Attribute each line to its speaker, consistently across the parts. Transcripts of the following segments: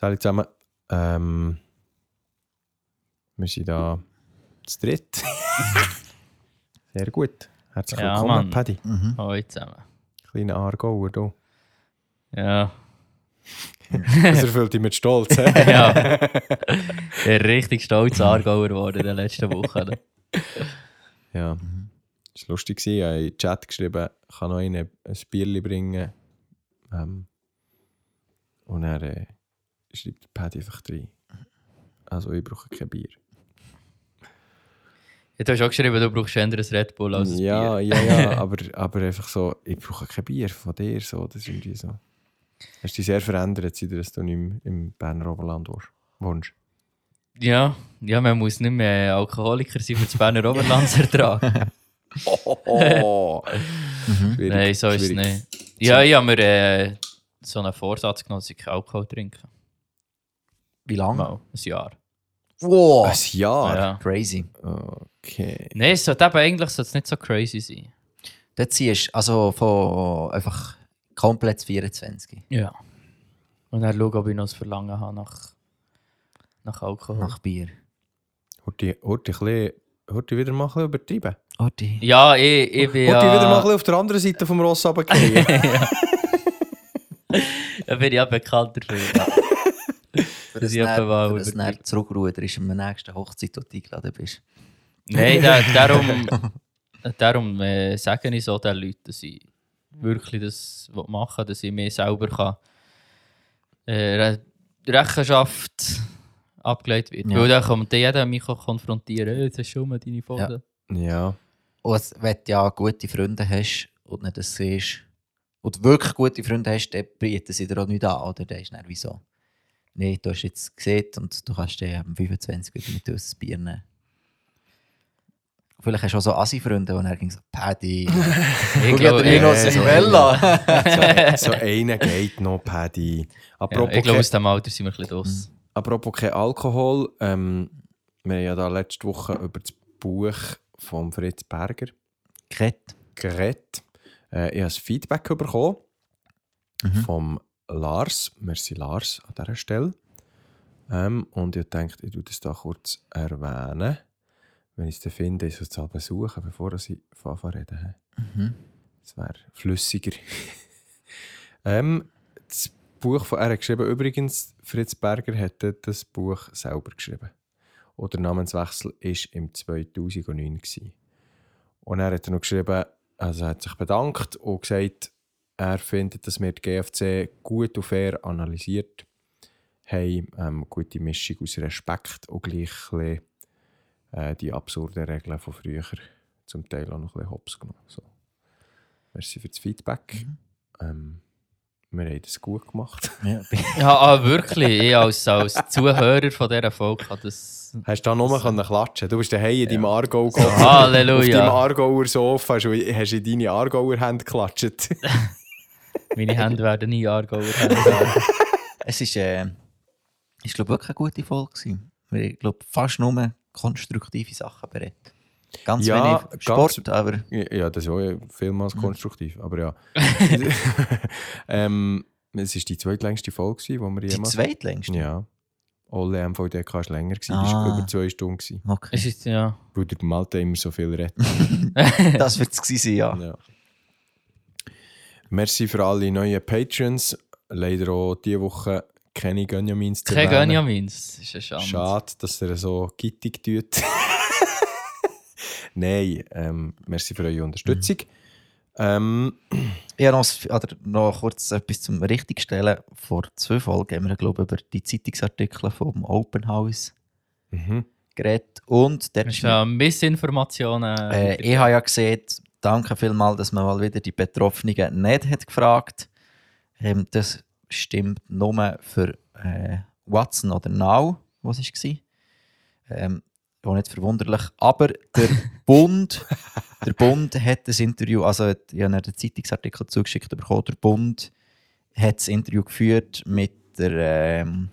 Speaker 1: Salut zusammen. Ähm, wir sind da zu dritt. Sehr gut. Herzlich
Speaker 2: Ja,
Speaker 1: willkommen,
Speaker 2: Mann.
Speaker 1: Paddy.
Speaker 2: Hallo zusammen.
Speaker 1: Kleiner Aargauer, du.
Speaker 2: Ja.
Speaker 1: Das erfüllt dich mit Stolz. hä?
Speaker 2: ja. Ich bin richtig stolz Aargauer geworden in den letzten Wochen. ne?
Speaker 1: ja. Das war lustig. Ich habe in den Chat geschrieben, ich kann noch einen ein Bierchen bringen. Ähm, und er äh, schreibt Paddy einfach rein. Also ich brauche kein Bier.
Speaker 2: Ja, Du hast auch geschrieben, du brauchst eher ein Red Bull als ein
Speaker 1: ja,
Speaker 2: Bier.
Speaker 1: ja, ja, aber, aber einfach so, ich brauche kein Bier von dir. So, das ist irgendwie so. Hast dich sehr verändert, seit dass du nicht im, im Berner Oberland wohnst-.
Speaker 2: Ja, ja, man muss nicht mehr Alkoholiker sein, für das Berner Oberland zu ertragen.
Speaker 1: Oh! Schwierig,
Speaker 2: Nein, so ist es nicht. Ja, ich habe mir äh, so einen Vorsatz genommen, dass ich Alkohol trinke.
Speaker 3: Wie lange?
Speaker 2: Mal, ein Jahr.
Speaker 3: Wow,
Speaker 1: Ein Jahr?
Speaker 2: Ja.
Speaker 3: crazy.
Speaker 1: Okay.
Speaker 2: Nein, es sollte eben eigentlich sollte es nicht so crazy sein.
Speaker 3: Dort ziehst du also von einfach komplett 24
Speaker 2: Ja. Und dann schauen, ob ich noch das Verlangen habe nach, nach Alkohol.
Speaker 3: nach Bier.
Speaker 1: Horti, Horti, ein bisschen- Horti wieder mal ein bisschen übertrieben.
Speaker 3: Oh, die.
Speaker 2: Ja, ich, ich bin
Speaker 1: Horti
Speaker 2: ja...
Speaker 1: wieder mal ein bisschen auf der anderen Seite vom Ross runtergehen.
Speaker 2: Da bin ich ja bekannt dafür. Ja.
Speaker 3: Für
Speaker 2: Das
Speaker 3: Nähr- für das. Nähr zurückrudern ist am nächsten Hochzeit, wo du eingeladen bist.
Speaker 2: Nein, da, darum, darum äh, sage ich so den Leuten, dass ich wirklich das machen will, dass ich mir selber kann, äh, Re Rechenschaft abgelegt wird.
Speaker 3: Ja.
Speaker 2: Weil dann kommt jeder mich konfrontieren, hey, jetzt hast du schon mal deine Folge.
Speaker 1: ja.
Speaker 3: Und wenn du ja gute Freunde hast und nicht das siehst, und wirklich gute Freunde hast, dann bieten sie dir auch nicht an, oder? Dann ist dann wieso? Nein, du hast jetzt gesehen und du kannst dann am 25 wieder mit uns ein Bier nehmen. Vielleicht hast du auch so Assi-Freunde, die dann so, Paddy,
Speaker 2: Ich glaube,
Speaker 3: dir noch
Speaker 2: ich,
Speaker 1: so-
Speaker 3: Silvella.
Speaker 1: So, so einer geht noch, Paddy.
Speaker 2: ja,
Speaker 1: Apropos,
Speaker 2: ich glaube, aus diesem Alter sind wir ein bisschen draus.
Speaker 1: apropos kein Alkohol. Ähm, wir haben ja da letzte Woche über das Buch von Fritz Berger
Speaker 3: Kret.
Speaker 1: geredet. Äh, ich habe ein Feedback bekommen
Speaker 3: Mhm.
Speaker 1: vom Lars. Merci Lars an dieser Stelle. Ähm, und ich dachte, ich tue das da kurz erwähnen. Wenn ich es dann finde, soll es besuchen, bevor ich anfange zu reden.
Speaker 3: Mhm.
Speaker 1: Das wäre flüssiger. ähm, das Buch von er hat geschrieben, übrigens, Fritz Berger hätte das Buch selber geschrieben. Und der Namenswechsel war im 2009. Gewesen. Und er hat noch geschrieben, also er hat sich bedankt und gesagt, er findet, dass wir die GFC gut und fair analysiert haben. Ähm, eine gute Mischung aus Respekt und gleich bisschen, äh, die absurden Regeln von früher zum Teil auch noch ein bisschen hops genommen. So. Merci für das Feedback. Ähm, wir haben das gut gemacht.
Speaker 3: Ja.
Speaker 2: Ja, ah, wirklich. Ich als, als Zuhörer von dieser Folge kann das...
Speaker 1: Hast du da nur können klatschen? Du bist daheim in deinem Aargau gekommen.
Speaker 2: Halleluja.
Speaker 1: Auf deinem Aargauer Sofa hast du hast in deine Aargauer Hände geklatscht.
Speaker 2: Meine Hände werden nie Aargauer.
Speaker 3: Es ist, äh, ist glaube wirklich eine gute Folge gewesen. Haben, glaube fast nur konstruktive Sachen berät. Ganz
Speaker 1: Ja,
Speaker 3: wenig
Speaker 1: ganz-
Speaker 3: Sport, aber
Speaker 1: ja, das ist auch vielmals konstruktiv. Aber ja. ähm, es war die zweitlängste Folge, die wir
Speaker 3: die
Speaker 1: jemals...
Speaker 3: zweitlängste.
Speaker 1: Ja. Alle MVDK war länger,
Speaker 3: Ah.
Speaker 1: das war über zwei Stunden. Gewesen,
Speaker 3: Okay.
Speaker 2: Es ist, ja.
Speaker 1: weil der Malte immer so viel redet.
Speaker 3: das wird es gewesen sein, ja.
Speaker 1: Ja. Merci für alle neuen Patrons. Leider auch diese Woche keine Gönjamins zu
Speaker 2: Kein
Speaker 1: erwähnen.
Speaker 2: Gönjamins. Das ist eine Schande.
Speaker 1: Schade, dass ihr so gittig tut. Nein, ähm, merci für eure Unterstützung. Ähm,
Speaker 3: Ich habe noch, oder noch kurz etwas zum Richtigstellen. Vor zwei Folgen haben wir, glaube ich, über die Zeitungsartikel vom Open House
Speaker 1: mhm.
Speaker 3: geredet. Und der
Speaker 2: Das
Speaker 3: ist
Speaker 2: ist ja Missinformationen.
Speaker 3: Äh, ich habe ja gesehen, danke vielmals, dass man mal wieder die Betroffenen nicht hat gefragt ähm, Das stimmt nur für äh, Watson oder Now, was es war. Ähm, auch nicht verwunderlich. Aber der Bund, der Bund hat das Interview, also ich habe einen Zeitungsartikel zugeschickt bekommen, der Bund hat das Interview geführt mit der ähm,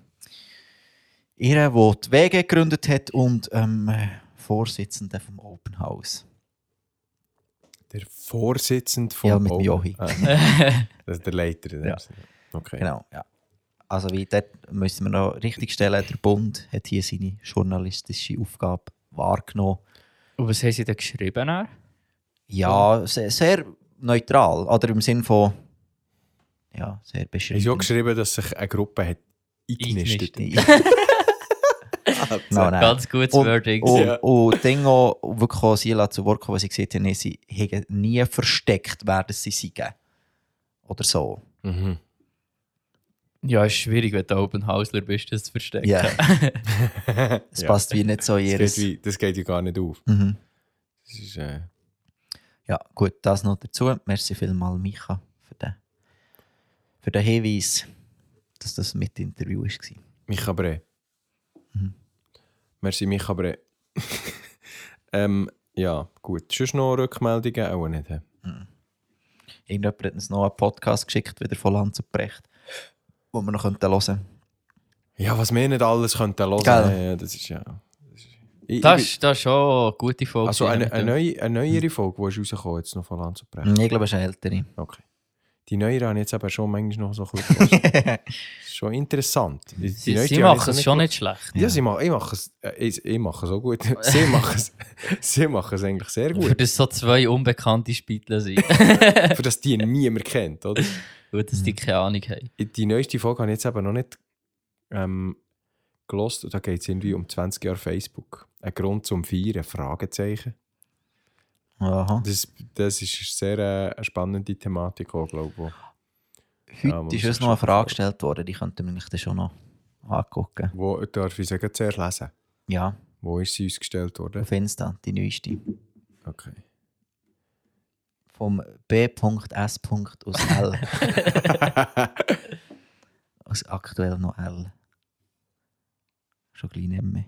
Speaker 3: ihre, die die Wege gegründet hat und ähm, Vorsitzenden vom Open House.
Speaker 1: Der Vorsitzende von
Speaker 3: Ja, mit dem Jochi.
Speaker 1: Ah, das ist der Leiter.
Speaker 3: Ja.
Speaker 1: Okay.
Speaker 3: Genau, ja. Also wie dort müssen wir noch richtig stellen, der Bund hat hier seine journalistische Aufgabe wahrgenommen.
Speaker 2: Und was haben sie da geschrieben? Dann?
Speaker 3: Ja, sehr, sehr neutral. Oder im Sinn von ja, sehr
Speaker 1: Ich
Speaker 3: beschrieben.
Speaker 1: habe auch geschrieben, dass sich eine Gruppe hat eingenistet.
Speaker 3: Nein, nein.
Speaker 2: Ganz gutes
Speaker 3: Und-
Speaker 2: Wording.
Speaker 3: Und,
Speaker 1: Ja.
Speaker 3: und Dinge auch wirklich auch Sila zu Wort kommen, was sie gesagt haben, sie haben nie versteckt, wer das sie seien. Oder so.
Speaker 1: Mhm.
Speaker 2: Ja, ist schwierig, wenn du Open Hausler bist, das zu verstecken.
Speaker 3: Ja. Es
Speaker 1: Ja.
Speaker 3: passt wie nicht so in
Speaker 1: Das, das geht ja gar nicht auf.
Speaker 3: Mhm.
Speaker 1: Das ist, äh,
Speaker 3: Ja, gut, das noch dazu. Merci vielmals, Micha, für den, für den Hinweis, dass das mit Interview war.
Speaker 1: Micha Bre. Merci, Micha Bre. ähm, ja, gut. Sonst noch Rückmeldungen? Auch nicht. hä?
Speaker 3: Irgendjemand hat uns noch einen Podcast geschickt, wieder von Lanz und Brecht, wo wir noch hören könnten.
Speaker 1: Ja, was wir nicht alles könnten hören.
Speaker 3: Gell.
Speaker 1: Ja, das ist ja... Ich,
Speaker 2: Das
Speaker 1: ich,
Speaker 2: das ist schon eine gute Folge.
Speaker 1: also eine, eine, neue, eine neuere Folge, die ist rausgekommen, jetzt noch von Land zu brechen.
Speaker 3: Ich glaube, es ist eine ältere.
Speaker 1: Okay. Die neuere habe ich jetzt aber schon manchmal noch so ein bisschen gehört. Das ist schon interessant. Die, die
Speaker 2: Sie, sie machen
Speaker 1: so
Speaker 2: es schon
Speaker 1: gehört.
Speaker 2: nicht schlecht.
Speaker 1: Ja, sie machen, ich mache es, äh, ich, ich mache auch gut. sie, machen es, sie machen es eigentlich sehr
Speaker 2: Für
Speaker 1: gut.
Speaker 2: das so zwei unbekannte Spitler sind.
Speaker 1: Für das die niemand kennt, oder?
Speaker 2: Gut, dass die keine Ahnung haben.
Speaker 1: Die neueste Folge habe ich jetzt aber noch nicht ähm, gelost. Und da geht es irgendwie um 20 Jahre Facebook. Ein Grund zum Feiern, Fragezeichen.
Speaker 3: Aha.
Speaker 1: Das, das ist eine sehr äh, eine spannende Thematik auch, glaube ich. wo- Ja,
Speaker 3: Heute ist uns noch eine Frage gestellt worden, die könnten wir uns dann schon noch angucken.
Speaker 1: Wo darf ich sagen, zuerst lesen?
Speaker 3: Ja,
Speaker 1: Wo ist sie uns gestellt worden?
Speaker 3: auf Insta, die neueste.
Speaker 1: Okay.
Speaker 3: Vom B.S. aus L. aus aktuell noch L. Schon gleich nicht mehr.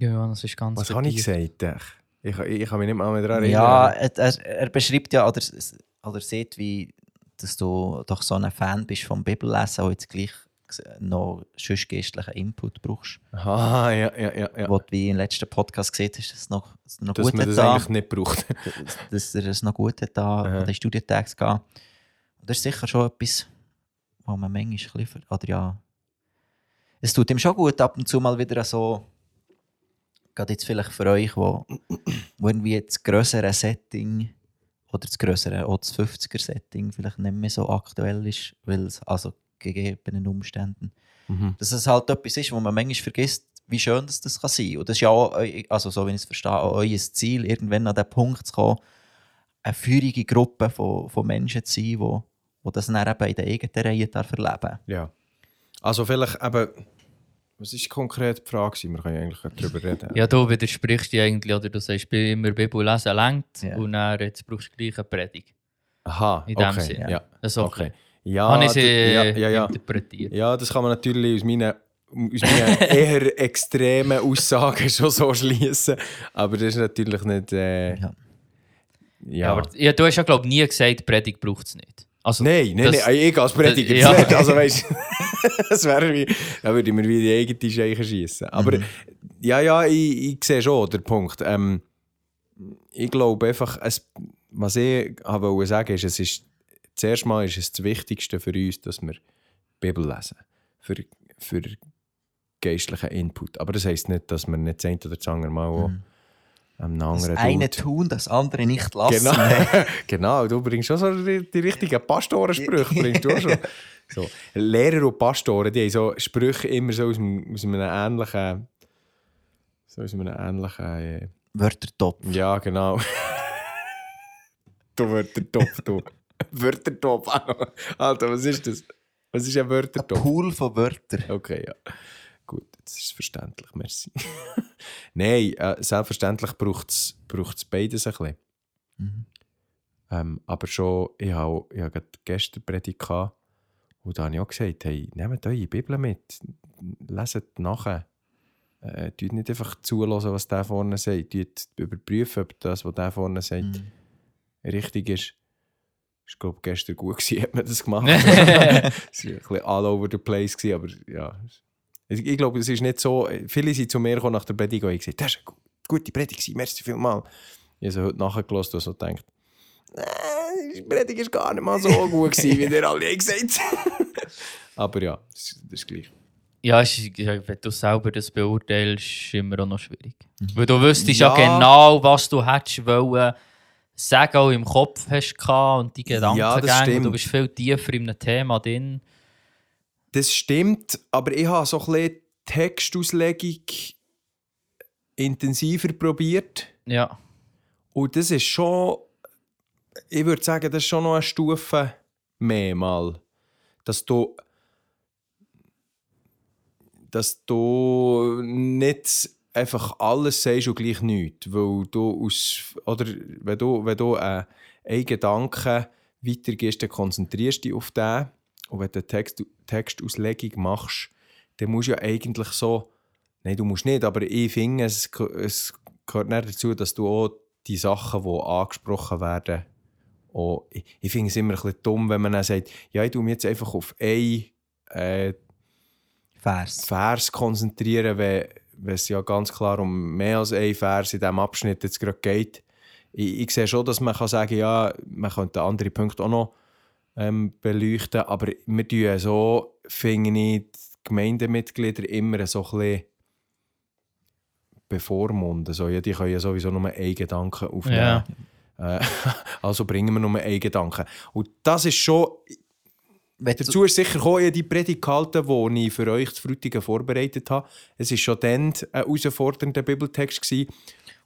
Speaker 2: Ja, das ist ganz
Speaker 1: Was habe ich gesagt? Ich, ich, ich kann mich nicht mal mehr daran erinnern.
Speaker 3: Ja, er, er, beschreibt ja, oder, oder sieht, wie dass du doch so ein Fan bist vom Bibellesen und jetzt gleich noch sonst geistlichen Input brauchst.
Speaker 1: Aha, ja, ja, ja. ja.
Speaker 3: Wo du wie im letzten Podcast gesehen hast, dass es noch, noch
Speaker 1: Dass
Speaker 3: gut
Speaker 1: man das
Speaker 3: da,
Speaker 1: eigentlich nicht braucht.
Speaker 3: dass, er es noch gut hat da an den Studientagen gehen. Und das ist sicher schon etwas, wo man manchmal ein bisschen, oder ja, es tut ihm schon gut, ab und zu mal wieder so, gerade jetzt vielleicht für euch, wo, wo irgendwie das grössere Setting oder das grössere, auch das 50er-Setting vielleicht nicht mehr so aktuell ist, weil es also gegebenen Umständen,
Speaker 1: Mhm.
Speaker 3: dass es halt etwas ist, wo man manchmal vergisst, wie schön das, das kann sein. Und das ist ja auch, also so wie ich es verstehe, auch euer Ziel, irgendwann an den Punkt zu kommen, eine feurige Gruppe von, von Menschen zu sein, wo, wo das dann eben in der eigenen Reihe darf erleben
Speaker 1: Ja. Also vielleicht eben, was ist konkret die Frage? Wir können ja eigentlich darüber reden.
Speaker 2: Ja, du widersprichst dir eigentlich, oder du sagst, bei immer Bibel lesen längt
Speaker 3: Ja.
Speaker 2: und dann jetzt brauchst du gleich eine Predigt.
Speaker 1: Aha,
Speaker 2: In dem
Speaker 1: okay.
Speaker 2: Sinn.
Speaker 1: Ja.
Speaker 2: So
Speaker 1: Okay. Ja,
Speaker 2: habe ich sie
Speaker 1: ja, ja, ja.
Speaker 2: interpretiert.
Speaker 1: ja, das kann man natürlich aus meinen, aus meinen eher extremen Aussagen schon so schließen. Aber das ist natürlich nicht. Äh,
Speaker 3: Ja.
Speaker 1: ja.
Speaker 2: Ja, aber ja, du hast ja, glaube ich, nie gesagt, Predigt braucht es nicht. Also,
Speaker 1: Nein, nein,
Speaker 2: das-
Speaker 1: nein, ich als Prediger.
Speaker 2: ja.
Speaker 1: nicht. Also weißt das wäre wie, da würde ich mir wie die eigene Scheiche schießen. Aber
Speaker 3: Mhm.
Speaker 1: ja, ja, ich, ich sehe schon den Punkt. Ähm, ich glaube einfach, es, was ich wollte sagen ist, es ist, zuerst mal ist es das Wichtigste für uns, dass wir die Bibel lesen. Für, für geistlichen Input. Aber das heisst nicht, dass wir nicht das eine oder das andere Mal auch am
Speaker 3: Das
Speaker 1: anderen
Speaker 3: eine
Speaker 1: tut.
Speaker 3: tun, das andere nicht lassen.
Speaker 1: Genau, genau, du bringst schon so die, die richtigen Pastorensprüche. Bringst du schon. So. Lehrer und Pastoren, die haben so Sprüche immer so aus, einem, aus einem ähnlichen. So aus einem ähnlichen. Äh,
Speaker 3: Wörtertopf.
Speaker 1: ja, genau. du Wörtertopf, du. Wörtertopf. Alter, was ist das? Was ist ein
Speaker 3: Ein
Speaker 1: Wörtertopf?
Speaker 3: Pool von Wörtern.
Speaker 1: Okay, ja. Gut, jetzt ist es verständlich, merci. Nein, äh, selbstverständlich braucht es beides ein bisschen.
Speaker 3: Mhm.
Speaker 1: Ähm, aber schon, ich habe, ich habe gerade gestern Predigt gehabt, und da habe ich auch gesagt, hey, nehmt eure Bibel mit, leset nachher. Äh, tut nicht einfach zulassen, was der vorne sagt. Tut überprüfen, ob das, was der vorne sagt,
Speaker 3: Mhm.
Speaker 1: richtig ist. Ich glaube, gestern gut gewesen, hat man das gemacht. es war ein bisschen all over the place, gewesen, aber ja. Ich, glaube, es ist nicht so. Viele sind zu mir gekommen nach der Predigt und haben gesagt, das war eine gu- gute Predigt, merci vielmals. Ich habe sie heute nachgelassen und so gedacht, äh, die Predigt ist gar nicht mal so gut gewesen, wie ihr alle gesagt habt. Aber ja, das, das ist gleich.
Speaker 2: Ja, ist, wenn du selber das beurteilst, ist immer auch noch schwierig. Weil du wüsstest ja,
Speaker 1: Ja.
Speaker 2: genau, was du hättest wollen sagen, auch im Kopf hast gehabt und die Gedankengänge.
Speaker 1: Ja,
Speaker 2: du bist viel tiefer in einem Thema drin.
Speaker 1: Das stimmt, aber ich habe so ein bisschen Textauslegung intensiver probiert.
Speaker 2: Ja.
Speaker 1: Und das ist schon, ich würde sagen, das ist schon noch eine Stufe mehr mal. Dass du, dass du nicht einfach alles sagst und gleich nichts. Weil du aus, oder wenn du, wenn du äh, einen Gedanken weitergehst, dann konzentrierst du dich auf den. Und wenn du Text, Textauslegung machst, dann musst du ja eigentlich so, nein, du musst nicht, aber ich finde, es, es gehört nicht dazu, dass du auch die Sachen, die angesprochen werden, auch, ich, ich finde es immer ein bisschen dumm, wenn man dann sagt, ja, ich tue mich jetzt einfach auf einen äh,
Speaker 3: Vers.
Speaker 1: Vers konzentrieren, wenn, wenn es ja ganz klar um mehr als einen Vers in diesem Abschnitt jetzt gerade geht. Ich, ich sehe schon, dass man kann sagen ja, man könnte andere Punkte auch noch ähm, beleuchten, aber wir tun ja so, finde ich, die Gemeindemitglieder immer so ein bisschen bevormunden. So, ja, die können ja sowieso nur einen Gedanken aufnehmen.
Speaker 2: Ja.
Speaker 1: Äh, also bringen wir nur einen Gedanken. Und das ist schon,
Speaker 3: Wenn
Speaker 1: Dazu ist sicher gekommen, ich habe die Predigt gehalten, die ich für euch zu Frutigen vorbereitet habe. Es war schon dann ein herausfordernder Bibeltext. Gewesen.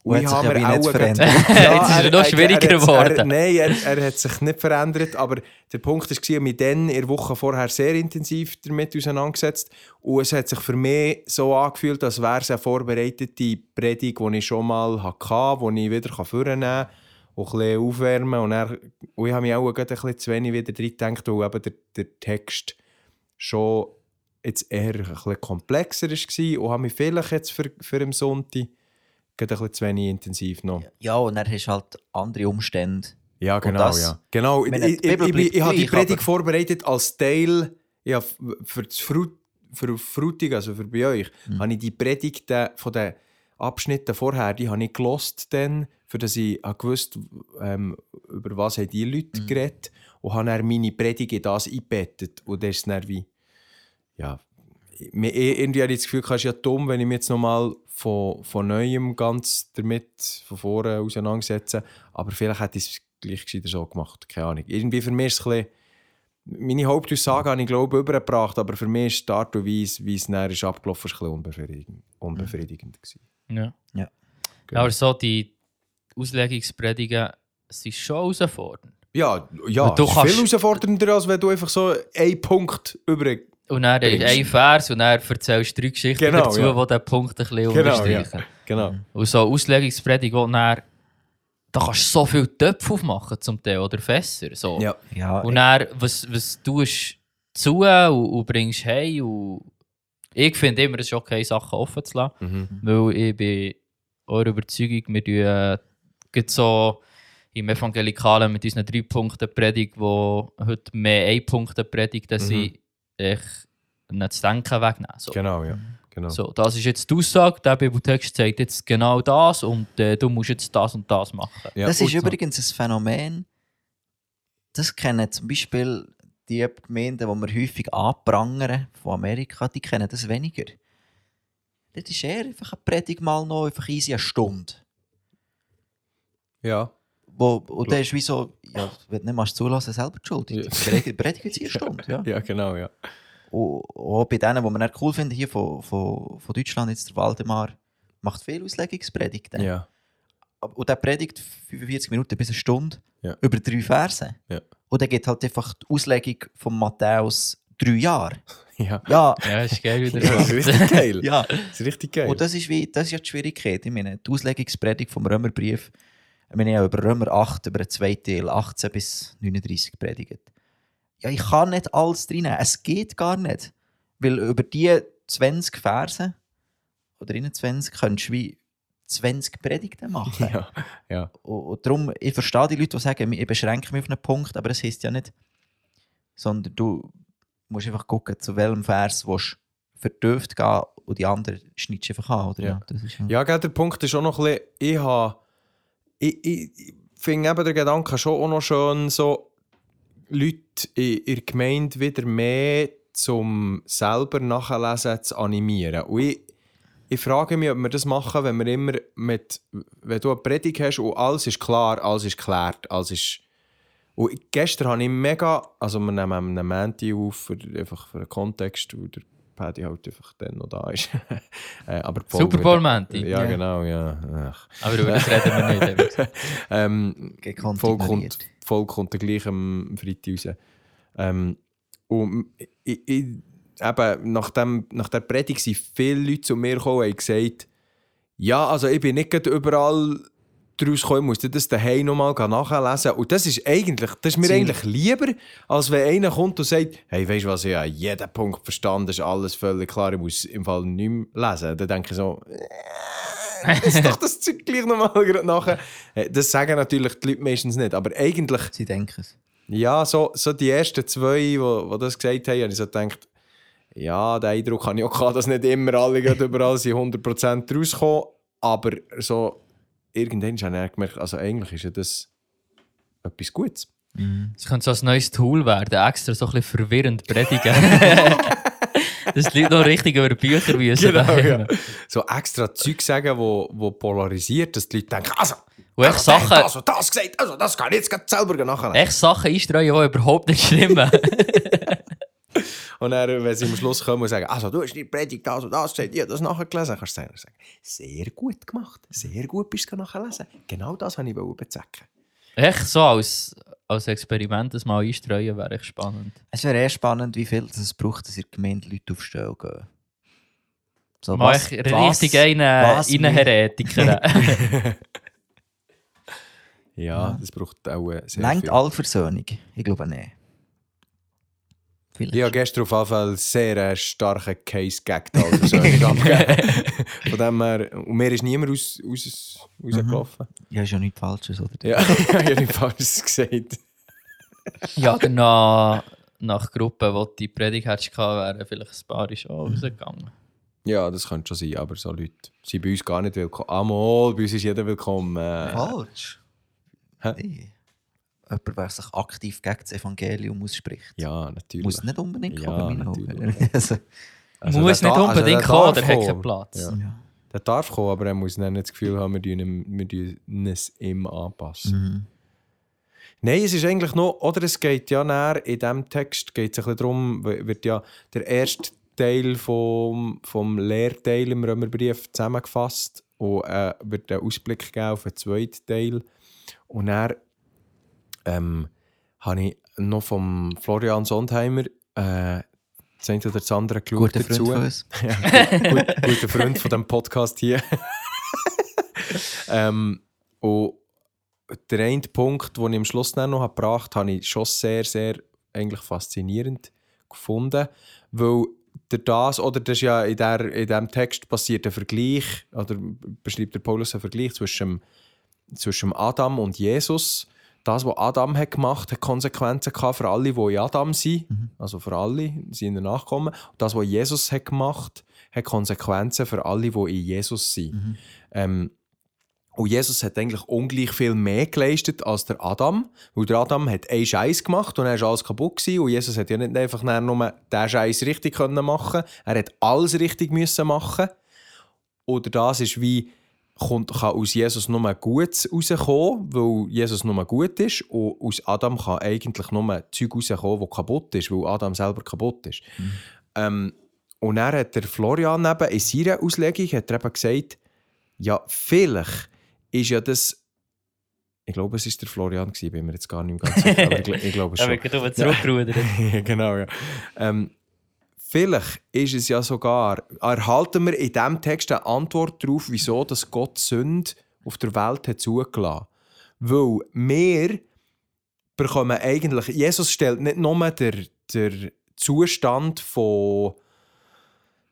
Speaker 3: Und ja wie nicht
Speaker 1: auch
Speaker 3: verändert.
Speaker 1: gerade-
Speaker 2: Jetzt ist er noch schwieriger
Speaker 1: er,
Speaker 2: geworden.
Speaker 1: Er, nein, er, er hat sich nicht verändert, aber der Punkt war, ich habe mich dann in der Woche vorher sehr intensiv damit auseinandergesetzt. Und es hat sich für mich so angefühlt, als wäre es eine vorbereitete Predigt, die ich schon mal hatte, die ich wieder vornehmen kann und ein bisschen aufwärmen. Und, dann, und ich habe mich auch ein bisschen zu wenig wieder drin gedacht, weil eben der, der Text schon jetzt eher ein bisschen komplexer war und habe mich vielleicht jetzt für, für den Sonntag ein bisschen zu wenig intensiv noch.
Speaker 3: ja, und dann hast du halt andere Umstände.
Speaker 1: Ja, genau.
Speaker 3: das-
Speaker 1: ja. genau. Ich, ich, ich, ich, habe die Predigt vorbereitet als Teil ja, für das Frut, für Frutig, also für bei euch,
Speaker 3: Mhm.
Speaker 1: habe ich die Predigten von den Abschnitten vorher, die habe ich gelost dann, für dass ich gewusst, ähm, über was haben die Leute
Speaker 3: Mhm.
Speaker 1: geredet und habe dann meine Predigt in das eingebettet und das ist dann wie, ja, mir, irgendwie habe ich das Gefühl, es ist ja dumm, wenn ich mich jetzt nochmal von, von Neuem ganz damit von vorne auseinandersetze. Aber vielleicht hätte ich es gleich gescheiter so gemacht. Keine Ahnung. Irgendwie für mich ist es ein bisschen, meine Hauptaussage habe ich glaube ich übergebracht, aber für mich ist die Art und Weise, wie es näher ist abgelaufen, ist ein bisschen unbefriedigend, unbefriedigend gewesen.
Speaker 2: Ja.
Speaker 3: Ja.
Speaker 1: Genau.
Speaker 2: Aber so die Auslegungspredigen sind schon herausfordernd.
Speaker 1: Ja, ja
Speaker 2: du
Speaker 1: es ist
Speaker 2: kannst-
Speaker 1: viel herausfordernder, als wenn du einfach so einen Punkt über...
Speaker 2: Und dann ist
Speaker 1: Bringst.
Speaker 2: ein Vers und dann erzählst du drei Geschichten
Speaker 1: Genau,
Speaker 2: dazu,
Speaker 1: ja.
Speaker 2: die diesen Punkt ein bisschen
Speaker 1: Genau,
Speaker 2: unterstreichen.
Speaker 1: ja. Genau.
Speaker 2: Und so Auslegungspredigt, wo dann, da kannst du so viele Töpfe aufmachen zum Teil oder Fässer. So.
Speaker 1: Ja.
Speaker 3: Ja,
Speaker 2: Und dann, was, was tust du zu und, und bringst hey und ich finde immer, es ist okay, Sachen offen zu lassen.
Speaker 1: Mhm.
Speaker 2: Weil ich bin eurer Überzeugung, wir tun gerade so im Evangelikalen mit unseren drei Punkten Predigt, wo heute mehr ein Punkte Predigt
Speaker 1: Mhm.
Speaker 2: sind, ich nicht zu denken wegnehmen. So.
Speaker 1: Genau, ja. Genau.
Speaker 2: So, das ist jetzt die Aussage, der Bibeltext sagt jetzt genau das und äh, du musst jetzt das und das machen.
Speaker 1: Ja.
Speaker 3: das ist
Speaker 2: so.
Speaker 3: übrigens ein Phänomen, das kennen zum Beispiel die Gemeinden, die wir häufig anprangern von Amerika, die kennen das weniger. Das ist eher einfach eine Predigt mal noch einfach easy eine Stunde.
Speaker 1: Ja.
Speaker 3: Wo, und dann ist wie so, ja, wenn du nicht mal zulassen, selber die schuld.
Speaker 1: Ja.
Speaker 3: Die Predigt eine Stunde. Ja.
Speaker 1: ja, genau, ja.
Speaker 3: Und auch bei denen, die wir nicht cool finden, hier von, von, von Deutschland, jetzt der Waldemar, macht viel Auslegungspredigten.
Speaker 1: Ja.
Speaker 3: Und der predigt 45 Minuten bis eine Stunde
Speaker 1: Ja.
Speaker 3: über drei Verse.
Speaker 1: Ja.
Speaker 3: Und dann geht halt einfach die Auslegung von Matthäus drei Jahre.
Speaker 1: Ja.
Speaker 3: Ja,
Speaker 2: Ja, ist geil wieder.
Speaker 1: Ja, das ist richtig geil.
Speaker 3: ja.
Speaker 1: Das ist richtig geil.
Speaker 3: Und das ist, wie, das ist ja die Schwierigkeit. Ich meine, die Auslegungspredigt vom Römerbrief, ich meine, ich habe über Römer 8, über den zweiten Teil, 18 bis 39 predigt. Ja, ich kann nicht alles drin. Es geht gar nicht. Weil über die 20 Verse oder 21 könntest du wie 20 Predigten machen.
Speaker 1: ja, ja.
Speaker 3: Und, darum, ich verstehe die Leute, die sagen, ich beschränke mich auf einen Punkt, aber das heisst ja nicht, sondern du musst einfach gucken, zu welchem Vers du vertieft gehen und die anderen schneidest du einfach an. Oder?
Speaker 1: Ja.
Speaker 3: das ist
Speaker 1: Ja, gell, der Punkt ist auch noch ein bisschen, ich habe, ich, ich, finde eben den Gedanken schon auch noch schön, so Leute in, in der Gemeinde wieder mehr zum selber nachlesen zu animieren. Und ich, ich frage mich, ob wir das machen, wenn wir immer mit, wenn du eine Predigt hast und alles ist klar, alles ist geklärt, alles ist... Und gestern habe ich mega, also wir nehmen einen Menti auf, für, einfach für den Kontext, der Paddy halt einfach dann noch da ist. Äh, aber
Speaker 2: Super Bowl Menti.
Speaker 1: Ja,
Speaker 3: Ja.
Speaker 1: genau, ja. Ach.
Speaker 2: Aber über das reden wir nicht.
Speaker 1: Ähm,
Speaker 3: Gekonnt
Speaker 1: voll kommt, voll kommt der gleich am Freitag raus. Ähm, und ich, ich, eben, nach, dem, nach der Predigt sind viele Leute zu mir gekommen und haben gesagt, ja, also ich bin nicht überall daraus gekommen, ich musste das daheim nochmal nachlesen. Und das ist eigentlich, das ist mir eigentlich lieber, als wenn einer kommt und sagt, hey, weißt du was, ich habe jeden Punkt verstanden, ist alles völlig klar, ich muss im Fall nicht mehr lesen. Dann denke ich so, äh, ist doch das Zeug gleich nochmal nachher. Äh, Das sagen natürlich die Leute meistens nicht, aber eigentlich,
Speaker 3: Sie denken es.
Speaker 1: ja, so, so die ersten zwei, die, die das gesagt haben, habe ich so gedacht, ja, den Eindruck habe ich auch gehabt, dass nicht immer alle überall sind 100% rauskommen, aber so irgendwann habe ich gemerkt, also eigentlich ist ja das etwas Gutes.
Speaker 2: Es könnte so ein neues Tool werden, extra so ein bisschen verwirrend predigen. Dass die Leute noch richtig über Bücher müssen.
Speaker 1: Genau, ja. So extra Zeug sagen, wo, wo polarisiert, dass die Leute denken, also,
Speaker 2: Und echt
Speaker 1: also,
Speaker 2: Sachen,
Speaker 1: das und das gesagt, also das kann ich jetzt selber nachlesen.
Speaker 2: echt Sachen einstreuen, die überhaupt nicht stimmen.
Speaker 1: Und dann, wenn sie am Schluss kommen und sagen, also du hast die Predigt das und das gesagt, ich habe das nachgelesen, kannst du sagen, sehr gut gemacht, sehr gut bist du nachgelesen. Genau das wollte ich bezwecken.
Speaker 2: echt so als, als Experiment das mal einstreuen, wäre echt spannend.
Speaker 3: Es wäre eher spannend, wie viel es braucht, dass in der Gemeinde Leute auf Stelle gehen. So,
Speaker 2: Mal echt richtig einen
Speaker 3: was
Speaker 2: reinheretiker.
Speaker 1: Ja, das braucht auch äh, sehr
Speaker 3: Längt
Speaker 1: viel.
Speaker 3: Allversöhnung? Ich glaube nicht. Vielleicht.
Speaker 1: Ich habe gestern auf jeden Fall sehr äh, starken Case gaggt, also so. Von dem her, und mir ist niemand aus, aus, rausgelaufen.
Speaker 3: Ja, ist ja nichts Falsches, oder?
Speaker 1: Ja, ich habe nicht falsch gesagt.
Speaker 2: ja, oder nach, Gruppen, wo die Predigt hättest wären vielleicht ein paar schon rausgegangen.
Speaker 1: Ja, das könnte schon sein, aber so Leute sind bei uns gar nicht willkommen. Amol, bei uns ist jeder willkommen. Äh,
Speaker 3: Falsch.
Speaker 1: Hä?
Speaker 3: Nee. Jemand, der sich aktiv gegen das Evangelium ausspricht.
Speaker 1: ja, natürlich.
Speaker 3: Muss nicht unbedingt
Speaker 1: Ja,
Speaker 3: kommen, in meinen. Also,
Speaker 1: Also
Speaker 2: Muss nicht
Speaker 1: da- also
Speaker 2: unbedingt
Speaker 1: der
Speaker 2: kommen, der hat keinen Platz.
Speaker 1: Ja.
Speaker 3: ja.
Speaker 1: Der darf kommen, aber er muss dann nicht das Gefühl haben, wir tun tun es ihm anpassen.
Speaker 3: Mhm.
Speaker 1: Nein, es ist eigentlich noch, oder es geht ja näher, in diesem Text geht es ein bisschen darum, wird ja der erste Teil vom, vom Lehrteil im Römerbrief zusammengefasst und äh, wird einen Ausblick geben auf den zweiten Teil. Und dann ähm, habe ich noch vom Florian Sondheimer äh, das eine oder das andere geschaut
Speaker 3: Guter Freund von uns.
Speaker 1: ja, gut, guter Freund von dem Podcast hier. ähm, und der eine Punkt, den ich am Schluss noch habe gebracht habe, habe ich schon sehr, sehr eigentlich faszinierend gefunden, weil der das, oder das ist ja in, der, in diesem Text passiert ein Vergleich, oder beschreibt der Paulus einen Vergleich zwischen, zwischen Adam und Jesus. Das, was Adam hat gemacht hat, Konsequenzen gehabt für alle, die in Adam sind, also für alle, seine Nachkommen. Und das, was Jesus hat gemacht hat, Konsequenzen für alle, die in Jesus sind. Ähm, und Jesus hat eigentlich ungleich viel mehr geleistet als der Adam. Weil der Adam hat einen Scheiß gemacht und er war alles kaputt. Gewesen. Und Jesus hat ja nicht einfach nur diesen Scheiß richtig können machen Er hat alles richtig müssen machen. Oder das ist wie, kommt, kann aus Jesus nur Gutes rauskommen, weil Jesus nur gut ist. Und aus Adam kann eigentlich nur Zeug rauskommen, das kaputt ist, weil Adam selber kaputt ist. Ähm, und dann hat der Florian eben in seiner Auslegung hat er eben gesagt, ja, vielleicht ist ja das. Ich glaube, es war der Florian, gewesen, bin mir jetzt gar nicht mehr ganz sicher, aber ich, ich glaube schon.
Speaker 2: wird gerade zurückgerudert.
Speaker 1: ja, genau, ja. Ähm, vielleicht ist es ja sogar, erhalten wir in diesem Text eine Antwort darauf, wieso dass Gott Sünde auf der Welt hat zugelassen. Weil wir bekommen eigentlich, Jesus stellt nicht nur den, den Zustand von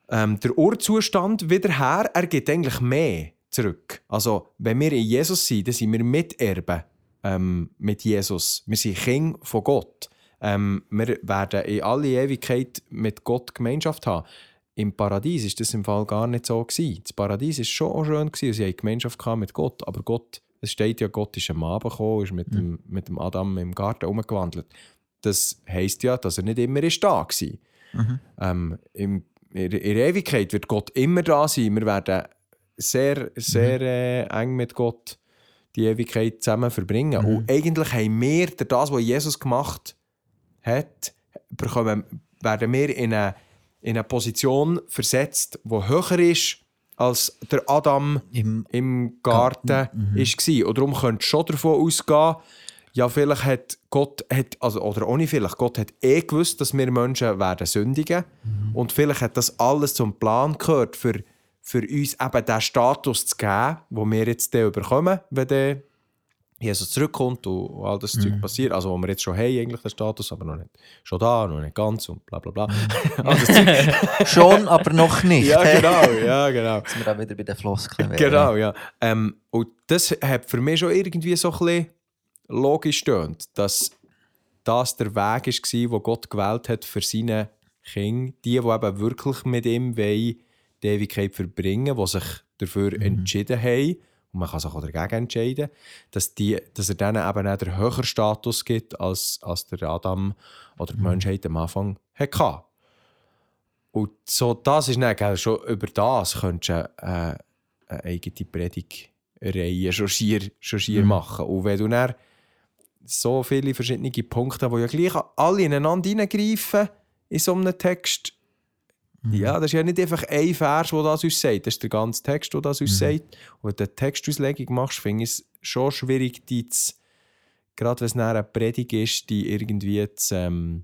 Speaker 1: ähm, der Urzustand wieder her, er gibt eigentlich mehr zurück. Also, wenn wir in Jesus sind, dann sind wir Miterben ähm, mit Jesus. Wir sind Kinder von Gott. Ähm, wir werden in alle Ewigkeit mit Gott Gemeinschaft haben. Im Paradies ist das im Fall gar nicht so gewesen. Das Paradies ist schon auch schön gewesen, sie hatten Gemeinschaft mit Gott, aber Gott Es steht ja, Gott ist am Abend gekommen, ist mit, dem, mit dem Adam im Garten umgewandelt. Das heisst ja, dass er nicht immer ist da war. Ähm, im, in, der- in Ewigkeit wird Gott immer da sein. Wir werden sehr, sehr äh, eng mit Gott die Ewigkeit zusammen verbringen. Und eigentlich haben wir das, was Jesus gemacht hat, bekommen, werden wir in eine, in eine Position versetzt, die höher ist, als der Adam
Speaker 3: Im,
Speaker 1: im Garten war. Und darum könnt ihr schon davon ausgehen, ja, vielleicht hat Gott, hat, also, oder ohne vielleicht, Gott hat eh gewusst, dass wir Menschen werden sündigen. Und vielleicht hat das alles zum Plan gehört, für, für uns eben den Status zu geben, den wir jetzt bekommen, wenn der Jesus zurückkommt und, all das Zeug passiert. Also, wo wir jetzt schon haben, eigentlich den Status, aber noch nicht schon da, noch nicht ganz und bla bla bla. Zeug.
Speaker 3: schon, aber noch nicht.
Speaker 1: ja, genau, ja, genau.
Speaker 3: Dass wir auch wieder bei den Floskeln.
Speaker 1: Genau, ja. Ähm, und das hat für mich schon irgendwie so ein bisschen logisch stöhnt, dass das der Weg war, den Gott gewählt hat für seine Kinder, die, die eben wirklich mit ihm wollen, die Ewigkeit verbringen, die sich dafür entschieden haben, und man kann sich auch dagegen entscheiden, dass, die, dass er denen eben auch den höheren Status gibt, als, als der Adam oder die Menschheit am Anfang hatte. Und so, das ist dann, gell, schon über das könntest du äh, eine eigene Predigtreihe schon schier, schon schier machen. Und wenn du dann so viele verschiedene Punkte, die ja gleich alle ineinander hineingreifen in so einem Text, ja, das ist ja nicht einfach ein Vers, der das uns sagt, das ist der ganze Text, der das uns sagt. Und wenn du eine Textauslegung machst, finde ich es schon schwierig, die zu, gerade wenn es dann eine Predigt ist, die irgendwie zu, ähm,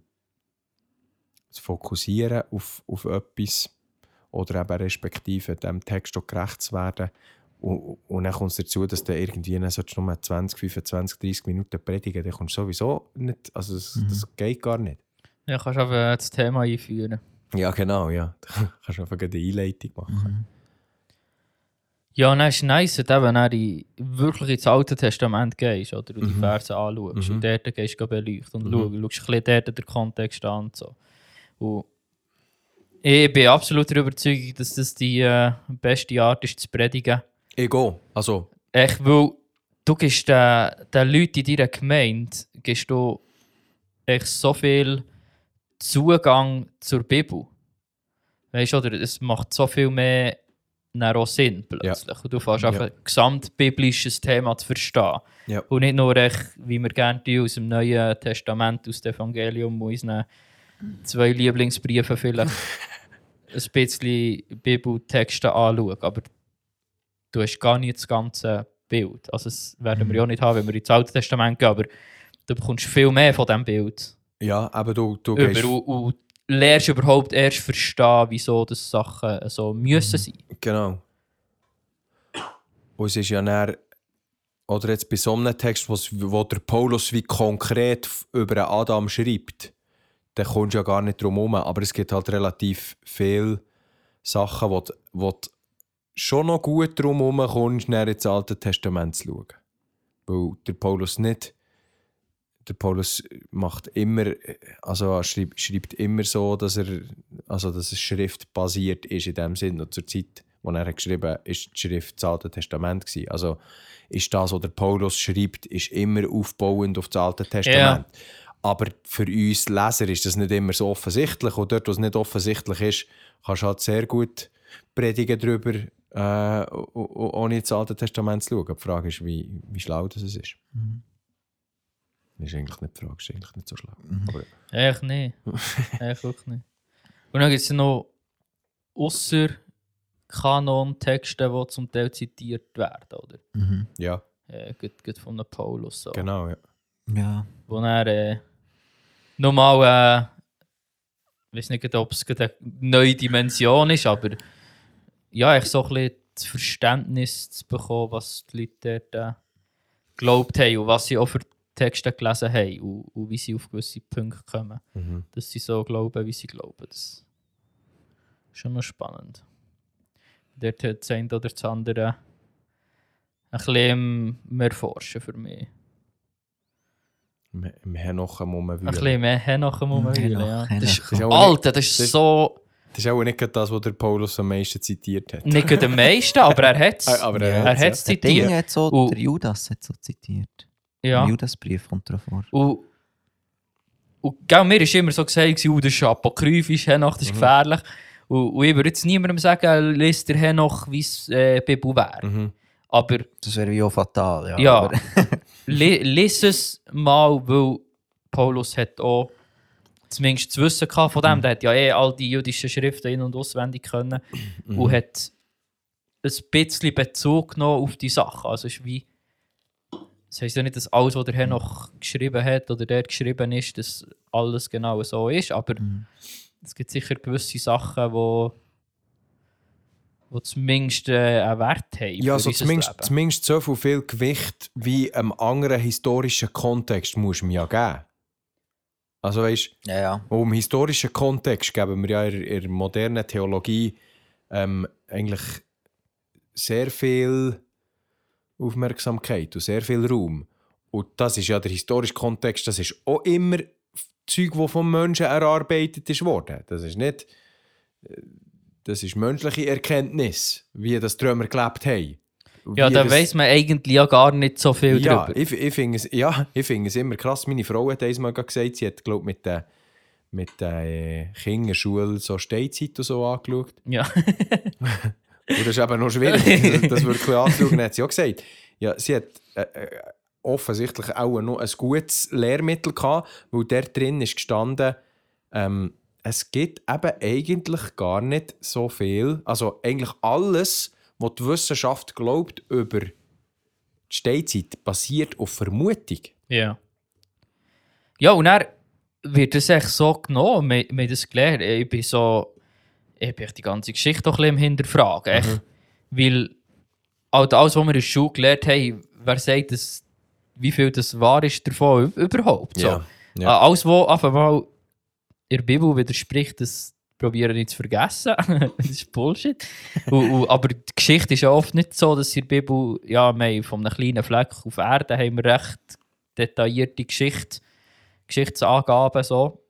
Speaker 1: zu fokussieren auf, auf etwas oder eben respektive dem Text auch gerecht zu werden. Und, und dann kommt es dazu, dass du irgendwie dann du nur 20, 25, 30 Minuten predigen, dann kommst du sowieso nicht, also das, das geht gar nicht.
Speaker 2: Ja, kannst du einfach das Thema einführen.
Speaker 1: Ja, genau, ja. Da kannst du einfach eine Einleitung machen.
Speaker 2: Ja, und dann ist es nice, wenn du in, wirklich ins Alte Testament gehst oder du die Verse anschaust und dort gehst du beleuchten und schaust, schaust ein bisschen dort den Kontext an und so. Und ich bin absolut der Überzeugung, dass das die äh, beste Art ist, zu predigen.
Speaker 1: Ego, also,
Speaker 2: Echt, weil du gibst den, den Leuten in deiner Gemeinde gibst du echt so viel Zugang zur Bibel. Weißt du, oder? Es macht so viel mehr dann auch Sinn plötzlich. Und du fängst
Speaker 1: Ja.
Speaker 2: einfach ein gesamtbiblisches Thema zu verstehen.
Speaker 1: Ja.
Speaker 2: Und nicht nur, echt, wie wir gerne aus dem Neuen Testament, aus dem Evangelium, und unseren zwei Lieblingsbriefen vielleicht ein bisschen Bibeltexte anschauen. Aber du hast gar nicht das ganze Bild. Also das werden wir ja auch nicht haben, wenn wir ins Alte Testament gehen, aber du bekommst viel mehr von diesem Bild.
Speaker 1: Ja, aber du, du gehst...
Speaker 2: Über, und, und lernst überhaupt erst verstehen, wieso das Sachen so müssen sein.
Speaker 1: Genau. Und es ist ja dann, oder jetzt bei so einem Text, wo der Paulus wie konkret über Adam schreibt, dann kommst du ja gar nicht drum herum. Aber es gibt halt relativ viele Sachen, wo, wo du schon noch gut drum herum kommst, dann ins Alte Testament zu schauen. Weil der Paulus nicht der Paulus macht immer, also schreibt, schreibt immer so, dass er, also dass es schriftbasiert ist in dem Sinn. Und zur Zeit, wo er geschrieben hat, ist die Schrift das Alte Testament gewesen. Also ist das, was der Paulus schreibt, ist immer aufbauend auf das Alte Testament. Aber für uns Leser ist das nicht immer so offensichtlich. Und dort, wo es nicht offensichtlich ist, kannst du halt sehr gut predigen darüber, äh, ohne ins Alte Testament zu schauen. Die Frage ist, wie, wie schlau das ist. Das ist eigentlich nicht die Frage, ist eigentlich nicht so schlau. Aber,
Speaker 2: Echt nicht. Echt wirklich nicht. Und dann gibt es noch außer Kanon-Texte, die zum Teil zitiert werden, oder?
Speaker 3: Mhm.
Speaker 1: ja,
Speaker 2: Äh, gut, gut von Paulus. So.
Speaker 1: genau. Ja.
Speaker 3: Ja.
Speaker 2: Wo er äh, nochmal, äh, ich weiß nicht, ob es eine neue Dimension ist, aber ja, ich so ein bisschen das Verständnis zu bekommen, was die Leute dort äh, geglaubt haben und was sie auch für Texte gelesen haben und, und wie sie auf gewisse Punkte kommen.
Speaker 1: Mhm.
Speaker 2: Dass sie so glauben, wie sie glauben. Das ist schon noch spannend. Dort hat das eine oder das andere ein bisschen mehr forschen für mich.
Speaker 1: Im, Henochen muss man
Speaker 2: Ein bisschen mehr Henochen muss man
Speaker 3: Henoch,
Speaker 2: wühlen, ja. Das ist, Alter, das ist so...
Speaker 1: Das ist auch nicht das, was der Paulus am meisten zitiert hat.
Speaker 2: Nicht am meisten, aber er hat es.
Speaker 1: Aber er
Speaker 2: er hat es
Speaker 3: Der Ding
Speaker 2: zitiert.
Speaker 3: hat so,
Speaker 2: Und-
Speaker 3: der Judas hat so zitiert.
Speaker 2: Ja.
Speaker 3: Im Judasbrief kommt drauf vor.
Speaker 2: Und, und gell, mir war immer so gesagt, oh, das ist apokryphisch, Henoch, das ist gefährlich. Und, und ich würde jetzt niemandem sagen, liest der Henoch, wie es äh, Bibel wäre.
Speaker 1: Mhm.
Speaker 2: Aber
Speaker 3: Das wäre wie auch fatal. Ja,
Speaker 2: Ja. lies es mal, weil Paulus hat auch zumindest das Wissen gehabt von dem. Der hat ja eh all die jüdischen Schriften in- und auswendig können und hat ein bisschen Bezug genommen auf die Sache. Also es ist wie das heisst ja nicht, dass alles, was der Herr noch geschrieben hat oder der geschrieben ist, dass alles genau so ist, aber
Speaker 3: Mhm.
Speaker 2: es gibt sicher gewisse Sachen, wo, wo zumindest äh, einen Wert haben.
Speaker 1: Ja,
Speaker 2: für
Speaker 1: so
Speaker 2: unser
Speaker 1: zumindest,
Speaker 2: Leben.
Speaker 1: zumindest so viel, viel Gewicht wie einem anderen historischen Kontext muss man ja geben. Also weißt
Speaker 3: ja, ja.
Speaker 1: du, um historischen Kontext geben wir ja in, in der modernen Theologie ähm, eigentlich sehr viel Aufmerksamkeit und sehr viel Raum. Und das ist ja der historische Kontext, das ist auch immer Zeug, das vom Menschen erarbeitet ist worden. Das ist nicht, äh, das ist menschliche Erkenntnis, wie das die Römer gelebt haben.
Speaker 2: Ja, da weiss man eigentlich ja gar nicht so viel
Speaker 1: ja,
Speaker 2: drüber.
Speaker 1: ich, ich finde es, ja, ich find es immer krass. Meine Frau hat einmal gesagt, sie hat, glaube mit der mit der äh, Kinderschule so Steinzeit und so angeschaut.
Speaker 2: Ja.
Speaker 1: Und das ist eben noch schwierig, das wirklich anzuschauen. Hat sie auch gesagt, ja, sie hat äh, äh, offensichtlich auch noch ein gutes Lehrmittel gehabt, weil dort drin ist gestanden, ähm, es gibt eben eigentlich gar nicht so viel, also eigentlich alles, was die Wissenschaft glaubt über die Steinzeit, basiert auf Vermutung.
Speaker 2: ja. Ja, und dann wird es echt so genommen. Wir, wir das gelernt. Ich bin so. Ich bin die ganze Geschichte doch ein bisschen im Hinterfragen. Echt. Weil halt alles, was wir in der Schule gelernt haben, wer sagt, dass, wie viel das wahr ist davon überhaupt? So.
Speaker 1: Ja, ja.
Speaker 2: Ah, Alles, was einfach mal in der Bibel widerspricht, das probieren nicht zu vergessen. das ist Bullshit. und, und, aber die Geschichte ist ja oft nicht so, dass in der Bibel, ja, wir von einem kleinen Fleck auf Erde haben wir recht detaillierte Geschichte, Geschichtsangaben so.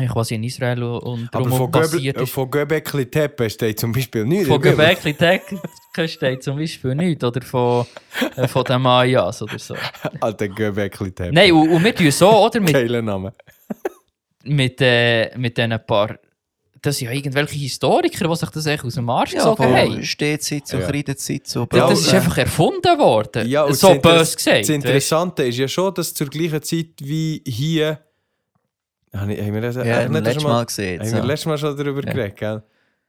Speaker 2: Ich was in Israel und
Speaker 1: Aber von,
Speaker 2: passiert
Speaker 1: Göbel,
Speaker 2: ist.
Speaker 1: von Göbekli Tepe steht zum Beispiel nichts.
Speaker 2: Von. Gebäckli Tech steht zum Beispiel nichts. Oder von, äh, von den Mayas oder so.
Speaker 1: Alter Göbekli Tepe.
Speaker 2: Nein, und, und wir tun so, oder? Mit,
Speaker 1: Geiler Name.
Speaker 2: mit, äh, mit diesen paar. Das sind ja irgendwelche Historiker, die sich das echt aus dem Arsch
Speaker 3: Ja, von
Speaker 2: haben.
Speaker 3: Stehzeit und
Speaker 1: Ja.
Speaker 3: Kreidezeit. So
Speaker 2: Das, das ist einfach erfunden worden.
Speaker 1: Ja, und
Speaker 2: so bös gesagt.
Speaker 1: Das Interessante ist ja schon, dass zur gleichen Zeit wie hier. Habe ich- Haben wir das,
Speaker 3: Ja,
Speaker 1: wir
Speaker 3: wir
Speaker 1: das
Speaker 3: letztes
Speaker 1: schon
Speaker 3: Mal gesehen.
Speaker 1: Haben wir
Speaker 3: so.
Speaker 1: letztes Mal schon darüber
Speaker 3: Ja.
Speaker 1: geredet, gell?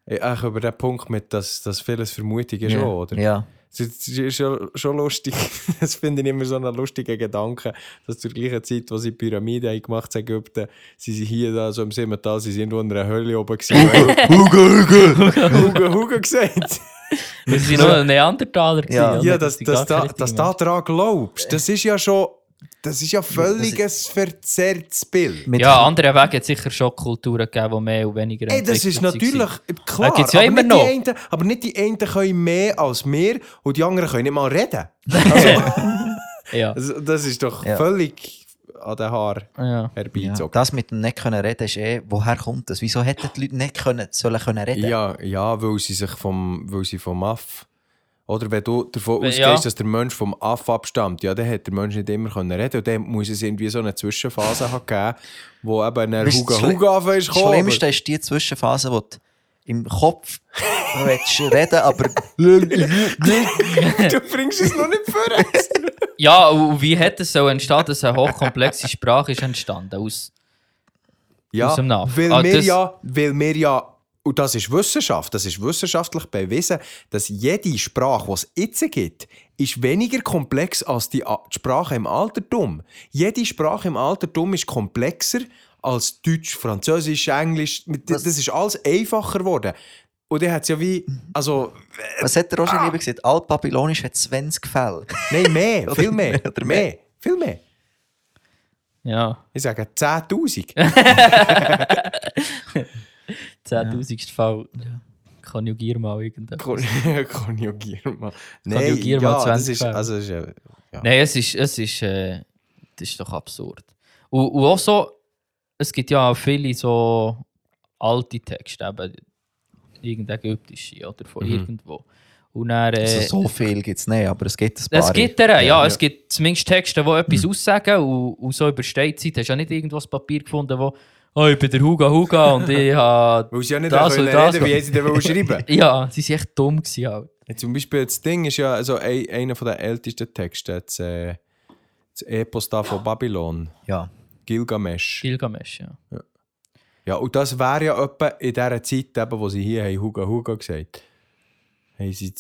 Speaker 1: Ja, Auch über den Punkt mit, dass, dass vieles Vermutung ist,
Speaker 3: ja.
Speaker 1: auch, oder?
Speaker 3: Ja.
Speaker 1: Es ist- schon, schon lustig. Das finde ich immer so einen lustigen Gedanken, dass zur gleichen Zeit, wo sie die Pyramide haben gemacht haben, in Ägypten, sie sind hier da, so im Simmental, sie sind irgendwo in einer Höhle oben gewesen. Hugo, Hugo! Hugo, Hugo gesagt.
Speaker 2: Wir sind noch ein Neandertaler.
Speaker 3: Ja.
Speaker 1: Ja, dass,
Speaker 2: gar
Speaker 1: da, dass
Speaker 2: richtigen
Speaker 1: da dran glaubst, das ist ja schon, das ist ja völlig ein verzerrtes Bild.
Speaker 3: Mit
Speaker 2: Ja, andere Wege hat es sicher schon Kulturen gegeben, die mehr und weniger
Speaker 1: Ey, das ist natürlich
Speaker 2: waren.
Speaker 1: klar,
Speaker 2: Da gibt's ja
Speaker 1: aber,
Speaker 2: immer
Speaker 1: nicht
Speaker 2: noch.
Speaker 1: Die einen, aber nicht die einen können mehr als wir und die anderen können nicht mal reden. Also,
Speaker 2: Ja.
Speaker 1: das, das ist doch
Speaker 3: Ja.
Speaker 1: völlig an den Haar
Speaker 2: ja.
Speaker 3: ja,
Speaker 1: herbeizogen.
Speaker 3: das mit dem nicht können reden ist eh, woher kommt das? Wieso hätten die Leute nicht können, sollen können reden?
Speaker 1: Ja, ja, weil sie sich vom, weil sie vom Aff. Oder wenn du davon
Speaker 2: Ja.
Speaker 1: ausgehst, dass der Mensch vom Aff abstammt, ja, dann hat der Mensch nicht immer können reden und dann muss es irgendwie so eine Zwischenphase haben gegeben, wo eben ein Huga
Speaker 3: das
Speaker 1: Huga anfängt ist
Speaker 3: Das
Speaker 1: gekommen.
Speaker 3: Schlimmste ist die Zwischenphase, wo du im Kopf reden aber
Speaker 1: aber Du bringst es noch nicht vor.
Speaker 2: ja, und wie hat es so entstanden, dass eine hochkomplexe Sprache ist entstanden? Aus,
Speaker 1: Ja,
Speaker 2: Aus dem Naff.
Speaker 1: weil,
Speaker 2: Ah,
Speaker 1: wir
Speaker 2: das-
Speaker 1: ja, weil wir ja, und das ist Wissenschaft, das ist wissenschaftlich bewiesen, dass jede Sprache, die es jetzt gibt, ist weniger komplex als die, Sprache im Altertum. Jede Sprache im Altertum ist komplexer als Deutsch, Französisch, Englisch. Das ist alles einfacher geworden. Und dann hat es ja wie, also,
Speaker 3: was hat der Roger lieber gesagt? Altbabylonisch hat 20 Fälle.
Speaker 1: nein, mehr, viel mehr,
Speaker 3: mehr, oder
Speaker 1: mehr,
Speaker 3: mehr.
Speaker 1: viel mehr.
Speaker 2: ja,
Speaker 1: Ich sage 10'000.
Speaker 2: 10.000. Fall. Konjugier mal irgendetwas.
Speaker 1: Kon- Konjugier mal. Nein,
Speaker 2: Konjugier mal
Speaker 1: ja,
Speaker 2: 20
Speaker 1: das ist,
Speaker 2: Fälle.
Speaker 1: also, ist, ja.
Speaker 2: Nein, es ist, es ist, äh, das ist doch absurd. Und, und auch so, es gibt ja auch viele so alte Texte, eben irgendein ägyptische oder von
Speaker 1: Mhm.
Speaker 2: irgendwo. Und dann, äh,
Speaker 3: Also so viel gibt es nicht, aber es gibt ein paar.
Speaker 2: es gibt er, ja,
Speaker 1: Ja,
Speaker 2: es
Speaker 1: ja.
Speaker 2: gibt zumindest Texte, die etwas aussagen und, und so über Steinzeit hast du ja nicht irgendwo ein Papier gefunden, wo oh, ich bin der Huga Huga und ich habe...
Speaker 1: Weil sie ja nicht
Speaker 2: Das und das.
Speaker 1: reden, wie sie dann schreiben
Speaker 2: Ja, sie waren echt dumm. Gewesen, halt.
Speaker 1: Ja, Zum Beispiel das Ding ist ja also ein, einer der ältesten Texte, das, äh, das Epos da von Babylon,
Speaker 3: Ja.
Speaker 1: Gilgamesch.
Speaker 2: Gilgamesch, ja.
Speaker 1: Ja, und das wäre ja etwa in dieser Zeit, eben, wo sie hier haben, Huga Huga gesagt haben. sie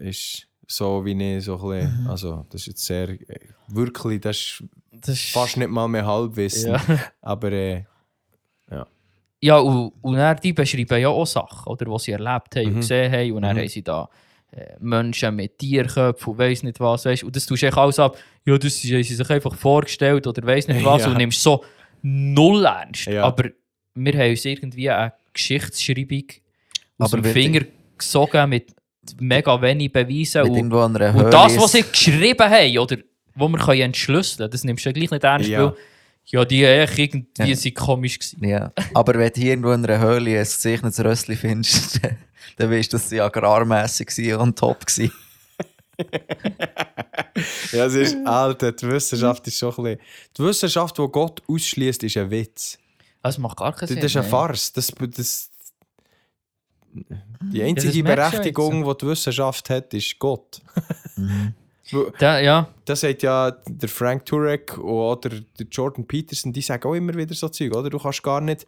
Speaker 1: ist so wie ich so ein bisschen, also das ist jetzt sehr, äh, wirklich, das ist
Speaker 2: Das ist
Speaker 1: fast nicht mal mehr Halbwissen,
Speaker 2: Ja,
Speaker 1: aber äh,
Speaker 2: ja und, und dann, die beschreiben ja auch Sachen, oder, die sie erlebt haben
Speaker 1: Mhm.
Speaker 2: und gesehen haben. Und dann
Speaker 1: Mhm.
Speaker 2: haben sie da äh, Menschen mit Tierköpfen und weiss nicht was. Weißt, und das tust du echt alles ab. Ja, das haben sie sich einfach vorgestellt oder weiss nicht was.
Speaker 1: Ja.
Speaker 2: Und nimmst so null ernst.
Speaker 1: Ja.
Speaker 2: Aber wir haben uns irgendwie eine Geschichtsschreibung aus
Speaker 3: Aber
Speaker 2: dem Finger gesogen mit mega wenig Beweisen. Und, und das, was sie geschrieben haben, oder wo wir können entschlüsseln können, das nimmst du ja gleich nicht ernst,
Speaker 1: Ja.
Speaker 2: weil ja, die echt irgendwie
Speaker 3: Ja.
Speaker 2: sind komisch gewesen.
Speaker 3: Ja. Aber wenn du irgendwo in einer Höhle ein gezeichnetes Rössli findest, dann weißt du, dass sie agrarmässig waren und top waren.
Speaker 1: ja, es ist, Alter, die Wissenschaft ist schon ein bisschen, die Wissenschaft, die Gott ausschließt, ist ein Witz.
Speaker 2: Das macht gar keinen Sinn.
Speaker 1: das ist eine. Farce. Das, das, die einzige
Speaker 2: du
Speaker 1: Berechtigung, die die Wissenschaft hat, ist Gott.
Speaker 2: Da, ja,
Speaker 1: Das sagt ja der Frank Turek oder der Jordan Peterson, die sagen auch immer wieder so Zeug, oder? Du kannst gar nicht,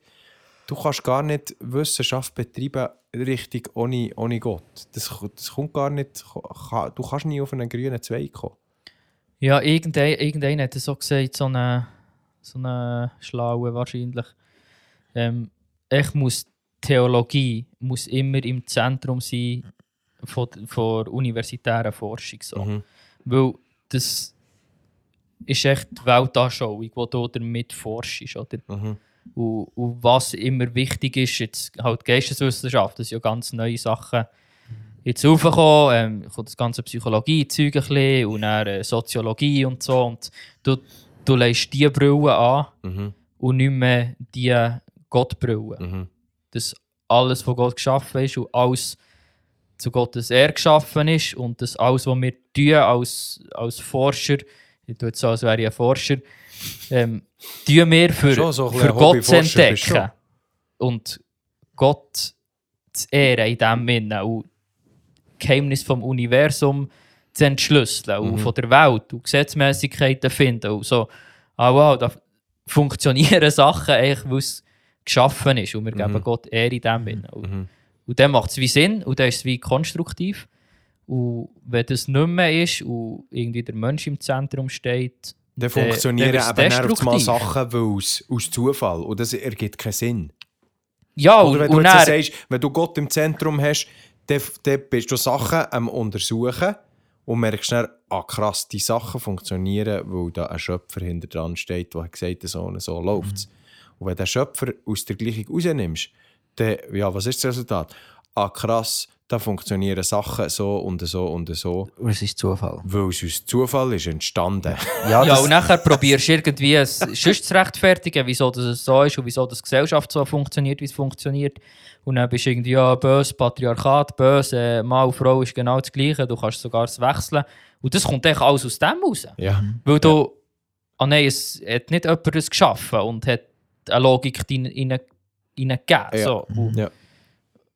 Speaker 1: du kannst gar nicht Wissenschaft betreiben richtig ohne, ohne Gott. Das, das kommt gar nicht, kann- du kannst nie auf einen grünen Zweig kommen.
Speaker 2: ja irgendein, irgendein hat es so gesagt, so eine, so eine Schlaue wahrscheinlich. Ähm, ich muss Theologie muss immer im Zentrum sein von, von universitärer Forschung. So.
Speaker 1: Mhm.
Speaker 2: Weil das ist echt die Weltanschauung, die du damit forschst. Oder?
Speaker 1: Mhm.
Speaker 2: Und, und was immer wichtig ist, jetzt halt Geisteswissenschaft, das sind ja ganz neue Sachen jetzt aufgekommen, ähm, kommt das ganze Psychologie-Zeug ein bisschen und dann äh, Soziologie und so. Und du, du legst diese Brille an
Speaker 1: Mhm.
Speaker 2: und nicht mehr die Gottbrille.
Speaker 1: Mhm.
Speaker 2: Dass alles von Gott geschaffen ist und alles zu Gottes Ehre geschaffen ist und dass alles, was wir tun als, als Forscher, ich tue jetzt so, als wäre ich ein Forscher, ähm, tun wir für,
Speaker 1: so
Speaker 2: für Gott zu entdecken. Und Gott zu ehren in dem Sinne und das Geheimnis vom Universum zu entschlüsseln und
Speaker 1: Mhm.
Speaker 2: von der Welt und Gesetzmäßigkeiten finden und so. Ah wow, da funktionieren Sachen eigentlich, weil es geschaffen ist und wir geben
Speaker 1: Mhm.
Speaker 2: Gott Ehre in dem Sinne. Und,
Speaker 1: Mhm.
Speaker 2: Und dann macht es wie Sinn und dann ist es wie konstruktiv. Und wenn das nicht mehr ist und irgendwie der Mensch im Zentrum steht,
Speaker 1: Dann funktionieren eben dann auf mal. Sachen weil es aus Zufall und das ergibt keinen Sinn.
Speaker 2: ja, und,
Speaker 1: Oder wenn du
Speaker 2: und
Speaker 1: jetzt
Speaker 2: dann,
Speaker 1: sagst, wenn du Gott im Zentrum hast, dann, dann bist du Sachen am Untersuchen und merkst dann, ah krass, die Sachen funktionieren, weil da ein Schöpfer hinter dran steht, der hat gesagt, so und so läuft es. Und wenn du den Schöpfer aus der Gleichung rausnimmst, dann, ja, was ist das Resultat? Ah krass, da funktionieren Sachen so und so und so,
Speaker 3: Und es ist Zufall.
Speaker 1: weil es aus Zufall ist entstanden.
Speaker 3: Ja,
Speaker 2: ja, und nachher probierst du irgendwie es sonst zu rechtfertigen, wieso das es so ist und wieso das Gesellschaft so funktioniert, wie es funktioniert. Und dann bist du irgendwie, ja, böse, Patriarchat, böse, Mann und Frau ist genau das Gleiche, du kannst sogar es wechseln. Und das kommt eigentlich alles aus dem raus.
Speaker 1: Ja.
Speaker 2: Weil du, ah nein, es hat nicht jemand das geschaffen und hat eine Logik rein- rein- reingegeben.
Speaker 1: Ja.
Speaker 2: So. Und,
Speaker 1: Ja.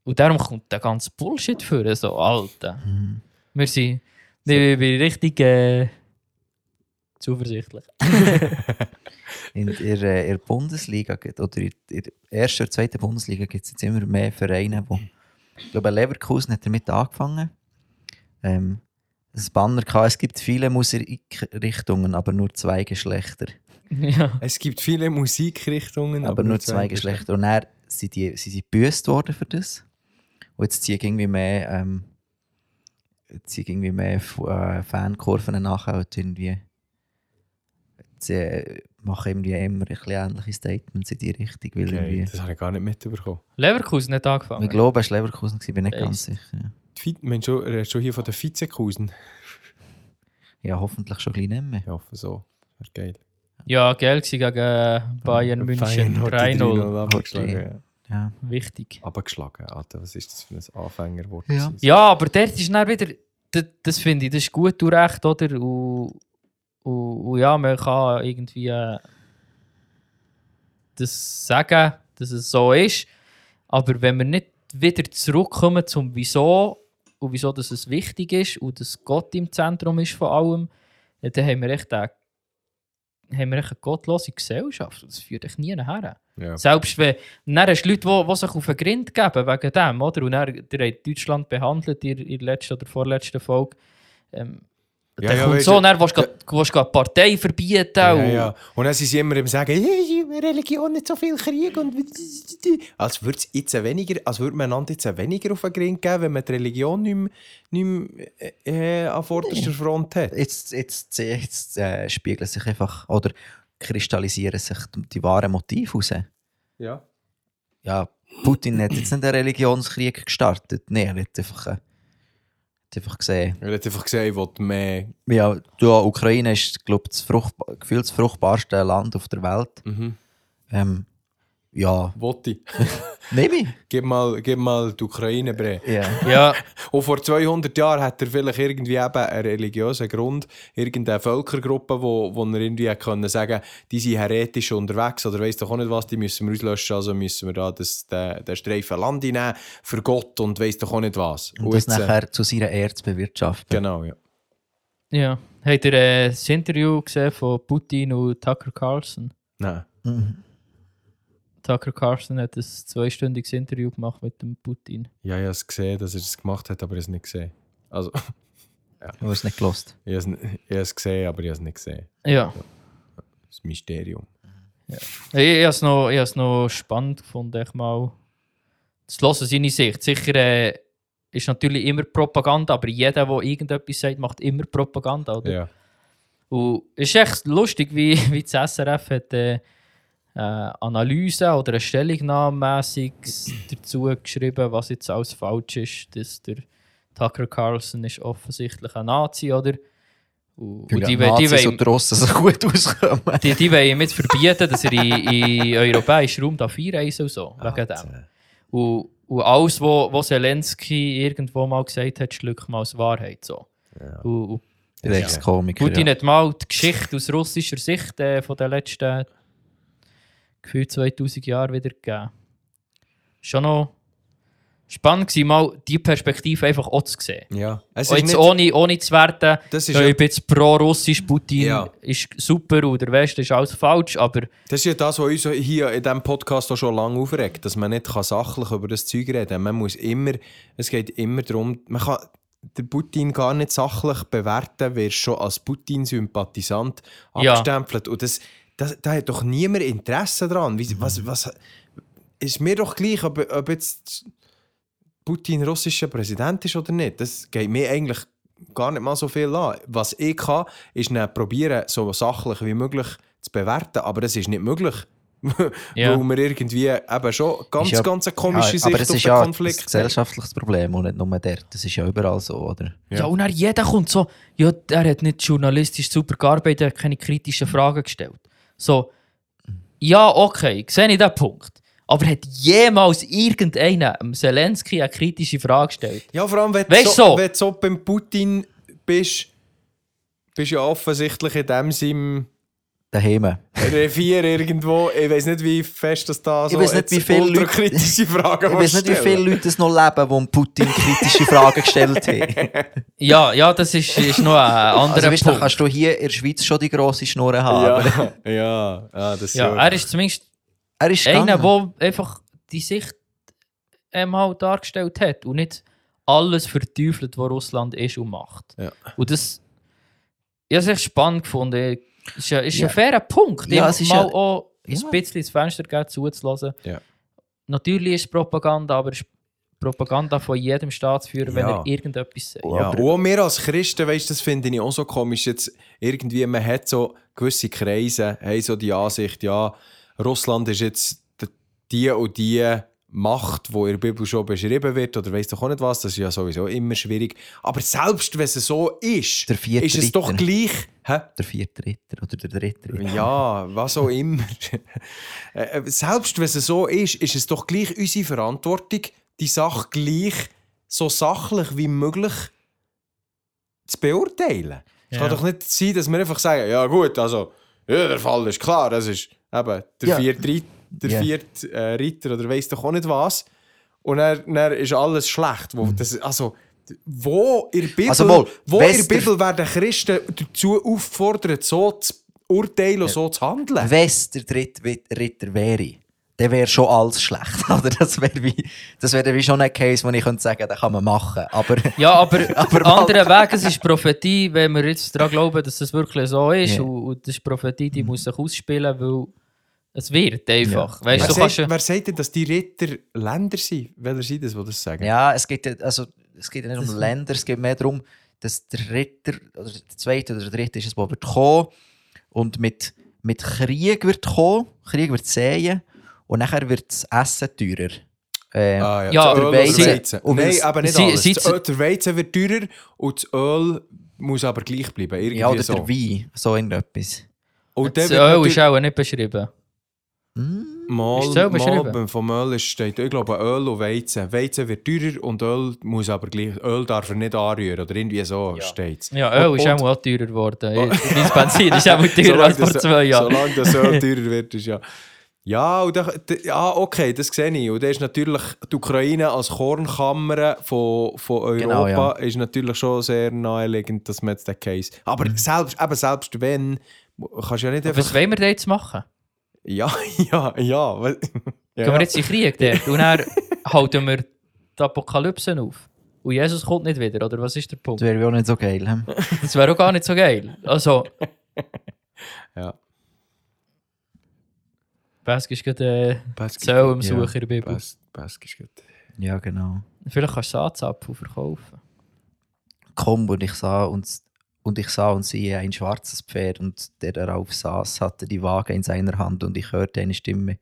Speaker 2: und darum kommt der ganze Bullshit für so, Alter.
Speaker 3: Mhm.
Speaker 2: Wir sind, ich bin richtig äh, zuversichtlich.
Speaker 3: in der, in der Bundesliga oder in der ersten oder zweiten Bundesliga gibt es jetzt immer mehr Vereine, wo ich glaube Leverkusen hat damit angefangen. Ähm, das Banner gehabt, es gibt viele Musikrichtungen, aber nur zwei Geschlechter.
Speaker 2: ja.
Speaker 1: Es gibt viele Musikrichtungen,
Speaker 3: aber, nur zwei Geschlechter. Und dann sind die, sind gebüßt worden für das. Und jetzt ziehen irgendwie mehr, ähm, ziehen irgendwie mehr äh, Fankurven nachher und irgendwie sie äh, machen irgendwie immer ein bisschen ähnliche Statements in die Richtung. Weil
Speaker 1: Okay, das habe ich gar nicht mitbekommen.
Speaker 2: Leverkusen hat angefangen.
Speaker 3: ich glaube, es war Leverkusen, gewesen, bin nicht
Speaker 2: Weiss.
Speaker 3: ganz sicher. ja.
Speaker 1: Die Vi- Mensch, du redest schon hier von den Vizekusen.
Speaker 3: Ja, hoffentlich schon ein bisschen nicht mehr.
Speaker 1: Ich hoffe so. Wäre geil.
Speaker 2: Ja, war gegen Bayern München
Speaker 1: Bayern hat die
Speaker 2: 3-0.
Speaker 1: 3-0 abgeschlagen,
Speaker 3: Okay.
Speaker 1: ja.
Speaker 2: Wichtig.
Speaker 1: abgeschlagen. Alter, was ist das für ein Anfängerwort?
Speaker 3: Ja.
Speaker 2: Ja, aber dort ist dann wieder, das, das finde ich, das ist gut und recht, oder? Und, und, und ja, man kann irgendwie äh, das sagen, dass es so ist. Aber wenn wir nicht wieder zurückkommen zum Wieso und wieso dass es wichtig ist und dass Gott im Zentrum ist von allem, dann haben wir echt eine, haben wir eine gottlose Gesellschaft. Das führt dich nie her.
Speaker 1: Ja.
Speaker 2: Selbst wenn dann hast du Leute, die, die sich auf den Grind geben wegen dem, oder? Und dann, ihr habt Deutschland behandelt in der letzten oder vorletzten Folge. Ähm,
Speaker 1: Ja,
Speaker 2: dann
Speaker 1: ja,
Speaker 2: kommt so,
Speaker 1: du,
Speaker 2: dann willst du willst die Partei verbieten.
Speaker 1: Ja,
Speaker 2: und-
Speaker 1: ja. Und dann sind sie immer im Sagen, «Ja, Religion nicht so viel Krieg und als würde es jetzt weniger, als würde man einander jetzt weniger auf den Grind geben, wenn man die Religion nicht mehr, nicht mehr äh, an vorderster Front hat.
Speaker 3: Jetzt, jetzt, jetzt äh, spiegeln sich einfach oder kristallisieren sich die, die wahren Motive raus.
Speaker 1: Ja.
Speaker 3: Ja, Putin hat jetzt nicht einen Religionskrieg gestartet. Nein, er hat einfach, äh, hat einfach gesehen.
Speaker 1: Er hat einfach ich will mehr.
Speaker 3: Ja, ja Ukraine ist, glaube ich, das fruchtbar, gefühlt das fruchtbarste Land auf der Welt.
Speaker 1: Mhm.
Speaker 3: Ähm, ja,
Speaker 1: Wotti.
Speaker 3: nehme ich.
Speaker 1: Gib mal, gib mal die Ukraine bre.
Speaker 3: Ja.
Speaker 2: ja,
Speaker 1: Und vor 200 Jahren hat er vielleicht irgendwie eben einen religiösen Grund, irgendeine Völkergruppe, wo, wo er irgendwie können sagen die sind heretisch unterwegs oder weiss doch auch nicht was, die müssen wir auslöschen, also müssen wir da das, den, den Streifen Land nehmen für Gott und weiss doch auch nicht was.
Speaker 3: Und das
Speaker 1: jetzt, äh,
Speaker 3: nachher zu seiner Ehre zu bewirtschaften.
Speaker 1: Genau, ja.
Speaker 2: ja. Habt ihr äh, das Interview gesehen von Putin und Tucker Carlson?
Speaker 1: Nein.
Speaker 3: Mhm.
Speaker 2: Tucker Carlson hat ein zweistündiges Interview gemacht mit dem Putin.
Speaker 1: Ja, ich habe es gesehen, dass er es gemacht hat, aber ich habe es nicht gesehen. Also,
Speaker 3: Du hast es nicht gelost.
Speaker 1: ich habe es, ich gesehen, aber ich habe es nicht gesehen.
Speaker 2: Ja.
Speaker 1: Das Mysterium.
Speaker 2: Ich, ich habe es noch, ich noch spannend gefunden, echt mal zu hören, seine Sicht. Sicher äh, ist natürlich immer Propaganda, aber jeder, der irgendetwas sagt, macht immer Propaganda. Oder?
Speaker 1: Ja.
Speaker 2: Und es ist echt lustig, wie, wie das SRF hat, äh, äh, Analyse oder eine Stellungnahme dazu geschrieben, was jetzt alles falsch ist. Dass der Tucker Carlson ist offensichtlich ein Nazi, oder? Und, und die,
Speaker 3: ja,
Speaker 2: die, die, wollen-
Speaker 3: Russen so gut auskommen.
Speaker 2: die, die wollen ihm jetzt verbieten, dass er in, in europäischen Raum darf einreisen und so. Wegen dem. Und, und alles, was wo Zelensky irgendwo mal gesagt hat, schluckt man als Wahrheit. So. Und, und
Speaker 3: Der Ex-Komiker.
Speaker 2: Putin
Speaker 3: ja.
Speaker 2: hat mal die Geschichte aus russischer Sicht äh, von den letzten gefühlt 2000 Jahren wieder gegeben. Schon noch spannend gewesen, mal die Perspektive einfach auch zu sehen.
Speaker 1: Ja. Es
Speaker 2: jetzt
Speaker 1: nicht,
Speaker 2: ohne, ohne zu werten,
Speaker 1: das ist
Speaker 2: ja,
Speaker 1: ja,
Speaker 2: ich bin jetzt pro-russisch, Putin
Speaker 1: Ja.
Speaker 2: ist super und der Westen ist alles falsch, aber
Speaker 1: Das ist ja das, was uns hier in diesem Podcast auch schon lange aufregt, dass man nicht kann sachlich über das Zeug reden kann. Man muss immer, es geht immer darum, man kann den Putin gar nicht sachlich bewerten, wird schon als Putin-Sympathisant
Speaker 2: Ja.
Speaker 1: abgestempelt. Und das, das, da hat doch niemand Interesse daran. Wie, was, was, ist mir doch gleich, ob, ob jetzt Putin russischer Präsident ist oder nicht. Das geht mir eigentlich gar nicht mal so viel an. Was ich kann, ist dann probieren, so sachlich wie möglich zu bewerten. Aber das ist nicht möglich.
Speaker 2: Ja.
Speaker 1: Weil wir irgendwie eben schon ganz,
Speaker 3: ja-
Speaker 1: ganz eine komische
Speaker 3: Ja,
Speaker 1: Sicht
Speaker 3: aber es
Speaker 1: auf
Speaker 3: ist
Speaker 1: den
Speaker 3: ja ein
Speaker 1: Konflikt
Speaker 3: gesellschaftliches Problem und nicht nur dort. Das ist ja überall so, oder?
Speaker 2: Ja,
Speaker 1: Ja.
Speaker 2: und dann jeder kommt so, ja, er hat nicht journalistisch super gearbeitet, er hat keine kritischen Fragen gestellt. So, ja, okay, sehe ich den Punkt. Aber hat jemals irgendeiner Zelensky eine kritische Frage gestellt?
Speaker 1: Ja, vor allem, wenn
Speaker 2: Weißt
Speaker 1: so,
Speaker 2: so?
Speaker 1: wenn du so beim Putin bist, bist du ja offensichtlich in dem Sinn
Speaker 3: Daheim.
Speaker 1: Revier irgendwo. Ich weiß nicht, wie fest das da so
Speaker 3: Ich weiss nicht, wie
Speaker 1: jetzt
Speaker 3: viele Leute-
Speaker 1: ultrakritische Fragen
Speaker 3: Ich weiß nicht, wie viele Leute es noch leben, die Putin kritische Fragen gestellt haben.
Speaker 2: Ja, ja, das ist, ist noch ein anderer
Speaker 3: Also weißt du,
Speaker 2: Punkt.
Speaker 3: kannst du hier in der Schweiz schon die grosse Schnur haben. aber
Speaker 1: Ja, ja, ja, das
Speaker 2: ja, er ist zumindest
Speaker 3: Er ist
Speaker 2: einer,
Speaker 3: gegangen.
Speaker 2: der einfach die Sicht einmal dargestellt hat und nicht alles verteufelt, was Russland ist und macht.
Speaker 1: Ja.
Speaker 2: Und das ich habe es echt spannend gefunden. Ist, ein- ist
Speaker 3: Ja.
Speaker 2: ein fairer Punkt,
Speaker 3: Ja, es ist
Speaker 2: mal
Speaker 3: ja-
Speaker 2: auch
Speaker 3: Ja.
Speaker 2: ein bisschen ins Fenster geben, zuzulassen.
Speaker 1: Ja.
Speaker 2: Natürlich ist es Propaganda, aber es ist Propaganda von jedem Staatsführer, wenn
Speaker 1: Ja.
Speaker 2: er irgendetwas sagt.
Speaker 1: Ja, und auch wir als Christen, weißt, das finde ich auch so komisch. Jetzt irgendwie, man hat so gewisse Kreise, haben so die Ansicht, ja, Russland ist jetzt die und die Macht, wo in der Bibel schon beschrieben wird, oder weiss doch auch nicht was, das ist ja sowieso immer schwierig. Aber selbst wenn es so ist, ist es doch
Speaker 3: Ritter.
Speaker 1: gleich. Hä?
Speaker 3: Der vierte Ritter oder der dritte Ritter.
Speaker 1: Ja, was auch immer. Äh, äh, Selbst wenn es so ist, ist es doch gleich unsere Verantwortung, die Sache gleich so sachlich wie möglich zu beurteilen. Es
Speaker 2: Ja.
Speaker 1: kann doch nicht sein, dass wir einfach sagen, ja gut, also, ja, der Fall ist klar, das ist eben der
Speaker 3: Ja.
Speaker 1: vierte, Rit- der
Speaker 3: Ja.
Speaker 1: vierte äh, Ritter oder weiss doch auch nicht was. Und dann, dann ist alles schlecht. Wo, das, also, wo in der Bibel,
Speaker 3: Mhm. Also mal,
Speaker 1: wo in der Bibel werden Christen dazu auffordert, so zu urteilen und so zu handeln?
Speaker 3: Wenn der dritte Ritter wäre, dann wäre schon alles schlecht. Oder? Das wäre wie, das wäre wie schon ein Case, wo ich könnte sagen, den kann man machen. Aber
Speaker 2: Ja, aber,
Speaker 3: Aber
Speaker 2: aber andere Weg, es ist Prophetie, wenn wir jetzt daran glauben, dass es wirklich so ist.
Speaker 3: Ja.
Speaker 2: Und, und das ist Prophetie, die muss sich ausspielen, weil es wird einfach.
Speaker 3: Ja.
Speaker 2: Weißt
Speaker 1: Wer, sagt, wer sagt denn, dass die Ritter Länder sind? Welcher sind das, die das sagen?
Speaker 3: ja, es geht, ja- also, es geht nicht um Länder, es geht mehr darum, dass der Ritter, oder der zweite oder der dritte ist es, der wird kommen und mit, mit Krieg wird kommen, Krieg wird säen und nachher wird das Essen teurer. Ähm,
Speaker 1: Ah, ja,
Speaker 2: Ja,
Speaker 1: Öl
Speaker 3: Weizen.
Speaker 1: Weizen.
Speaker 3: Und
Speaker 1: Nein, aber nicht
Speaker 2: sie-
Speaker 1: alles.
Speaker 2: sie-
Speaker 1: Das Öl- der Weizen wird teurer und das Öl muss aber gleich bleiben. Irgendwie
Speaker 3: ja, oder
Speaker 1: so.
Speaker 3: der Wein, so irgendetwas.
Speaker 1: Und
Speaker 2: das Öl ist auch nicht beschrieben.
Speaker 3: Hm?
Speaker 1: Mal,
Speaker 2: Ist so
Speaker 1: mal vom Öl ist- steht, ich glaube, Öl und Weizen. Weizen wird teurer und Öl muss aber gleich, Öl darf er nicht anrühren oder irgendwie so
Speaker 3: Ja.
Speaker 1: steht
Speaker 2: Ja, Öl ist
Speaker 1: Und-
Speaker 2: auch teurer geworden. Mein Benzin ist auch teurer als vor zwei Jahren.
Speaker 1: Solange das Öl teurer wird, ist ja... Ja, und da, da, ja, okay, das sehe ich. Und da ist natürlich die Ukraine als Kornkammer von, von Europa
Speaker 3: Genau, ja.
Speaker 1: ist natürlich schon sehr naheliegend, dass man jetzt den Case... Aber
Speaker 3: Mhm.
Speaker 1: selbst, eben selbst wenn, kannst du ja nicht
Speaker 2: Was
Speaker 1: einfach...
Speaker 2: wollen wir da jetzt machen?
Speaker 1: Ja, ja, ja. ja.
Speaker 2: Gehen wir jetzt in den Krieg dort und dann halten wir die Apokalypse auf? Und Jesus kommt nicht wieder, oder was ist der
Speaker 3: Das
Speaker 2: Punkt?
Speaker 3: wäre auch nicht so geil. hm?
Speaker 2: Das wäre auch gar nicht so geil. Also,
Speaker 1: Ja.
Speaker 2: Pesk ist gerade äh, Zell
Speaker 1: ja,
Speaker 2: Suchen in der Bibel.
Speaker 1: Pesk ist gut.
Speaker 3: Ja, genau.
Speaker 2: Vielleicht kannst du Saatzapfel verkaufen.
Speaker 3: Komm, und ich sah und, und ich sah und siehe ein schwarzes Pferd und der darauf saß, hatte die Waage in seiner Hand und ich hörte eine Stimme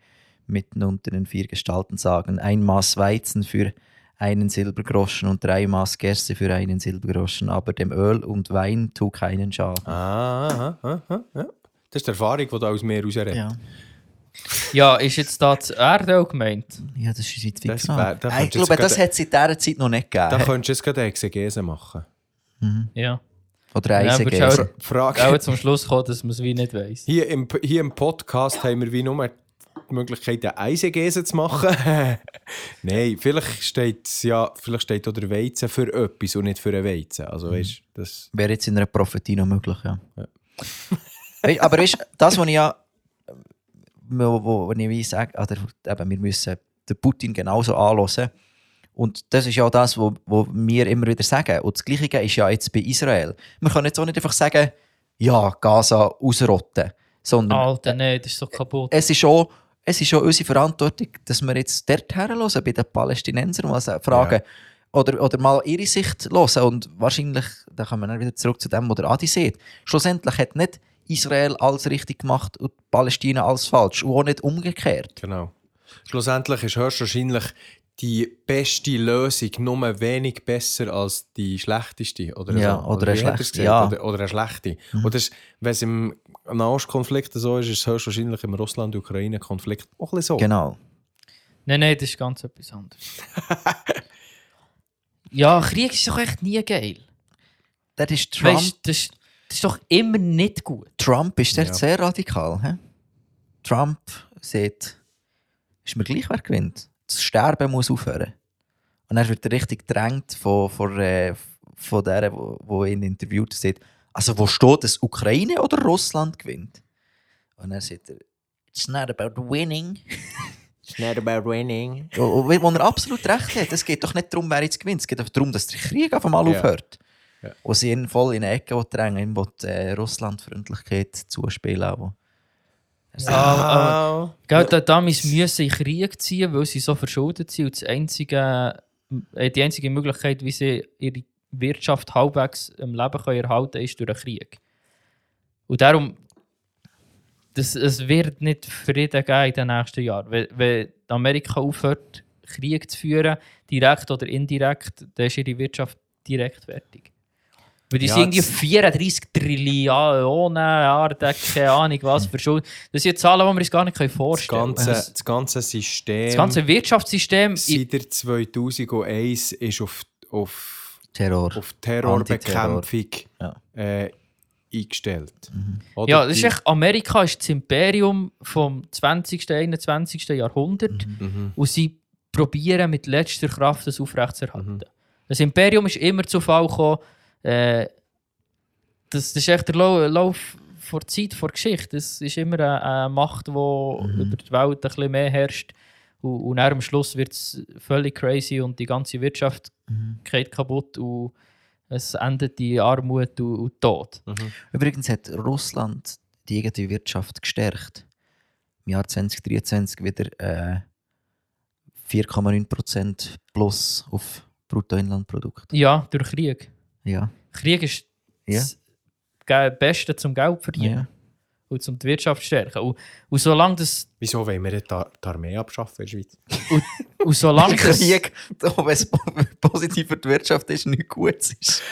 Speaker 3: mitten unter den vier Gestalten sagen, ein Maß Weizen für einen Silbergroschen und drei Maß Gerste für einen Silbergroschen, aber dem Öl und Wein tu keinen Schaden.
Speaker 1: Ah, aha, aha, aha, ja. Das ist die Erfahrung, die da aus mir rausredet.
Speaker 3: Ja.
Speaker 2: Ja, ist jetzt da das Erdöl gemeint?
Speaker 3: ja, das ist jetzt
Speaker 1: da
Speaker 3: Ich glaube, das hat es in dieser Zeit noch nicht
Speaker 1: Da
Speaker 3: gegeben.
Speaker 1: könntest du jetzt gerade eine Exegese machen.
Speaker 3: Mhm.
Speaker 2: Ja.
Speaker 3: Oder
Speaker 2: Ja, aber
Speaker 3: Eisengäse.
Speaker 2: schau-
Speaker 1: Frage.
Speaker 2: Auch zum Schluss kommen, dass man es wie nicht weiss.
Speaker 1: Hier im, hier im Podcast haben wir wie nur die Möglichkeit, eine Eisengese zu machen. Nein, vielleicht steht, ja, vielleicht steht auch der Weizen für etwas und nicht für einen Weizen. Also, weißt du, das.
Speaker 3: Wäre jetzt in einer Prophetie noch möglich, ja. Weißt, aber weißt, das, was ich ja, wo, wo, wo ich wie sage, oder, eben, wir müssen den Putin genauso anhören. Und das ist ja das, was wo wir immer wieder sagen. Und das Gleiche ist ja jetzt bei Israel. Wir können jetzt auch nicht einfach sagen, ja, Gaza ausrotten. Sondern
Speaker 2: Alter, nein, das ist so kaputt.
Speaker 3: es ist schon, es ist schon unsere Verantwortung, dass wir jetzt dort herhören, bei den Palästinensern und fragen, oder, oder mal ihre Sicht hören. Und wahrscheinlich, da kommen wir dann wieder zurück zu dem, was der Adi sieht. Schlussendlich hat nicht Israel alles richtig gemacht und Palästina alles falsch. Und auch nicht umgekehrt.
Speaker 1: Genau. Schlussendlich ist höchstwahrscheinlich die beste Lösung nur wenig besser als die schlechteste. Oder,
Speaker 3: Ja,
Speaker 1: so.
Speaker 3: oder eine
Speaker 1: wie hat er es
Speaker 3: schlechte, ja.
Speaker 1: Oder, oder eine schlechte. Und das, wenn es im Nahostkonflikt so ist, ist es höchstwahrscheinlich im Russland-Ukraine-Konflikt auch ein bisschen so.
Speaker 3: Genau.
Speaker 2: Nein, nein, das ist ganz etwas anderes. ja, Krieg ist doch echt nie geil.
Speaker 3: Das ist Trump.
Speaker 2: Weißt das, ist- das ist doch immer nicht gut.
Speaker 3: Trump ist
Speaker 1: Ja.
Speaker 3: sehr radikal. He? Trump sagt, ist mir gleich, wer gewinnt. Das Sterben muss aufhören. Und dann wird er richtig gedrängt von, von, äh, von der, wo, wo ihn interviewt sagt, Also, wo steht es, Ukraine oder Russland gewinnt? Und dann sagt er, It's not about winning.
Speaker 1: It's not about winning.
Speaker 3: Wo wo er absolut recht hat. Es geht doch nicht darum, wer jetzt gewinnt. Es geht einfach darum, dass der Krieg auf einmal
Speaker 1: Ja.
Speaker 3: aufhört.
Speaker 1: Ja.
Speaker 3: Und sie ihn voll in eine Ecke will drängen, ihm will, äh, Russlandfreundlichkeit zuspielen. auch. Er sagt,
Speaker 2: Ah, Gell, da, da müssen in Krieg ziehen, weil sie so verschuldet sind. Und das einzige, äh, die einzige Möglichkeit, wie sie ihre Wirtschaft halbwegs im Leben können erhalten können, ist durch einen Krieg. Und darum, das, es wird nicht Frieden geben in den nächsten Jahren. Wenn, wenn Amerika aufhört, Krieg zu führen, direkt oder indirekt, dann ist ihre Wirtschaft direkt fertig. Weil die
Speaker 1: Ja,
Speaker 2: sind irgendwie
Speaker 1: das-
Speaker 2: 34 Trillionen Jahre, keine Ahnung was, verschuldet. Das sind Zahlen, die wir uns gar nicht
Speaker 1: Das
Speaker 2: vorstellen können.
Speaker 1: ganze, das ganze System
Speaker 2: Das ganze Wirtschaftssystem,
Speaker 1: seit der 2001 ist auf, auf,
Speaker 3: Terror.
Speaker 1: auf Terrorbekämpfung
Speaker 3: Ja.
Speaker 1: äh, eingestellt. Oder
Speaker 2: ja, das ist echt, Amerika ist das Imperium vom 20. 21. Jahrhundert
Speaker 1: Mhm.
Speaker 2: und sie probieren mit letzter Kraft das aufrechtzuerhalten. Das Imperium ist immer zu Fall gekommen. Äh, das, das ist echt der Lau- Lauf vor Zeit, vor Geschichte. Das ist immer eine, eine Macht, die über die Welt ein bisschen mehr herrscht. Und, und dann am Schluss wird es völlig crazy und die ganze Wirtschaft geht kaputt und es endet in Armut und, und Tod.
Speaker 3: Übrigens hat Russland die eigene Wirtschaft gestärkt. Im Jahr 2023 wieder äh, 4,9% plus auf Bruttoinlandprodukt.
Speaker 2: Ja, durch Krieg.
Speaker 3: Ja.
Speaker 2: Krieg ist
Speaker 3: Ja.
Speaker 2: das Beste zum Geld verdienen
Speaker 3: ja.
Speaker 2: und zum die Wirtschaft stärken. Und, und solange das,
Speaker 1: Wieso wollen wir nicht die die Armee abschaffen in der Schweiz?
Speaker 2: und solange das,
Speaker 3: Krieg, wenn es po- positiv für die Wirtschaft ist, nichts Gutes ist.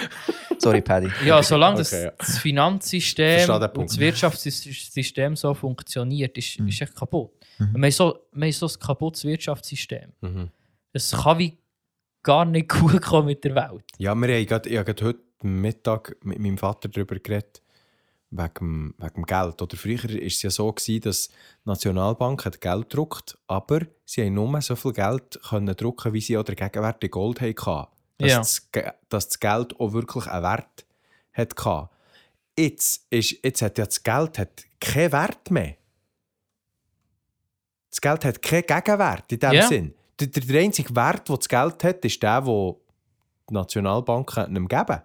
Speaker 3: Sorry, Paddy.
Speaker 2: ja, solange
Speaker 1: Okay, ja.
Speaker 2: das, das Finanzsystem und das Wirtschaftssystem so funktioniert, ist,
Speaker 3: Mhm.
Speaker 2: ist echt kaputt. Wir, haben so, wir haben so ein kaputtes Wirtschaftssystem.
Speaker 1: Mhm.
Speaker 2: Es kann wie gar nicht gut kommen mit der Welt.
Speaker 1: Ja, wir haben gerade, ich habe heute Mittag mit meinem Vater darüber geredet, wegen, wegen Geld. Oder früher war es ja so, gewesen, dass die Nationalbank hat Geld druckt, aber sie haben nur so viel Geld können drucken, wie sie auch der Gegenwert in Gold hatten. Dass,
Speaker 2: Ja.
Speaker 1: das, dass das Geld auch wirklich einen Wert hatte. Jetzt, ist, jetzt hat ja das Geld hat keinen Wert mehr. Das Geld hat keinen Gegenwert in dem
Speaker 2: Ja.
Speaker 1: Sinn. Der, der, der einzige Wert, den das Geld hat, ist der, den die Nationalbanken ihm geben.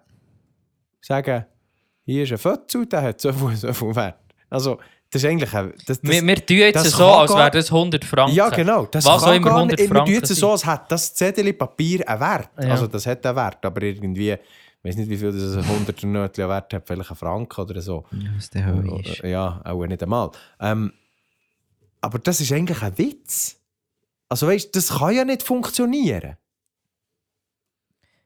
Speaker 1: Sagen, hier ist ein Fötzel, der hat so viel, so viel Wert. Also, das ist eigentlich ein, das, das,
Speaker 2: wir, wir tun jetzt so, als wäre das 100 Franken.
Speaker 1: Ja, genau. Das
Speaker 2: Was
Speaker 1: kann
Speaker 2: auch immer
Speaker 1: gar
Speaker 2: 100
Speaker 1: nicht- Wir
Speaker 2: Franken
Speaker 1: tun
Speaker 2: sind.
Speaker 1: so, als hätte das Zettel Papier einen Wert.
Speaker 2: Ja.
Speaker 1: Also, das hat einen Wert, aber irgendwie, ich weiß nicht, wie viel das ein 100er Nötchen Wert hat, vielleicht ein Franken oder so.
Speaker 3: Ja, was der Höhe ist.
Speaker 1: Ja, auch nicht einmal. Ähm, aber das ist eigentlich ein Witz. Also, weißt das kann ja nicht funktionieren.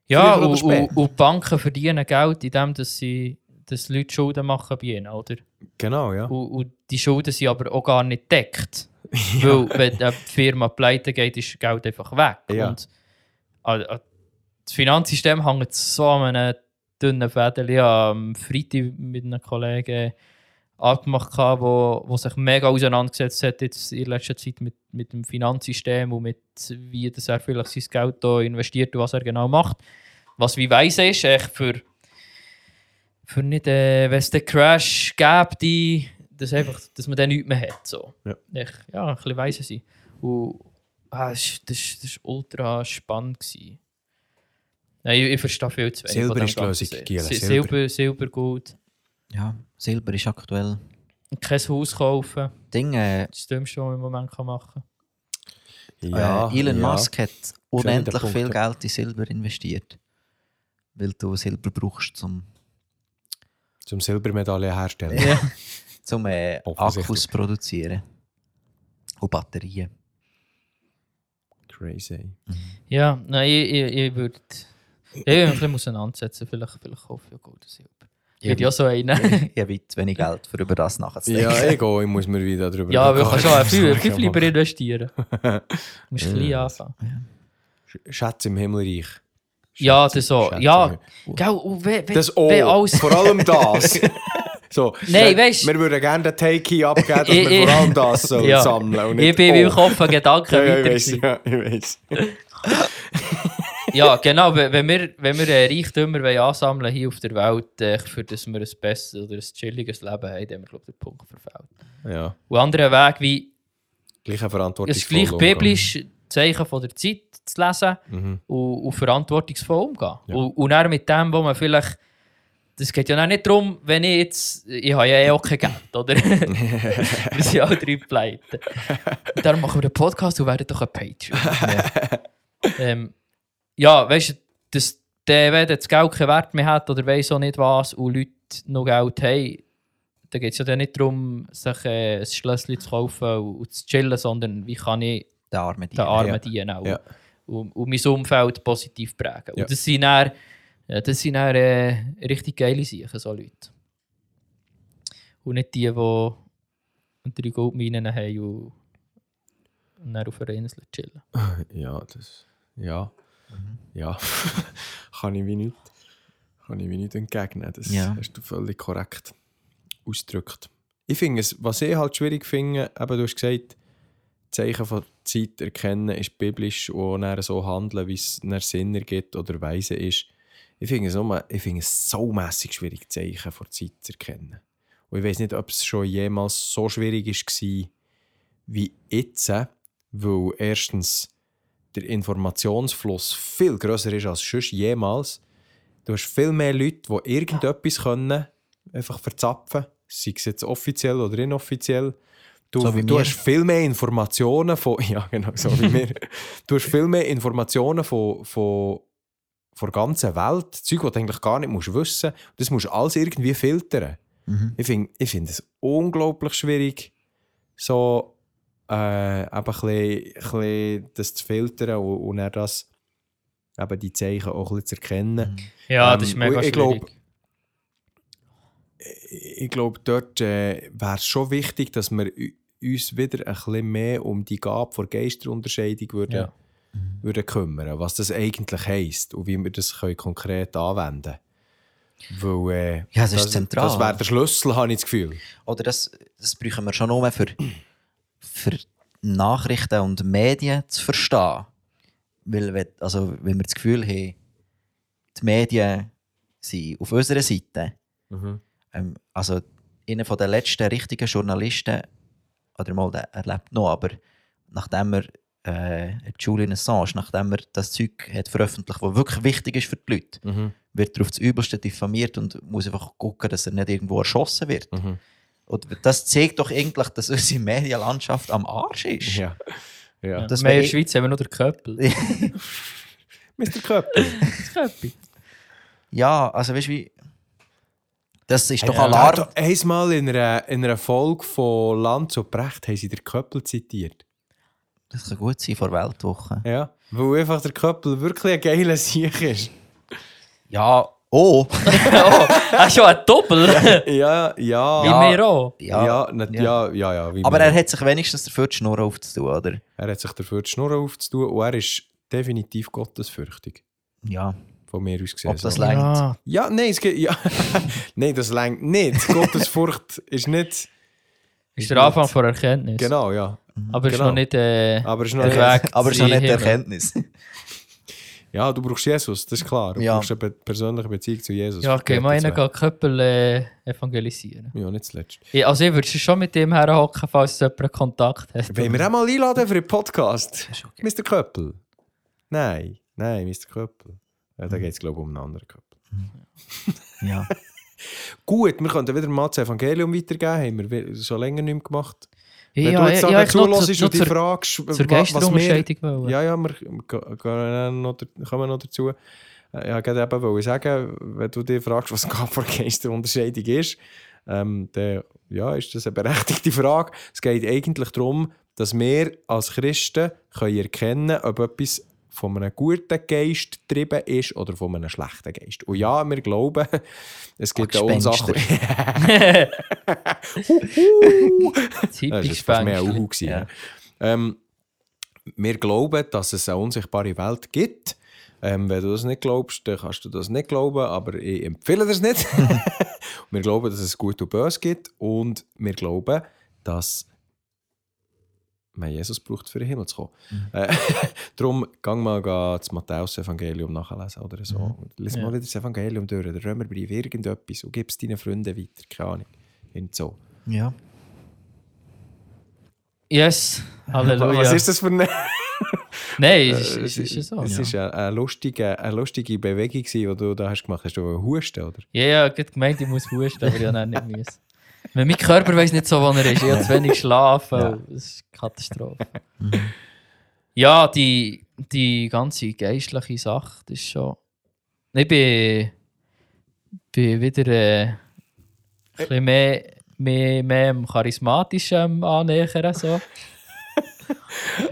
Speaker 2: Ja, und, und, und die Banken verdienen Geld, indem dass sie dass Leute Schulden machen bei ihnen, oder?
Speaker 1: Genau, ja.
Speaker 2: Und, und die Schulden sind aber auch gar nicht deckt. Weil, wenn eine Firma pleite geht, ist Geld einfach weg.
Speaker 1: Ja.
Speaker 2: Und an das Finanzsystem hängt so an einem dünnen Fädel. Ich habe am Freitag mit einem Kollegen abgemacht, der wo, wo sich mega auseinandergesetzt hat jetzt in letzter Zeit mit, mit dem Finanzsystem und mit wie das er vielleicht sein Geld da investiert und was er genau macht. Was wie weise ist, echt für, für nicht, äh, wenn es den Crash gäbe, die, dass, einfach, dass man dann nichts mehr hat. So.
Speaker 1: Ja.
Speaker 2: Echt, ja, ein bisschen weise sein. Und ah, das war das, das ultra spannend. Gewesen. Nein, ich, ich verstehe viel zu wenig.
Speaker 1: Silber ist die Lösung, Silber.
Speaker 2: Silber, Silber gut.
Speaker 3: Ja, Silber ist aktuell.
Speaker 2: Kein Haus kaufen.
Speaker 3: Ding, äh,
Speaker 2: Das ist das Dümmste, was man im Moment kann machen
Speaker 1: ja
Speaker 3: äh, Elon
Speaker 1: ja.
Speaker 3: Musk hat unendlich viel. Geld in Silber investiert. Weil du Silber brauchst, um,
Speaker 1: Zum Silbermedaille herstellen.
Speaker 2: kann. Ja.
Speaker 3: zum äh. Akkus produzieren. Und Batterien.
Speaker 1: Crazy.
Speaker 2: ja, nein, ich, ich, ich würde. Ich würde mich ein bisschen auseinandersetzen. Vielleicht, vielleicht kaufe ich ja Gold und Silber. Ich ja so einen.
Speaker 3: ich habe zu wenig Geld, für über das nachzudenken.
Speaker 1: Ja, ich gehe, ich muss mir wieder darüber
Speaker 2: ja, aber du kannst auch viel,
Speaker 1: Sorgen
Speaker 2: viel
Speaker 1: machen.
Speaker 2: lieber investieren. Du musst klein
Speaker 1: Ja.
Speaker 2: anfangen.
Speaker 1: Schätze im Himmelreich.
Speaker 2: Ja, das so. Ja,
Speaker 1: im
Speaker 2: wenn,
Speaker 1: Das auch.
Speaker 2: alles.
Speaker 1: Vor allem das. so,
Speaker 2: Nein,
Speaker 1: wir-
Speaker 2: weisst-
Speaker 1: Wir würden gerne den Take-Key abgeben, dass
Speaker 2: Ich-
Speaker 1: wir
Speaker 2: ich-
Speaker 1: vor allem das sollen
Speaker 2: Ja.
Speaker 1: sammeln. Und
Speaker 2: Ich
Speaker 1: nicht
Speaker 2: bin in meinem
Speaker 1: auch.
Speaker 2: Kopf an Gedanken
Speaker 1: Ja, ja,
Speaker 2: weiter.
Speaker 1: ich weiß, ja, ich weiß.
Speaker 2: Ja, genau. Wenn wir, wenn wir äh, Reichtümer ansammeln hier auf der Welt, äh, für dass wir ein besseres oder ein chilliges Leben haben, dann haben wir, glaube ich, den Punkt verfehlt.
Speaker 1: Ja,
Speaker 2: Und andere Weg wie
Speaker 1: gleiche Verantwortung.
Speaker 2: es gleich biblisch Zeichen von der Zeit zu lesen
Speaker 1: Mhm.
Speaker 2: und, und verantwortungsvoll umgehen.
Speaker 1: Ja.
Speaker 2: Und, und dann mit dem, wo man vielleicht. Das geht ja nicht darum, wenn ich jetzt. Ich habe ja eh auch kein Geld, oder? wir sind alle drei pleite. Darum machen wir den Podcast und werden doch ein Patreon. ähm, ja, weißt du, dass der, wenn das Geld keinen Wert mehr hat oder weiss auch nicht was und Leute noch Geld haben, dann geht es ja dann nicht darum, sich äh, ein Schlösschen zu kaufen und, und zu chillen, sondern wie kann ich
Speaker 3: Den der arme
Speaker 2: den armen
Speaker 1: Ja.
Speaker 2: Diener auch.
Speaker 1: Ja.
Speaker 2: Und, und mein Umfeld positiv prägen.
Speaker 1: Ja.
Speaker 2: Und das sind dann, das sind dann äh, richtig geile Sachen, so Leute. Und nicht die, die drei Goldminen haben und, und dann auf einer Insel chillen.
Speaker 1: Ja, das. Ja. Ja. kann ich wie nicht. Kann ich wie nicht entgegnen. Das
Speaker 3: Ja.
Speaker 1: hast du völlig korrekt ausgedrückt. Ich finde es, was ich halt schwierig finde, eben, du hast gesagt, Zeichen von Zeit erkennen ist biblisch und dann so handeln, wie es einen Sinn ergibt oder weise ist. Ich finde es, nur, ich finde es so mässig schwierig, Zeichen von Zeit zu erkennen. Und ich weiß nicht, ob es schon jemals so schwierig war wie jetzt, weil erstens der Informationsfluss viel größer ist als sonst jemals. Du hast viel mehr Leute, die irgendetwas können, einfach verzapfen, sei es jetzt offiziell oder inoffiziell. Du,
Speaker 3: So
Speaker 1: du hast viel mehr Informationen von, ja genau, so wie wir. Du hast viel mehr Informationen von, von, von der ganzen Welt, Zeug, die du eigentlich gar nicht musst wissen musst. Das musst du alles irgendwie filtern.
Speaker 3: Mhm.
Speaker 1: Ich finde ich find es unglaublich schwierig, so äh, eben ein bisschen, ein bisschen das zu filtern und, und dann das, eben die Zeichen auch ein bisschen zu erkennen.
Speaker 2: Ja,
Speaker 1: Ähm,
Speaker 2: das ist mega
Speaker 1: und ich
Speaker 2: schwierig.
Speaker 1: glaub- Ich glaube, dort äh, wäre es schon wichtig, dass wir uns wieder ein bisschen mehr um die Gabe der Geisterunterscheidung würden,
Speaker 2: Ja.
Speaker 1: würden kümmern, was das eigentlich heisst und wie wir das können konkret anwenden können. Äh,
Speaker 3: Ja, das ist
Speaker 1: das,
Speaker 3: zentral.
Speaker 1: Das wäre der Schlüssel, habe ich das Gefühl.
Speaker 3: Oder das, das brauchen wir schon nur für, für Nachrichten und Medien zu verstehen. Weil, wenn- also, wenn wir das Gefühl haben, die Medien sind auf unserer Seite. Ähm, also, einer von den letzten richtigen Journalisten, oder mal, der, er lebt noch, aber nachdem er äh, Julian Assange, nachdem er das Zeug hat veröffentlicht, was wirklich wichtig ist für die Leute,
Speaker 1: Mhm.
Speaker 3: wird er aufs Übelste diffamiert und muss einfach gucken, dass er nicht irgendwo erschossen wird.
Speaker 1: Mhm.
Speaker 3: Und das zeigt doch eigentlich, dass unsere Medienlandschaft am Arsch ist.
Speaker 1: Ja. ja.
Speaker 2: Ja.
Speaker 3: das
Speaker 2: Wir in der Schweiz haben wir nur den Köppel.
Speaker 1: Mr. Köppel.
Speaker 2: Köppel.
Speaker 3: Ja, also weißt du, wie. Das ist doch
Speaker 1: Ja,
Speaker 3: Alarm.
Speaker 1: da- Einmal in einer, in einer Folge von Land zu Brecht haben sie den Köppel zitiert.
Speaker 3: Das kann gut sein vor Weltwoche.
Speaker 1: Ja. Weil einfach der Köppel wirklich ein geiler Sieg ist.
Speaker 3: Ja, oh!
Speaker 2: oh, hast du schon ein Doppel?
Speaker 1: Ja, ja.
Speaker 2: Wie
Speaker 3: Ja.
Speaker 2: wir auch.
Speaker 1: Ja,
Speaker 3: Ja,
Speaker 1: nicht,
Speaker 3: ja.
Speaker 1: ja, ja, ja, wie
Speaker 3: Aber er hat sich wenigstens dafür die Schnur aufzutun, oder?
Speaker 1: er hat sich dafür die Schnur aufzutun und er ist definitiv gottesfürchtig.
Speaker 3: Ja.
Speaker 1: Von mir aus gesehen.
Speaker 3: Ob das längt.
Speaker 2: Ja.
Speaker 1: Ja, nein, es geht, ja. nein, das längt nicht. Gottesfurcht ist nicht.
Speaker 2: Ist der Anfang von Erkenntnis.
Speaker 1: Genau, ja.
Speaker 2: Aber ist
Speaker 1: Genau.
Speaker 2: noch nicht äh,
Speaker 1: Aber es ist noch
Speaker 2: der
Speaker 1: nicht-
Speaker 2: Weg
Speaker 3: Aber
Speaker 2: zu
Speaker 3: schon nicht. Erkenntnis.
Speaker 1: Ja, du brauchst Jesus, das ist klar. Du
Speaker 3: Ja.
Speaker 1: brauchst eine be- persönliche Beziehung zu Jesus.
Speaker 2: Ja, okay, mal einen Köppel äh, evangelisieren.
Speaker 1: Ja, nicht zuletzt.
Speaker 2: Ja, also ich würde schon mit dem herhocken, falls jemand Kontakt hat.
Speaker 1: Wollen wir auch mal einladen für einen Podcast?
Speaker 3: okay.
Speaker 1: Mr. Köppel? Nein, nein, Mr. Köppel. Ja, da geht es, glaube ich, um einen anderen Köppel.
Speaker 3: Ja.
Speaker 1: Gut, wir könnten wieder mal das Evangelium weitergeben. Haben wir schon länger nicht mehr gemacht. Wenn
Speaker 2: ja,
Speaker 1: du jetzt
Speaker 2: ja,
Speaker 1: ja, zuhörst
Speaker 2: zu-
Speaker 1: und
Speaker 2: zur,
Speaker 1: fragst,
Speaker 2: zur. Geisterunterscheidung wollen.
Speaker 1: Ja, ja, wir noch, kommen noch dazu. Äh, Ja, gerade eben wollte sagen, wenn du dich fragst, was vor Geisterunterscheidung ist, ähm, dann ja, ist das eine berechtigte Frage. Es geht eigentlich darum, dass wir als Christen können erkennen ob etwas von einem guten Geist getrieben ist oder von einem schlechten Geist. Und ja, wir glauben, es gibt auch. Sachen. Das
Speaker 2: Typisch
Speaker 1: war fast mehr. Uhu.
Speaker 3: ja.
Speaker 1: Ähm, wir glauben, dass es eine unsichtbare Welt gibt. Ähm, wenn du das nicht glaubst, dann kannst du das nicht glauben, aber ich empfehle das nicht. wir glauben, dass es Gut und Böse gibt und wir glauben, dass man Jesus braucht, für den Himmel zu kommen. Äh, darum, gang mal ga das Matthäus-Evangelium nachlesen oder so. Lies
Speaker 2: Ja.
Speaker 1: mal wieder das Evangelium durch, der Römerbrief, irgendetwas und gib es deinen Freunden weiter, keine Ahnung. Und so.
Speaker 3: ja.
Speaker 2: Yes, Halleluja.
Speaker 1: Was ist das für eine...
Speaker 2: Nein, es
Speaker 1: Äh,
Speaker 2: ist, es ist so.
Speaker 1: Es
Speaker 2: Ja,
Speaker 1: ist eine, eine, lustige, eine lustige Bewegung, die du da hast gemacht hast. Hast du husten, oder?
Speaker 2: ja, ja ich habe gemeint, ich muss husten, aber ich habe nicht müssen. Mein Körper weiß nicht so, wo er ist. Ich habe zu wenig schlafen.
Speaker 1: Ja.
Speaker 2: Das ist eine Katastrophe. ja, die, die ganze geistliche Sache, das ist schon. Ich bin, bin wieder äh, ein bisschen mehr, mehr, mehr dem charismatischen annähern. So.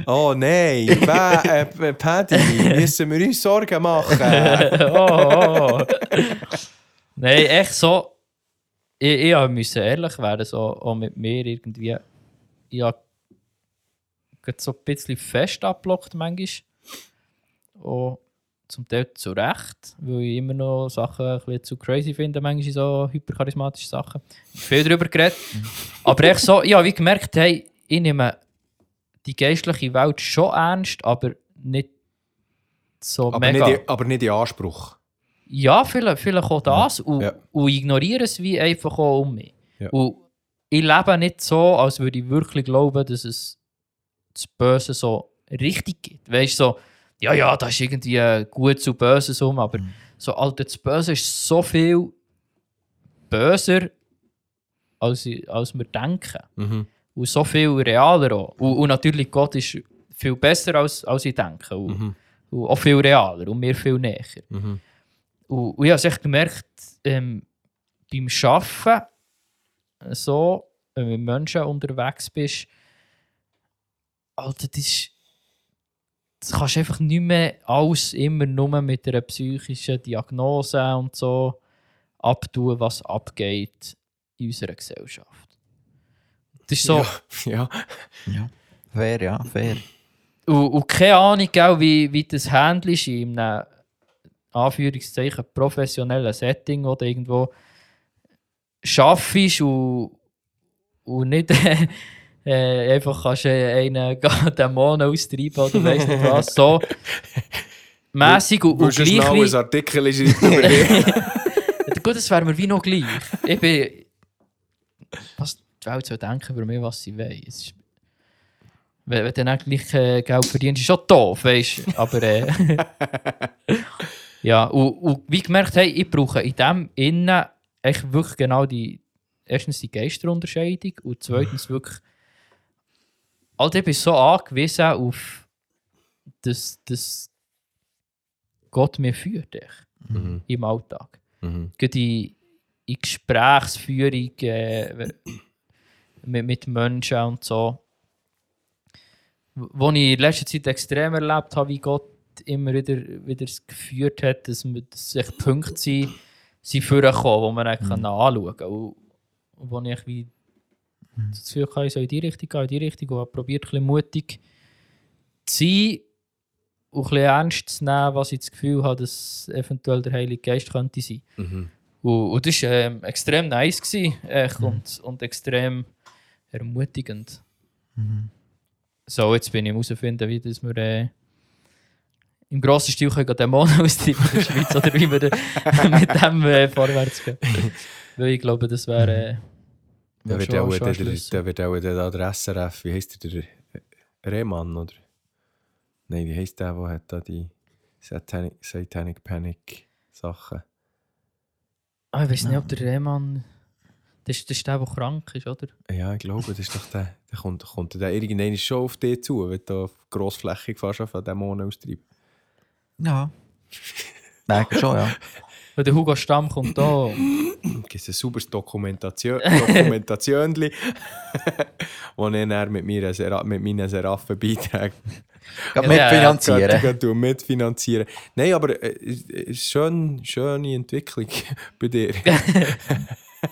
Speaker 1: Oh nein, äh, Paddy, müssen wir uns Sorgen machen?
Speaker 2: oh, oh. Nein, echt so. Ich, ich müssen ehrlich werden, so auch mit mir irgendwie. Ich habe so ein bisschen fest abgelockt manchmal. Und zum Teil zu Recht, weil ich immer noch Sachen ein bisschen zu crazy finde, manchmal so hypercharismatische Sachen. Viel darüber geredet. Aber echt so, ich habe wie gemerkt, hey, ich nehme die geistliche Welt schon ernst, aber nicht so
Speaker 1: aber,
Speaker 2: mega.
Speaker 1: nicht, aber nicht in Anspruch.
Speaker 2: Ja, vielleicht, vielleicht auch das. Und,
Speaker 1: Ja.
Speaker 2: und ignoriere es wie einfach auch um mich.
Speaker 1: Ja.
Speaker 2: Und ich lebe nicht so, als würde ich wirklich glauben, dass es das Böse so richtig gibt. Weißt du, so, ja, ja, das ist irgendwie gut zu Böses um, aber so, Alter, das Böse ist so viel böser, als, als wir denken.
Speaker 1: Mhm.
Speaker 2: Und so viel realer auch. Und, und natürlich, Gott ist viel besser, als, als ich denke. Und,
Speaker 1: Mhm.
Speaker 2: und auch viel realer und mir viel näher.
Speaker 1: Mhm.
Speaker 2: Und, und ich habe echt gemerkt, ähm, beim Arbeiten, so, wenn du mit Menschen unterwegs bist, Alter, das ist. Das kannst du einfach nicht mehr alles immer nur mit einer psychischen Diagnose und so abtun, was abgeht in unserer Gesellschaft. Das ist so.
Speaker 1: Ja, ja.
Speaker 3: Ja. Fair, ja, fair.
Speaker 2: Und, und keine Ahnung, wie, wie das handelst in einem Anführungszeichen professionellen Setting, wo du irgendwo schaffst und, und nicht äh, einfach kannst äh, einen Dämonen austreiben oder weiss nicht was. So mässig und, und
Speaker 1: du
Speaker 2: gleich. wie-
Speaker 1: ein Artikel schreiben?
Speaker 2: Gut, das wäre mir wie noch gleich. Ich bin. Was die Welt soll denken über mich, was sie will. Ist, wenn, wenn du dann gleich äh, Geld verdienst, ist schon doof, weißt du. Aber. Äh, ja, und, und wie gemerkt, hey, ich brauche in dem Innen echt wirklich genau die. Erstens die Geisterunterscheidung und zweitens wirklich. Alter, ich bin so angewiesen auf. dass, dass Gott mir führt echt,
Speaker 1: Mhm.
Speaker 2: im Alltag
Speaker 1: Mhm.
Speaker 2: in, in Gesprächsführung äh, mit, mit Menschen und so. Wo ich in letzter Zeit extrem erlebt habe, wie Gott immer wieder, wieder es geführt hat, dass, man, dass echt Punkte sind, sind vorgekommen, die man kann anschauen kann. Und, wo ich wie das Gefühl hatte, ich soll in die Richtung gehen, in die Richtung und habe probiert, ein bisschen mutig zu sein und ein bisschen ernst zu nehmen, was ich das Gefühl habe, dass eventuell der Heilige Geist könnte sein.
Speaker 1: Mhm.
Speaker 2: Und, und das war ähm, extrem nice gewesen, echt, und, und extrem ermutigend. So, jetzt bin ich herausfinden, wie das wir äh, im grossen Stil können Dämonen austreiben in der Schweiz oder wie wir da- mit dem äh, vorwärts gehen. Weil ich glaube, das wäre. Äh,
Speaker 1: Da wird auch der, wird auch der, SRF, wie heisst der, der Rehmann, oder? Nein, wie heisst der, der hat da die Satanic, Satanic Panic Sachen?
Speaker 2: Ah, ich weiß nicht, ob der Rehmann. Das ist, das ist der, der krank ist, oder?
Speaker 1: Ja, ich glaube, das ist doch der. Der kommt, kommt der irgendwann schon auf dich zu, wenn du grossflächig fast auf Dämonen austreibst.
Speaker 3: Ja. Denke schon, ja.
Speaker 2: Weil der Hugo Stamm kommt da.
Speaker 1: gibt es ein sauberes Dokumentation, Dokumentation, wo ich dann mit, mir Sera mit meinen Seraphen-Beiträgen
Speaker 3: Gerade
Speaker 2: Ja, ja,
Speaker 3: mitfinanzieren.
Speaker 1: Gott, Gott, mitfinanzieren. Nein, aber äh, es ist schön, schöne Entwicklung bei dir.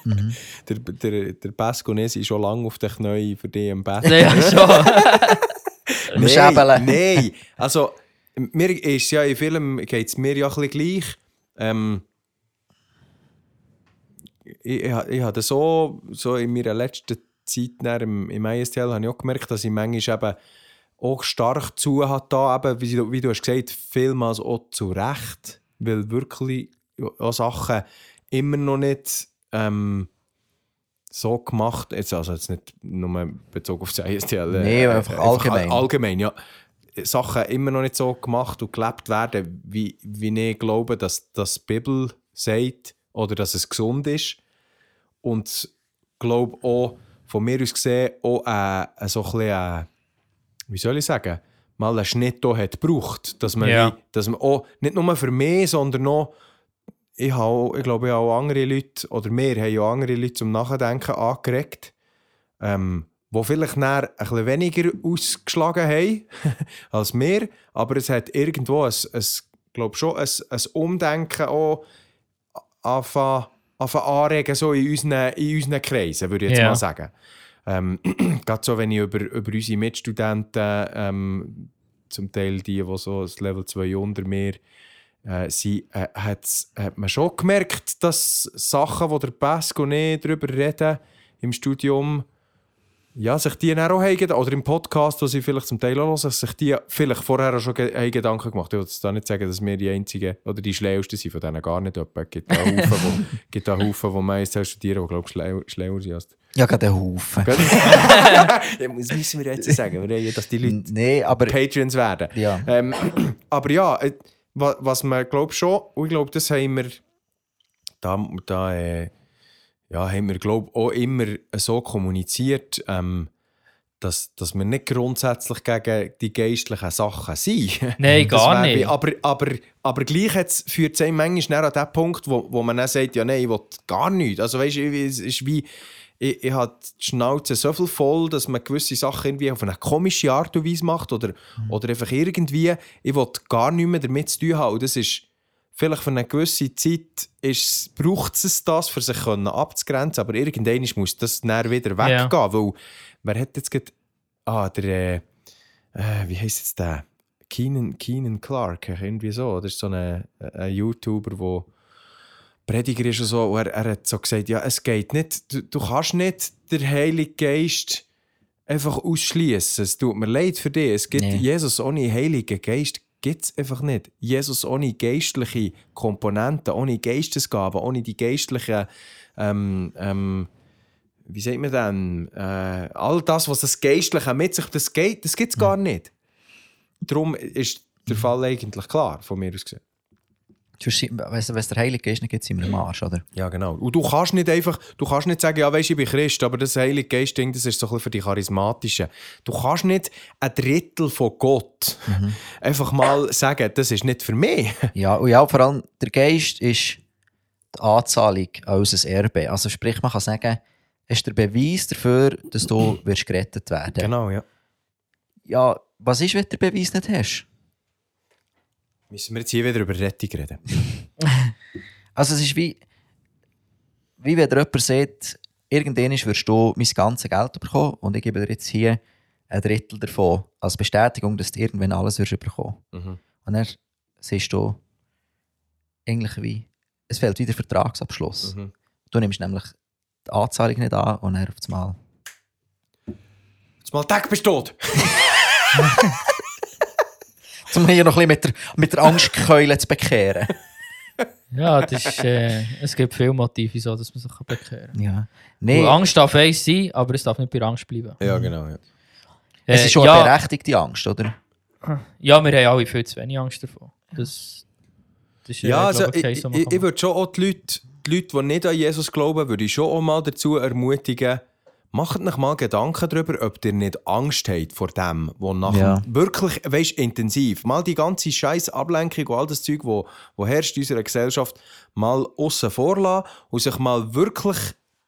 Speaker 3: Mhm.
Speaker 1: Der, der, der Pasconesi ist schon lange auf den Knien für dich im Bett.
Speaker 2: ja, schon.
Speaker 1: Nein, also mir ist ja in Film geht es mir ja ein bisschen gleich. Ähm, ich, ich, ich habe so, so in meiner letzten Zeit im, im ISTL habe ich auch gemerkt, dass ich manchmal eben auch stark zu hat da eben, wie, du- wie du hast gesagt, vielmals auch zu Recht, weil wirklich auch Sachen immer noch nicht ähm, so gemacht, jetzt, also jetzt nicht nur bezogen auf das ISTL, äh,
Speaker 3: Nee, einfach allgemein.
Speaker 1: all- allgemein, ja. Sachen immer noch nicht so gemacht und gelebt werden, wie, wie ich glaube, dass, die Bibel sagt oder dass es gesund ist. Und glaube auch, von mir aus gesehen, auch äh, so ein bisschen, äh, wie soll ich sagen, mal einen Schnitt auch hat gebraucht. Dass man,
Speaker 2: Ja.
Speaker 1: wie, dass man auch, nicht nur für mich, sondern auch, ich, habe, ich glaube, ich habe auch andere Leute, oder wir haben ja andere Leute zum Nachdenken angeregt, ähm, die vielleicht ein bisschen weniger ausgeschlagen haben als wir, aber es hat irgendwo ein, ein glaube schon ein, ein Umdenken auch anfangen, anfangen anregen, so in unseren, in unseren Kreisen, würde ich jetzt
Speaker 2: Ja.
Speaker 1: mal sagen. Ähm, Gerade so, wenn ich über, über unsere Mitstudenten, ähm, zum Teil die, die so das Level 2 unter mir äh, sind, äh, hat man schon gemerkt, dass Sachen, die der Pasco und ich darüber reden im Studium, ja, sich die dann auch haben, oder im Podcast, wo sie vielleicht zum Teil auch hören, sich die vielleicht vorher auch schon haben Gedanken gemacht. Ich will jetzt da nicht sagen, dass wir die Einzigen oder die Schlauesten sind, von denen gar nicht. Es gibt da Haufen, wo, gibt da Haufen, wo jetzt studieren, die, glaube ich, schlau, schlauer sind als
Speaker 3: Ja, gerade einen Haufen.
Speaker 1: das müssen wir jetzt sagen, dass die Leute
Speaker 3: Nee, aber
Speaker 1: Patrons werden.
Speaker 3: ja.
Speaker 1: Ähm, aber ja, äh, wa- was man glaube schon, und ich glaube, das haben wir da, da äh, ja, haben wir glaub, auch immer so kommuniziert, ähm, dass, dass wir nicht grundsätzlich gegen die geistlichen Sachen sind.
Speaker 2: Nein, gar nicht.
Speaker 1: Aber, aber, aber gleich führt es einem manchmal an den Punkt, wo, wo man dann sagt, ja nein, ich will gar nichts. Also weißt du, es ist wie, ich, ich habe die Schnauze so viel voll, dass man gewisse Sachen irgendwie auf eine komische Art und Weise macht oder, oder einfach irgendwie, ich will gar nichts mehr damit zu tun haben. Und das ist vielleicht für eine gewisse Zeit ist, braucht es das, für sich können abzugrenzen, aber irgendwann muss das dann wieder weggehen, weil wer hat jetzt gerade, ah, der, äh, äh, wie heisst jetzt der? Keenan, Keenan Clark, irgendwie so. Das ist so ein, ein YouTuber, der Prediger ist und so. Und er, er hat so gesagt, ja, es geht nicht, du, du kannst nicht den Heiligen Geist einfach ausschließen. Es tut mir leid für dich. Es gibt
Speaker 3: Nee.
Speaker 1: Jesus ohne Heiligen Geist gibt es einfach nicht. Jesus ohne geistliche Komponenten, ohne Geistesgaben, ohne die geistlichen ähm, ähm, wie sagt man denn, äh, all das, was das Geistliche mit sich, das, geht, das gibt es gar nicht. Darum ist der Fall eigentlich klar, von mir aus gesehen.
Speaker 3: Weißt du, wenn der Heilige Geist nicht gibt, sind wir im Arsch, oder?
Speaker 1: Ja, genau. Und du kannst nicht einfach, du kannst nicht sagen, ja, weisst ich bin Christ, aber das Heilige Geist-Ding, das ist so ein bisschen für die Charismatischen. Du kannst nicht ein Drittel von Gott einfach mal sagen, das ist nicht für mich.
Speaker 3: Ja, und ja, vor allem der Geist ist die Anzahlung an unser Erbe. Also sprich, man kann sagen, es ist der Beweis dafür, dass du wirst gerettet werden
Speaker 1: Genau, ja.
Speaker 3: Ja, was ist, wenn du den Beweis nicht hast?
Speaker 1: Müssen wir jetzt hier wieder über Rettung reden?
Speaker 3: Also es ist wie, wie wenn dir jemand sagt, irgendwann wirst du mein ganzes Geld bekommen und ich gebe dir jetzt hier ein Drittel davon als Bestätigung, dass du irgendwann alles wirst bekommen.
Speaker 1: Mhm.
Speaker 3: Und dann siehst du eigentlich wie, es fehlt wieder Vertragsabschluss.
Speaker 1: Mhm.
Speaker 3: Du nimmst nämlich die Anzahlung nicht an und dann auf das Mal.
Speaker 1: Jetzt mal Tag bist du tot.
Speaker 3: Um hier noch ein bisschen mit der, mit der Angstkeule zu bekehren.
Speaker 2: Ja, das ist, äh, es gibt viele Motive, so, dass man sich bekehren kann.
Speaker 3: Ja.
Speaker 2: Und
Speaker 3: Nee,
Speaker 2: Angst darf eins sein, aber es darf nicht bei Angst bleiben.
Speaker 1: Ja, genau. Ja.
Speaker 3: es
Speaker 2: Äh,
Speaker 3: ist schon
Speaker 2: ja,
Speaker 3: eine berechtigte Angst, oder?
Speaker 2: Ja, wir haben alle viel zu wenig Angst davon. Das, das ist, äh,
Speaker 1: Ja, also
Speaker 2: glaub
Speaker 1: ich, ich, ich,
Speaker 2: kann
Speaker 1: würde schon auch die Leute, die Leute, die nicht an Jesus glauben, würde ich schon auch mal dazu ermutigen, macht euch mal Gedanken darüber, ob ihr nicht Angst habt vor dem, wo nachher
Speaker 3: Ja.
Speaker 1: wirklich, weißt, intensiv, mal die ganze scheiß Ablenkung und all das Zeug, wo, wo herrscht in unserer Gesellschaft, mal aussen vorlassen und sich mal wirklich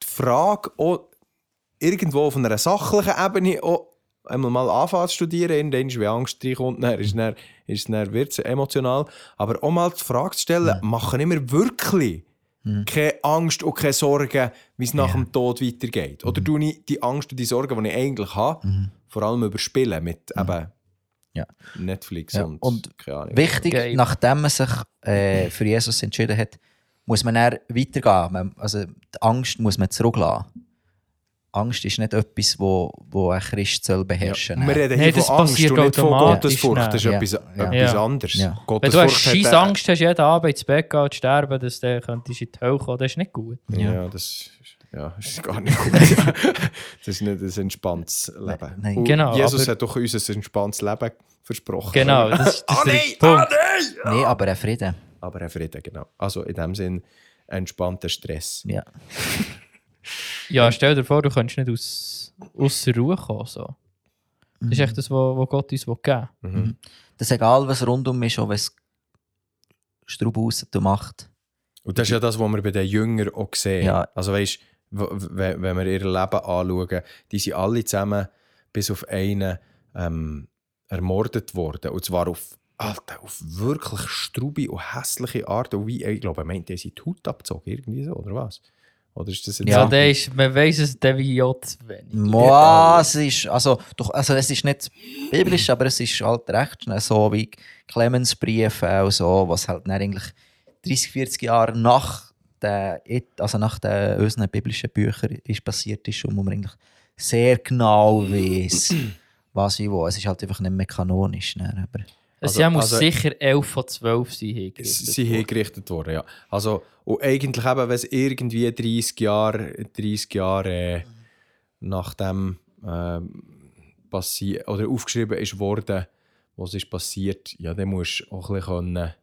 Speaker 1: die Frage auch irgendwo auf einer sachlichen Ebene auch einmal mal anfangen zu studieren, irgendwann, wenn Angst reinkommt, dann ist, dann, ist, dann wird es emotional. Aber auch mal die Frage zu stellen, machen immer wirklich keine Angst und keine Sorgen, wie es nach dem Tod weitergeht? Oder tue ich die Angst und die Sorgen, die ich eigentlich habe, vor allem überspielen mit eben
Speaker 3: Ja.
Speaker 1: Netflix
Speaker 3: Ja,
Speaker 1: und,
Speaker 3: und
Speaker 1: keine Ahnung.
Speaker 3: Wichtig,
Speaker 2: Geil.
Speaker 3: nachdem man sich äh, für Jesus entschieden hat, muss man dann weitergehen. Man, also die Angst muss man zurücklassen. Angst ist nicht etwas, wo, wo ein Christ soll beherrschen
Speaker 1: Wir
Speaker 3: soll.
Speaker 1: reden
Speaker 2: Nee,
Speaker 1: hier
Speaker 2: das
Speaker 1: von Angst
Speaker 2: passiert
Speaker 1: und nicht von Gottesfurcht. Das ist etwas,
Speaker 3: Ja, ja.
Speaker 1: etwas
Speaker 2: Ja.
Speaker 1: anderes.
Speaker 3: Ja.
Speaker 2: Wenn du
Speaker 1: hat
Speaker 2: scheiß Angst hast, jeden Abend ins Bett gehen und sterben, dass du könntest in die Hölle kommen, das ist nicht gut.
Speaker 1: Ja, das ist, ja, ist gar nicht gut. das ist nicht ein entspanntes Leben.
Speaker 3: nein.
Speaker 1: Und
Speaker 2: Genau,
Speaker 1: Jesus
Speaker 2: aber-
Speaker 1: hat doch uns ein entspanntes Leben versprochen.
Speaker 2: Genau, das, das
Speaker 1: Ah
Speaker 2: ist der
Speaker 1: nein,
Speaker 2: Punkt.
Speaker 1: ah nein!
Speaker 3: Nee, aber ein Frieden.
Speaker 1: Aber ein Frieden, genau. Also in dem Sinn entspannter Stress.
Speaker 3: Ja.
Speaker 2: Ja, stell dir vor, du könntest nicht aus, aus der Ruhe kommen. So. Das ist echt das, was Gott uns will geben
Speaker 1: Mhm.
Speaker 3: Das ist egal, was rundum ist, auch wenn es Straub raus macht.
Speaker 1: Und das ist ja das, was wir bei den Jüngern auch sehen.
Speaker 3: Ja.
Speaker 1: Also weißt, wenn wir ihr Leben anschauen, die sind alle zusammen bis auf einen ähm, ermordet worden. Und zwar auf, Alter, auf wirklich strube und hässliche Art. Und wie, ich glaube, er meint, er sie die Haut abgezogen, irgendwie so, oder was? Oder ist das jetzt
Speaker 2: Ja,
Speaker 1: so-
Speaker 2: der ist, man weiss es, der wie J zu wenig.
Speaker 3: Es ist, also, doch, also es ist nicht biblisch, aber es ist halt recht so wie Clemens Briefe auch so, was halt eigentlich 30, 40 Jahre nach den, also nach den unseren biblischen Büchern ist passiert ist und wo man eigentlich sehr genau weiß, was wie wo. Es ist halt einfach nicht mehr kanonisch. Ne? Aber
Speaker 1: Also-
Speaker 2: ja, muss
Speaker 1: also-
Speaker 2: sicher 11 von 12 sein. hingerichtet
Speaker 1: Sie
Speaker 2: worden.
Speaker 1: hingerichtet worden, ja. Also, und eigentlich eben, wenn es irgendwie 30 Jahre, 30 Jahre äh, nachdem ähm, passiert oder aufgeschrieben ist worden, was ist passiert, ja, dann musst du auch ein bisschen können,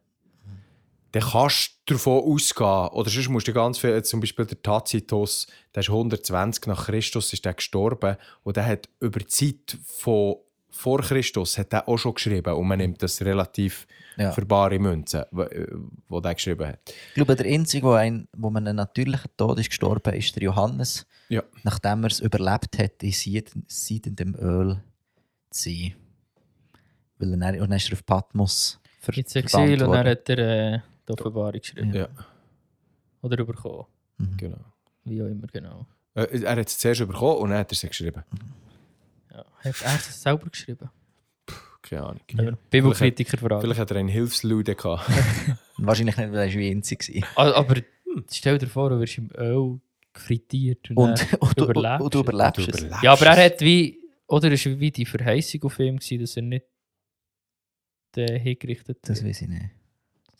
Speaker 1: dann kannst du davon ausgehen, oder sonst musst du ganz viel, zum Beispiel der Tacitus, der ist 120 nach Christus ist der gestorben und der hat über die Zeit von vor Christus hat er auch schon geschrieben und man nimmt das relativ
Speaker 3: Ja.
Speaker 1: für bare Münzen, wo, wo der geschrieben hat.
Speaker 3: ich glaube, der Einzige, wo, ein, wo man einen natürlichen Tod ist gestorben ist, der Johannes,
Speaker 1: Ja.
Speaker 3: nachdem er es überlebt hat, in sied- siedendem Öl zu sein. Weil er, dann- und dann ist er auf Patmos ver verbannt
Speaker 2: Exil und dann hat er äh, die Offenbarung geschrieben.
Speaker 1: Ja,
Speaker 2: Oder bekommen.
Speaker 1: genau.
Speaker 2: Wie auch immer, genau.
Speaker 1: Äh, Er hat es zuerst bekommen und dann hat er es geschrieben.
Speaker 2: Ja. Hat er es selber geschrieben?
Speaker 1: Keine Ahnung.
Speaker 2: Ja. Bibelkritiker fragen.
Speaker 1: Vielleicht hat er einen Hilfslude gehabt.
Speaker 3: Wahrscheinlich nicht, weil er Schweinzig war.
Speaker 2: Ah, Aber stell dir vor, du wirst im Öl frittiert und,
Speaker 3: Und, und, du-
Speaker 2: überlebst
Speaker 3: und du
Speaker 2: es.
Speaker 3: überlebst
Speaker 1: Du
Speaker 3: es.
Speaker 1: überlebst
Speaker 2: Ja, aber er
Speaker 1: es.
Speaker 2: hat wie, oder es war wie die Verheißung auf ihm, gewesen, dass er nicht äh, hingerichtet
Speaker 3: Das weiß ich nicht.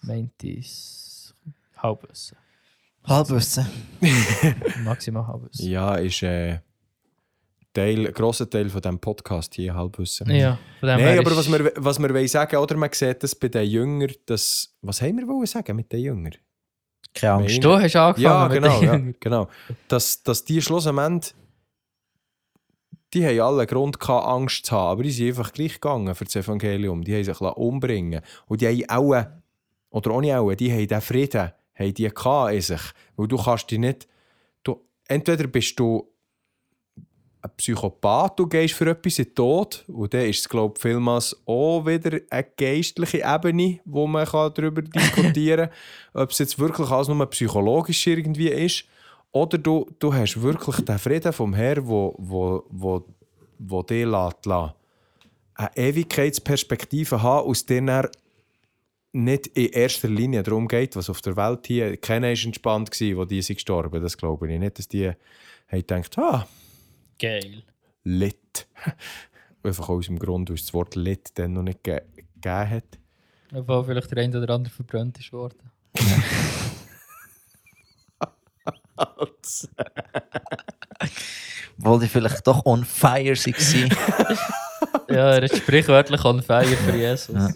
Speaker 2: Meint ist Halbwissen.
Speaker 3: Halbwissen.
Speaker 2: Maximal Halbwissen.
Speaker 1: Ja, ist äh, Teil, ein grosser Teil von diesem Podcast hier Halbwissen.
Speaker 2: Ja, von dem
Speaker 1: Nein, aber was wir, was wir wollen sagen, oder man sieht das bei den Jüngern, dass, was haben wir wollen sagen mit den Jüngern?
Speaker 3: Keine Angst.
Speaker 2: Du hast angefangen
Speaker 1: Ja,
Speaker 2: mit
Speaker 1: genau,
Speaker 2: den
Speaker 1: ja,
Speaker 2: Jüngern.
Speaker 1: genau. Dass, dass die schlussendlich, die haben alle Grund gehabt, Angst zu haben, aber die sind einfach gleich gegangen für das Evangelium. Die haben sich umbringen Und die haben auch, oder ohne auch, die haben diesen Frieden, haben die in sich. Weil du kannst dich nicht, du, entweder bist du ein Psychopath, du gehst für etwas in den Tod, und dann ist es, glaube ich, vielmals auch wieder eine geistliche Ebene, wo man kann darüber diskutieren kann, ob es jetzt wirklich alles nur psychologisch irgendwie ist, oder du, du hast wirklich den Frieden vom Herrn, wo, wo, wo, wo dich lässt, lässt. eine Ewigkeitsperspektive haben, aus der er nicht in erster Linie darum geht, was auf der Welt hier, keiner ist entspannt wo die sind gestorben, das glaube ich nicht, dass die haben gedacht, ah,
Speaker 2: Geil.
Speaker 1: lit. Einfach aus dem Grund, weil es das Wort lit dann noch nicht ge gegeben hat.
Speaker 2: Obwohl vielleicht der eine oder andere verbrannt ist worden.
Speaker 3: Obwohl die vielleicht doch on fire waren.
Speaker 2: Ja, er ist sprichwörtlich on fire für Jesus.
Speaker 3: Ja.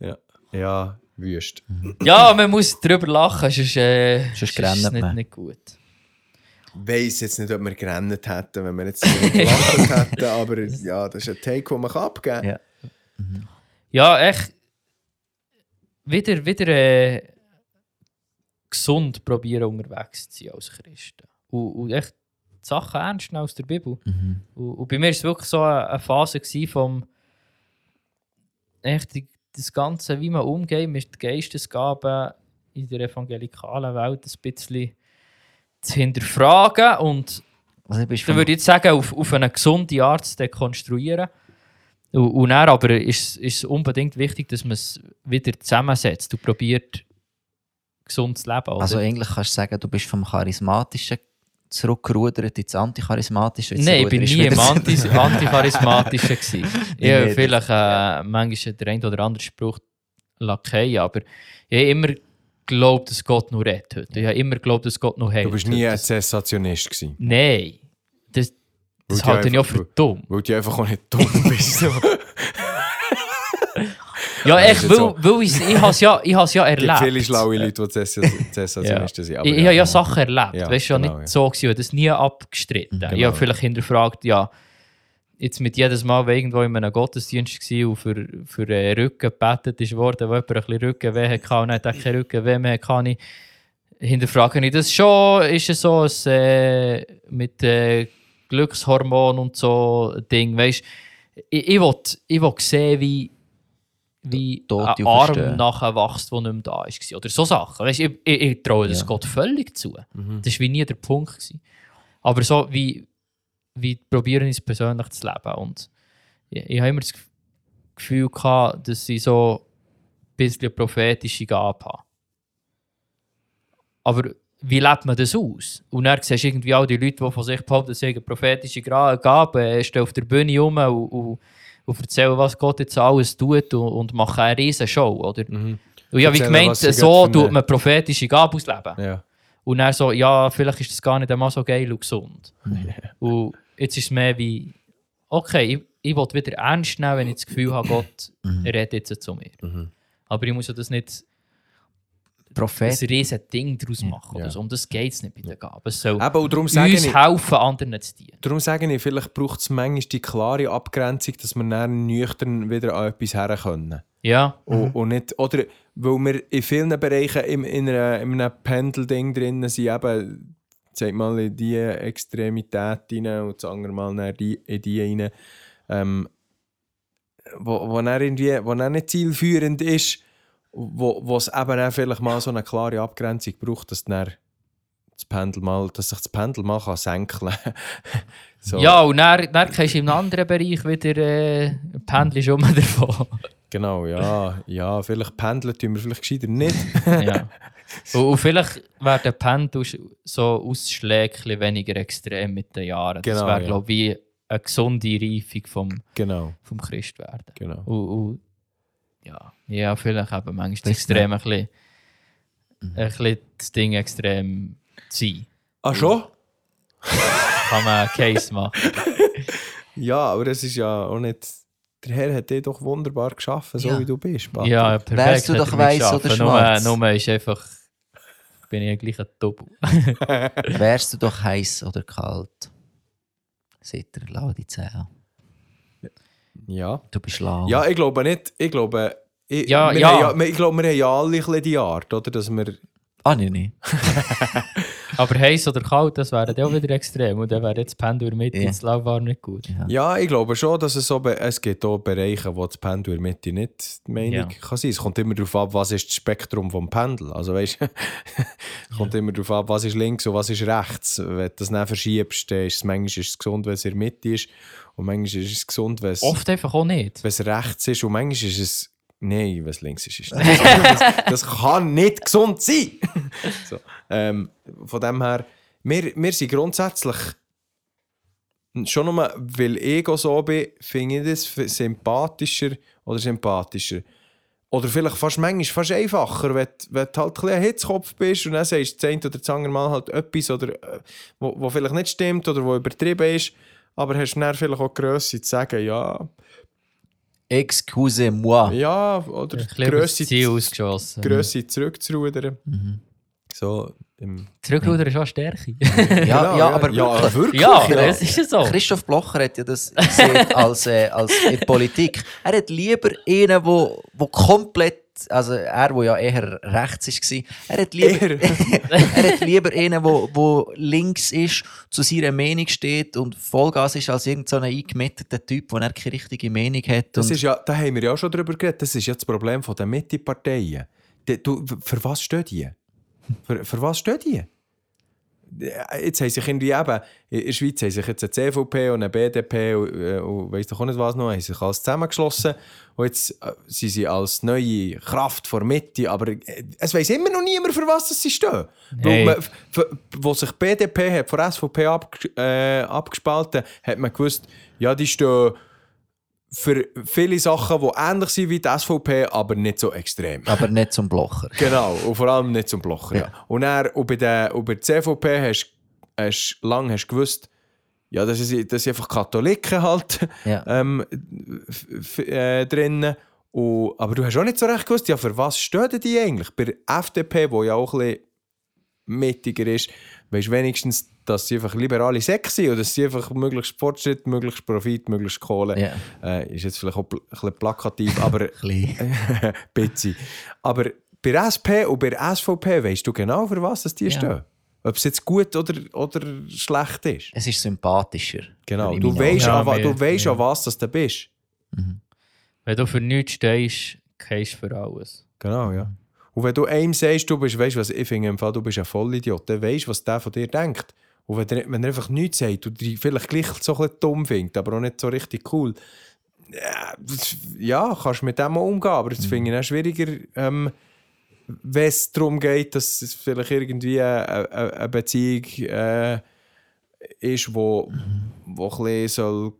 Speaker 1: Ja, ja wüst.
Speaker 2: Ja, man muss drüber lachen, sonst, äh,
Speaker 3: Sonst
Speaker 2: sonst ist es nicht, nicht gut.
Speaker 1: Ich weiss jetzt nicht, ob wir gerannt hätten, wenn wir jetzt gelacht hätten, aber ja, das ist ein Take, den man abgeben kann.
Speaker 3: Ja.
Speaker 2: Ja, echt. Wieder, wieder äh, gesund probieren unterwegs zu sein als Christen. Und, und echt die Sachen ernst nehmen aus der Bibel.
Speaker 3: Mhm.
Speaker 2: Und, und bei mir war es wirklich so eine, eine Phase vom echt die, das Ganze, wie man umgeht mit Geistesgaben in der evangelikalen Welt ein bisschen zu hinterfragen und
Speaker 3: Also, du bist
Speaker 2: dann würde ich jetzt sagen, auf, auf eine gesunde Art zu dekonstruieren. Und, und dann aber ist ist es unbedingt wichtig, dass man es wieder zusammensetzt und probiert, gesund zu leben. Oder?
Speaker 3: also eigentlich kannst du sagen, du bist vom Charismatischen zurückgerudert ins Anticharismatische. Jetzt
Speaker 2: Nein, ich bin
Speaker 3: du
Speaker 2: nie im
Speaker 3: wieder-
Speaker 2: Anti Anticharismatischen. Ich habe vielleicht äh, manchmal der ein oder andere Spruch Lakai, aber ich habe immer geglaubt, dass Gott nur redet heute. Ich habe immer geglaubt, dass Gott nur heilt.
Speaker 1: Du bist nie ein Zessationist gewesen.
Speaker 2: Nein. Das, das halte ich auch für dumm.
Speaker 1: Weil du einfach auch nicht dumm bist.
Speaker 2: Ja, echt, weil, weil ich ich habe es ja, ich ja
Speaker 1: Es gibt
Speaker 2: erlebt.
Speaker 1: viele schlaue Leute, die Zessationisten sind.
Speaker 2: ich, ich habe ja Sachen erlebt.
Speaker 1: Ja,
Speaker 2: weißt du,
Speaker 1: genau,
Speaker 2: nicht
Speaker 1: ja.
Speaker 2: so gewesen, das nie abgestritten. Ich
Speaker 1: Genau.
Speaker 2: habe vielleicht hinterfragt, ja, jetzt mit jedes Mal, wenn irgendwo in einem Gottesdienst war und für, für äh, Rücken gebetet ist worden, wo jemand ein bisschen Rückenweh hatte und dann keinen Rückenweh mehr, kann ich hinterfrage ich das schon. Ist es so ein, äh, mit äh, Glückshormon und so Ding, weißt ich, ich, will, ich will sehen, wie, wie ein Arm nachher wächst, der nicht mehr da war. Oder so Sachen. Weißt, ich, ich, ich traue das
Speaker 3: Ja.
Speaker 2: Gott völlig zu.
Speaker 1: Mhm.
Speaker 2: Das war wie nie der Punkt. Gewesen. Aber so wie, wie probieren es persönlich zu leben. Und ich, ich habe immer das Gefühl gehabt, dass ich so ein bisschen prophetische Gabe habe. Aber wie lebt man das aus? Und dann siehst du irgendwie auch die Leute, die von sich behaupten, sie haben prophetische Gabe, stehen auf der Bühne rum und, und, und erzählen, was Gott jetzt alles tut und, und machen eine riesen Show. Oder?
Speaker 1: Mhm.
Speaker 2: Und ich habe wie gemeint, so tut man prophetische Gabe ausleben.
Speaker 1: Ja.
Speaker 2: Und dann so, ja, vielleicht ist das gar nicht einmal so geil und gesund. Und jetzt ist es mehr wie, okay, ich, ich will wieder ernst nehmen, wenn ich das Gefühl habe, Gott er redet jetzt zu mir.
Speaker 1: Mhm.
Speaker 2: Aber ich muss ja das nicht ein
Speaker 3: Prophet.
Speaker 2: riesen Ding daraus machen.
Speaker 1: Ja.
Speaker 2: Oder so. Um das geht es nicht bei der Gabe. Es soll
Speaker 1: Eben, und darum
Speaker 2: uns
Speaker 1: ich,
Speaker 2: helfen, anderen zu dienen.
Speaker 1: darum sage ich, vielleicht braucht es manchmal die klare Abgrenzung, dass wir dann nüchtern wieder an etwas her können.
Speaker 2: Ja,
Speaker 1: Und, und nicht, oder weil wir in vielen Bereichen in, in, einer, in einem Pendelding drin sind, eben, sagt mal in diese Extremität rein und das andere Mal in die rein, ähm, wo, wo, dann irgendwie, wo dann nicht zielführend ist, wo, wo es eben dann vielleicht mal so eine klare Abgrenzung braucht, dass dann das Pendel mal, dass sich das Pendel mal kann senken kann. so,
Speaker 2: ja und dann, dann kannst du im anderen Bereich wieder äh, pendelst um davon.
Speaker 1: Genau, ja, ja, vielleicht pendeln tun wir vielleicht gescheiter nicht.
Speaker 2: ja. Und, und vielleicht werden Pendel so Ausschläge weniger extrem mit den Jahren. das
Speaker 1: Genau,
Speaker 2: wäre,
Speaker 1: ja.
Speaker 2: glaube ich, eine gesunde Reifung vom,
Speaker 1: genau,
Speaker 2: vom Christwerden.
Speaker 1: genau.
Speaker 2: Und, und, ja. ja, vielleicht eben manchmal das. Extrem ein bisschen, ein bisschen das Ding extrem sein.
Speaker 1: Ah, schon?
Speaker 2: Kann man einen Case machen.
Speaker 1: Ja, aber es ist ja auch nicht. Der Herr hat dich doch wunderbar geschaffen, so
Speaker 3: Ja.
Speaker 1: wie du bist. Patrick.
Speaker 2: Ja, perfekt.
Speaker 3: Wärst du doch
Speaker 2: geschaffen.
Speaker 3: oder
Speaker 2: Nur,
Speaker 3: schwarz?
Speaker 2: nur ist einfach... Bin ich gleich ein Doppel.
Speaker 3: Wärst du doch heiß oder kalt? Seht ihr, Laudicea.
Speaker 1: Ja.
Speaker 3: Du bist lau.
Speaker 1: ja, ich glaube nicht. Ich glaube, ich,
Speaker 2: Ja,
Speaker 1: wir
Speaker 2: ja.
Speaker 1: Haben ja, ich glaube, wir haben ja alle ein bisschen die Art, oder? Dass wir,
Speaker 3: Ah, nein, nein.
Speaker 2: Aber heiß oder kalt, das wäre dann auch wieder extrem. Und dann wäre jetzt Pendel mit
Speaker 3: Ja.
Speaker 2: ins Lauwarm nicht gut.
Speaker 3: Ja.
Speaker 1: ja, ich glaube schon, dass es so es gibt auch Bereiche, wo das Pendel in der Mitte nicht die Meinung
Speaker 2: Ja.
Speaker 1: kann sein. Es kommt immer darauf ab, was ist das Spektrum vom Pendel. Also weißt, es kommt immer darauf ab, was ist links und was ist rechts. Wenn du das dann verschiebst, dann ist es manchmal ist es gesund, wenn es in der Mitte ist. Und manchmal ist es gesund, wenn es
Speaker 2: Oft einfach auch nicht.
Speaker 1: wenn es rechts ist und manchmal ist es. Nein, es links ist, ist nicht. das, das kann nicht gesund sein. so, ähm, von dem her, wir, wir sind grundsätzlich schon nur, weil ich so bin, finde ich das sympathischer oder sympathischer. Oder vielleicht fast manchmal fast einfacher, wenn, du- wenn du halt ein bisschen Hitzkopf bist und dann sagst du eine oder andere Mal halt etwas, oder, äh, wo, wo vielleicht nicht stimmt oder wo übertrieben ist, aber hast dann vielleicht auch die Grösse zu sagen, ja,
Speaker 3: Excusez-moi.
Speaker 1: ja, oder
Speaker 2: Ziel ausgeschossen.
Speaker 1: Grösse zurückzurudern.
Speaker 3: Mhm.
Speaker 1: So, im,
Speaker 2: Zurückrudern ist auch Stärke.
Speaker 3: Ja,
Speaker 1: Genau,
Speaker 3: ja, aber
Speaker 1: ja, wirklich.
Speaker 2: ja,
Speaker 3: ja.
Speaker 2: das ist ja so.
Speaker 3: Christoph Blocher hat ja das gesehen als, äh, als in der Politik. Er hat lieber einen, wo, wo also er, wo ja eher rechts war, er hat lieber, er hat lieber einen, wo, wo links ist, zu seiner Meinung steht und Vollgas ist, als irgendein so ein eingemitteter Typ, der er keine richtige Meinung hat.
Speaker 1: Das ist ja, da haben wir ja auch schon drüber geredet. Das ist ja das Problem der Mitte-Parteien. Du, für was stehen die? Für, für was stehen die? Jetzt haben sich irgendwie eben, in der Schweiz haben sich jetzt eine CVP und eine BDP und, äh, und weiss doch auch nicht was noch, haben sich alles zusammengeschlossen. Und jetzt äh, sind sie als neue Kraft vor Mitte, aber äh, es weiß immer noch niemand, für was sie stehen.
Speaker 2: Hey.
Speaker 1: Man, wo sich BDP hat, von SVP abg äh, abgespalten hat man gewusst, ja, die stehen für viele Sachen, die ähnlich sind wie die SVP, aber nicht so extrem.
Speaker 3: aber nicht zum Blocher.
Speaker 1: Genau, und vor allem nicht zum Blocher. Ja.
Speaker 3: Ja.
Speaker 1: Und, dann, und bei der, und bei der CVP hast du lange hast gewusst, ja, das, ist, das sind einfach Katholiken halt
Speaker 3: Ja.
Speaker 1: ähm, äh, drin. Und, aber du hast auch nicht so recht gewusst, ja, für was stehen die eigentlich? Bei der FDP, wo ja auch ein bisschen mittiger ist, weißt du wenigstens, dass sie einfach liberale Säcke sind oder dass sie einfach möglichst Fortschritt, möglichst Profit, möglichst Kohle.
Speaker 3: Ja.
Speaker 1: Äh, ist jetzt vielleicht auch ein bisschen plakativ, aber
Speaker 3: Klein.
Speaker 1: bisschen. Aber bei SP und bei SVP weißt du genau, für was das die
Speaker 3: Ja.
Speaker 1: stehen. Ob es jetzt gut oder, oder schlecht ist.
Speaker 3: Es ist sympathischer.
Speaker 1: Genau. Du weißt,
Speaker 2: Augen.
Speaker 1: an,
Speaker 2: Ja,
Speaker 1: du weißt
Speaker 2: ja.
Speaker 1: an was das du bist.
Speaker 2: Wenn du für nichts stehst, gehst du für alles.
Speaker 1: Genau, ja. Und wenn du einem sagst, du bist, weißt was, ich finde im Fall, du bist ein Vollidiot, dann weißt du, was der von dir denkt. Und wenn er, wenn er einfach nichts sagt und dich vielleicht gleich so ein dumm findet, aber auch nicht so richtig cool, ja, das- ja kannst du mit dem auch umgehen. Aber das finde ich auch schwieriger, ähm, wenn es darum geht, dass es vielleicht irgendwie eine, eine, Beziehung äh, ist, wo, wo ein bisschen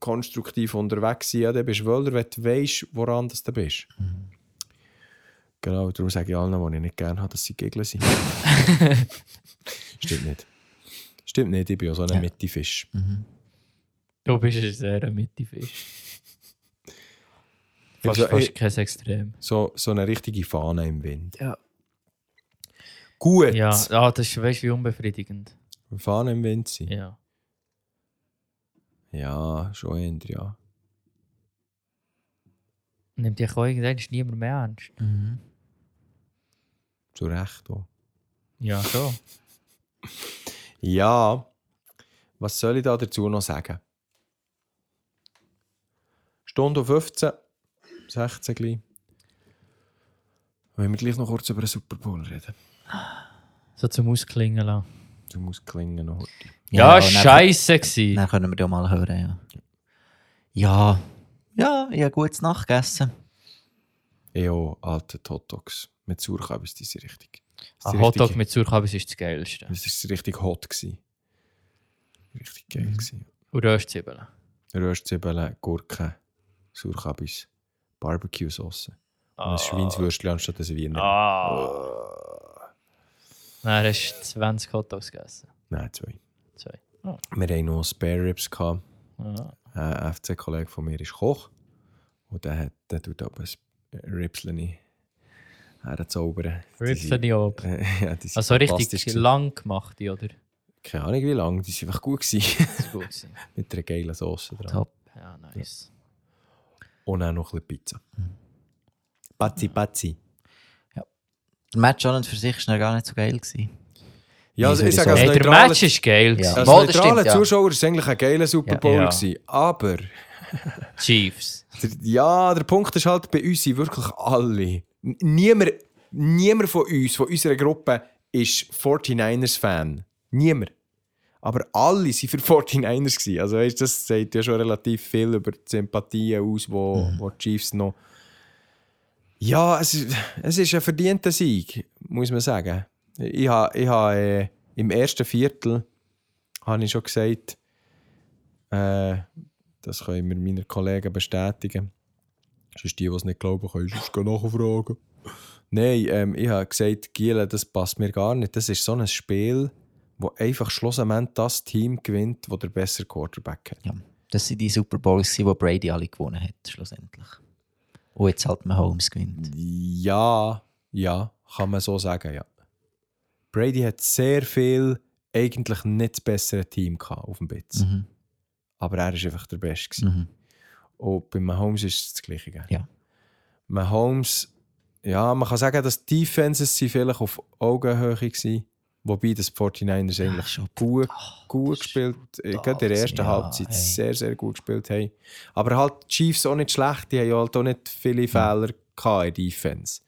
Speaker 1: konstruktiv unterwegs sein soll, ja, dann bist du wohler, wenn du weißt, woran du bist. Genau, darum sage ich allen, die ich nicht gerne habe, dass sie Gegner sind. Stimmt nicht. Stimmt nicht, ich bin ja so ein
Speaker 3: Ja.
Speaker 1: Mittefisch.
Speaker 2: Du bist ein sehr Mittelfisch. Fast,
Speaker 1: Also,
Speaker 2: fast kein Extrem.
Speaker 1: So, so eine richtige Fahne im Wind.
Speaker 3: Ja.
Speaker 1: Gut.
Speaker 2: Ja, ah, das ist weißt, du, wie unbefriedigend.
Speaker 1: Fahne im Wind sein.
Speaker 2: Ja.
Speaker 1: Ja, schon eher, ja.
Speaker 2: Nimmt dich auch irgendwann niemand mehr ernst.
Speaker 3: Mhm.
Speaker 1: Zu Recht auch.
Speaker 2: Ja, so.
Speaker 1: Ja, was soll ich da dazu noch sagen? Stunde 15, 16 gleich. Wollen wir gleich noch kurz über den Super Bowl reden?
Speaker 2: So zum Ausklingen lassen.
Speaker 1: Du musst klingen noch heute.
Speaker 2: Ja,
Speaker 3: dann-
Speaker 2: scheiße gsi.
Speaker 3: Dann können wir ja mal hören, ja. Ja, ja, ich habe gutes Nachgegessen.
Speaker 1: Ja, alte Hot Dogs mit Sauerkabis, die sind richtig.
Speaker 2: Ein
Speaker 1: sind
Speaker 2: Hotdog mit Surkabis ist das Geilste.
Speaker 1: Das ist richtig hot gsi. Richtig geil
Speaker 3: Mhm.
Speaker 2: Und Röstzwiebeln.
Speaker 1: Röstzwiebeln, Gurken, Sauerkabis, Barbecue-Sauce. Und ein
Speaker 2: Ah.
Speaker 1: Schweinswürstchen anstatt ein Wiener.
Speaker 2: Ah. Dann hast du 20 Hotdogs gegessen.
Speaker 1: Nein, zwei.
Speaker 2: Zwei. Ah.
Speaker 1: Wir hatten noch Spare Ribs. Gehabt.
Speaker 2: Ah.
Speaker 1: Ein FC-Kollege von mir ist Koch. Und der, hat, der tut aber ein Ripsli herzaubern. Die
Speaker 2: Ripsen die ab.
Speaker 1: sind- Ja,
Speaker 2: Also richtig
Speaker 1: gewesen.
Speaker 2: lang gemacht, oder?
Speaker 1: Keine Ahnung wie lange, die sind einfach gut gewesen.
Speaker 2: Das gut gewesen.
Speaker 1: Mit einer geilen Sauce dran.
Speaker 3: Top.
Speaker 2: Ja, nice.
Speaker 1: Und auch noch ein bisschen Pizza. Pazzi, Pazzi.
Speaker 3: Der Match an und für sich war gar nicht so geil. Gewesen.
Speaker 1: Ja, also ich sage, als
Speaker 2: Hey, der Match ist geil.
Speaker 3: Ja.
Speaker 1: als
Speaker 3: das
Speaker 1: neutraler
Speaker 3: stimmt, ja.
Speaker 1: Zuschauer war es eigentlich ein geiler Super
Speaker 3: Ja.
Speaker 1: Bowl.
Speaker 2: Ja.
Speaker 1: Gewesen. Aber
Speaker 2: Chiefs.
Speaker 1: der, ja, der Punkt ist halt, bei uns sind wirklich alle. Niemand, niemand von uns, von unserer Gruppe, ist 49ers-Fan. Niemand. Aber alle waren für 49ers. Gewesen. Also weißt, das sagt ja schon relativ viel über die Sympathien aus, wo,
Speaker 3: Mhm.
Speaker 1: wo die Chiefs noch... Ja, es ist, es ist ein verdienter Sieg, muss man sagen. Ich habe ich ha, äh, im ersten Viertel habe ich schon gesagt, äh, das können wir meine Kollegen bestätigen. Sonst die, die es nicht glauben, können sonst nachfragen. Nein, ähm, ich habe gesagt, Giele, das passt mir gar nicht. Das ist so ein Spiel, wo einfach schlussendlich das Team gewinnt, das der bessere Quarterback hat.
Speaker 3: Ja. Das sind die Super Bowls, wo Brady alle gewonnen hat, schlussendlich. Und jetzt halt Mahomes gewinnt.
Speaker 1: Ja, ja, kann man so sagen, ja. Brady hat sehr viel eigentlich nicht das bessere Team gehabt auf dem Bitz.
Speaker 3: Mhm.
Speaker 1: Aber er war einfach der Beste.
Speaker 3: Mhm.
Speaker 1: Und bei Mahomes ist es das Gleiche. Gell?
Speaker 3: Ja.
Speaker 1: Mahomes, ja, man kann sagen, dass die Defenses sind vielleicht auf Augenhöhe waren. Wobei das 49ers eigentlich
Speaker 3: schon
Speaker 1: gut, gespielt Gerade in der ersten
Speaker 3: ja,
Speaker 1: Halbzeit
Speaker 3: hey.
Speaker 1: sehr, sehr gut gespielt haben. Aber halt die Chiefs auch nicht schlecht. Die haben ja halt auch nicht viele Fehler gehabt in der Defense.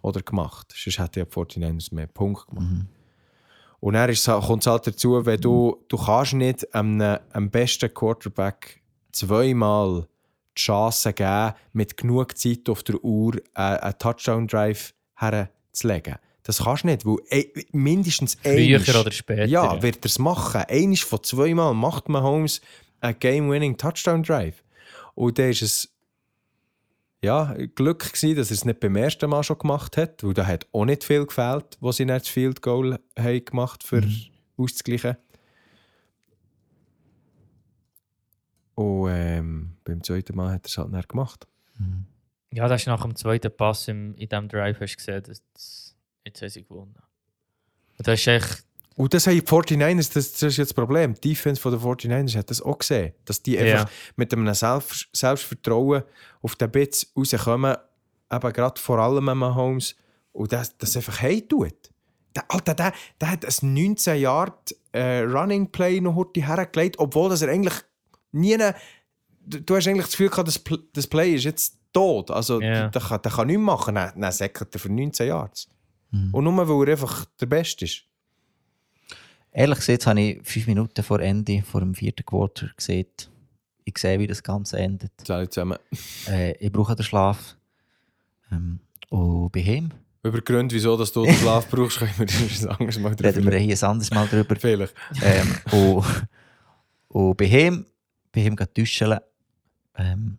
Speaker 1: Oder gemacht. Sonst hätten ja die 49ers mehr Punkte gemacht.
Speaker 3: Mhm.
Speaker 1: Und dann ist kommt es halt dazu, wenn du, du kannst nicht einem, einem besten Quarterback zweimal die Chance geben, mit genug Zeit auf der Uhr einen, einen Touchdown-Drive herzulegen. Das kannst du nicht, weil ey, mindestens
Speaker 2: Früher
Speaker 1: einmal-
Speaker 2: oder später.
Speaker 1: Ja, wird er es machen. Eines von zweimal macht Mahomes einen Game-Winning Touchdown-Drive. Und dann ist es ja, Glück gewesen, dass er es nicht beim ersten Mal schon gemacht hat, weil da hat auch nicht viel gefehlt, wo sie nicht das Field Goal haben gemacht für auszugleichen. Und ähm, beim zweiten Mal hat er es halt nicht gemacht.
Speaker 2: Ja, das ist nach dem zweiten Pass im, in diesem Drive hast du gesehen, dass dass- jetzt haben sie gewonnen. Und das ist echt,
Speaker 1: Und das haben die 49ers, das, das ist jetzt das Problem. Die Defense von der 49ers hat das auch gesehen. Dass die
Speaker 2: Ja.
Speaker 1: einfach mit einem Selbst Selbstvertrauen auf den Bits rauskommen, eben gerade vor allem mit Mahomes, und das, das einfach hey tut. Der, Alter, der, der hat ein 19 Jahre äh, Running Play noch heute hergelegt, obwohl das er eigentlich nie. Du, du hast eigentlich das Gefühl gehabt, das, Pl- das Play ist jetzt tot. Also,
Speaker 2: Ja.
Speaker 1: der, kann, der kann nichts machen. Dann säckelt er für 19 Jahre. Und nur weil er einfach der Beste ist.
Speaker 3: Ehrlich gesagt habe ich fünf Minuten vor Ende, vor dem vierten Quarter gesehen. Ich sehe, wie das Ganze endet.
Speaker 1: Alle zusammen.
Speaker 3: Äh, ich brauche den Schlaf. Ähm, und bei ihm
Speaker 1: Über Gründe, wieso dass du den Schlaf brauchst, können wir das ein anderes Mal
Speaker 3: reden wir
Speaker 1: drüber
Speaker 3: hier ein anderes Mal drüber.
Speaker 1: Vielleicht.
Speaker 3: ähm, und, und bei ihm, bei ihm geht duschen. Ähm,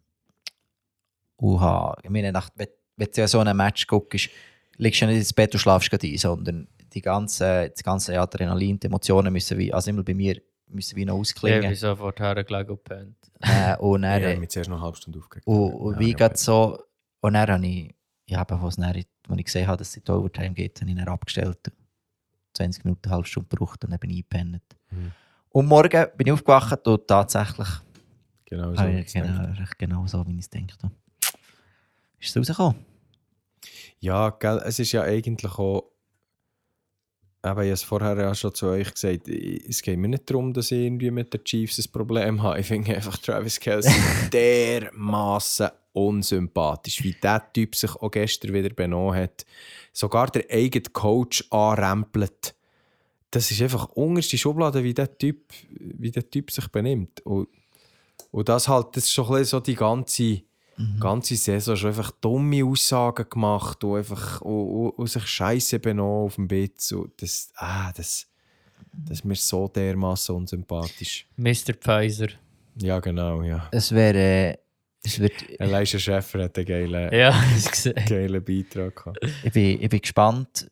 Speaker 3: und ha, ich meine, nach, wenn, wenn du ja so ein Match guckst, liegst du nicht ins Bett und schlafst gerade ein, sondern die ganze, das ganze Adrenalin, die Emotionen müssen wie, also immer bei mir, müssen wie noch
Speaker 2: Ich
Speaker 3: ausklingen.
Speaker 2: bin sofort hergelegt und gepennt.
Speaker 3: äh, und dann,
Speaker 1: Ich habe mich zuerst noch eine halbe Stunde aufgeregt.
Speaker 3: und, und
Speaker 1: Ja,
Speaker 3: wie
Speaker 1: ja,
Speaker 3: so, und dann habe ich, was dann, als ich gesehen habe, dass es in die Overtime geht, habe ich dann abgestellt. 20 Minuten, eine halbe Stunde gebraucht und dann bin ich eingepennt.
Speaker 1: Mhm.
Speaker 3: Und morgen bin ich aufgewacht und tatsächlich
Speaker 1: Genau so.
Speaker 3: ich genau, genau so, wie ich es denke. Ist es rausgekommen?
Speaker 1: Ja, gell, es ist ja eigentlich auch. Aber ich habe es vorher ja schon zu euch gesagt, es geht mir nicht darum, dass ich irgendwie mit den Chiefs ein Problem habe. Ich finde einfach Travis Kelsey dermaßen unsympathisch, wie der Typ sich auch gestern wieder benommen hat. Sogar der eigene Coach anrempelt. Das ist einfach unterste Schublade, wie der Typ, wie der typ sich benimmt. Und, und das halt, das ist schon so die ganze ganze Saison schon einfach dumme Aussagen gemacht und, einfach, und, und, und sich scheiße benommen auf dem Bett. Und das, ah, das, das ist mir so dermaßen unsympathisch.
Speaker 2: Mr. Pfizer.
Speaker 1: Ja, genau, ja.
Speaker 3: Es wäre. Äh, es wird,
Speaker 1: Elijah Schäfer hat einen geilen,
Speaker 2: Ja,
Speaker 1: geilen Beitrag gehabt.
Speaker 3: ich, bin, ich bin gespannt,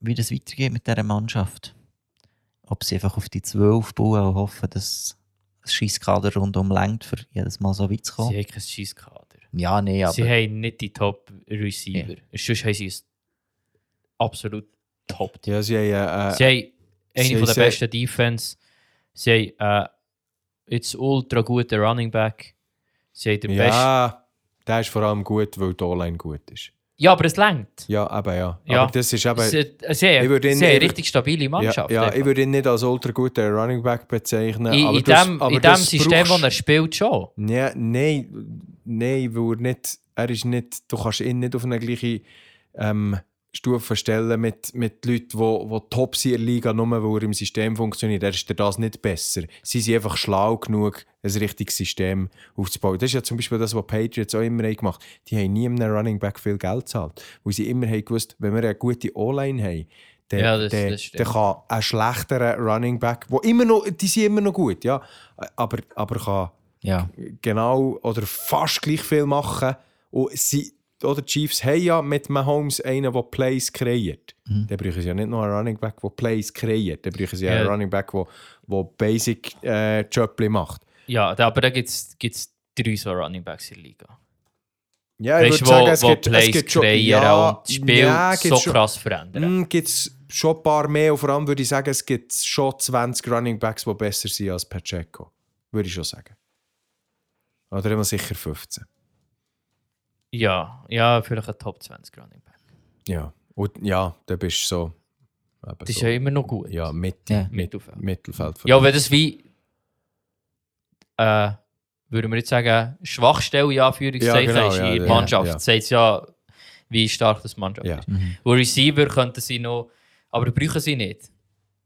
Speaker 3: wie das weitergeht mit dieser Mannschaft. Ob sie einfach auf die 12 bauen und hoffen, dass das Scheisskader rundum längt, für jedes Mal so weit zu
Speaker 2: Sie
Speaker 3: kommen.
Speaker 2: haben kein Scheisskader.
Speaker 3: Ja, nee, aber.
Speaker 2: Sie haben nicht die Top-Receiver. Sonst haben sie ein absolut top
Speaker 1: Ja, sie haben, äh,
Speaker 2: Sie haben eine
Speaker 1: sie
Speaker 2: von der besten Defense. Sie haben äh, jetzt ultra guten Running Back. Sie haben den besten.
Speaker 1: ja, der ist vor allem gut, weil die O-Line gut ist.
Speaker 2: Ja, aber es längt.
Speaker 1: Ja, aber ja.
Speaker 2: Ja.
Speaker 1: Aber das ist eben...
Speaker 2: Haben eine
Speaker 1: ich-
Speaker 2: richtig stabile Mannschaft.
Speaker 1: ja, ja, ich würde ihn nicht als ultra guten Running Back bezeichnen.
Speaker 2: in,
Speaker 1: aber
Speaker 2: in
Speaker 1: das-
Speaker 2: dem,
Speaker 1: aber
Speaker 2: in dem System,
Speaker 1: brauchst-
Speaker 2: das er spielt, schon.
Speaker 1: Ja, nein, nein, weil er nicht, er ist nicht, du kannst ihn nicht auf eine gleiche ähm, Stufe stellen mit, mit Leuten, die, die top sind in der Liga, nur weil er im System funktioniert. Er ist das nicht besser. Sie sind einfach schlau genug, ein richtiges System aufzubauen. Das ist ja zum Beispiel das, was Patriots auch immer haben gemacht haben. Die haben nie einem Running Back viel Geld gezahlt. Weil sie immer haben gewusst, wenn wir eine gute O-Line haben, dann,
Speaker 2: Ja, das-
Speaker 1: dann, dann kann ein schlechterer Running Back, wo immer noch, die sind immer noch gut, ja, aber, aber kann
Speaker 3: ja.
Speaker 1: genau oder fast gleich viel machen. Und sie, oder die Chiefs haben ja mit Mahomes einen, der Plays kreiert.
Speaker 2: Mhm.
Speaker 1: Dann brauchen sie ja nicht nur einen Running Back, der Plays kreiert. Dann brauchen sie ja
Speaker 2: Ja.
Speaker 1: einen Running Back, der, der Basic äh, Jobli macht.
Speaker 2: Ja, da, aber da gibt es drei so Running Backs in der Liga.
Speaker 1: Ja,
Speaker 2: Weißt du, wo, wo Plays kreieren und das Spiel
Speaker 1: ja,
Speaker 2: so
Speaker 1: schon-
Speaker 2: krass verändern.
Speaker 1: Mm, gibt es schon ein paar mehr. Und vor allem würde ich sagen, es gibt schon 20 Running Backs, die besser sind als Pacheco. Würde ich schon sagen. Oder immer sicher 15.
Speaker 2: Ja, ja, vielleicht ein Top 20 Running Back.
Speaker 1: Ja, und ja, da bist du so.
Speaker 2: Das ist
Speaker 1: so.
Speaker 2: ja immer noch gut.
Speaker 1: Ja, mit,
Speaker 3: Ja.
Speaker 1: mit,
Speaker 2: Mittelfeld.
Speaker 1: Mittelfeld.
Speaker 2: Ja, wenn das wie, äh, würden wir jetzt sagen, Schwachstelle in Anführungszeichen
Speaker 1: Ja, genau,
Speaker 2: ist
Speaker 1: ja,
Speaker 2: in der
Speaker 1: ja,
Speaker 2: Mannschaft.
Speaker 1: ja.
Speaker 2: Sagt ja, wie stark das Mannschaft
Speaker 1: Ja.
Speaker 2: ist. Und Receiver könnten sie noch, aber brauchen sie nicht.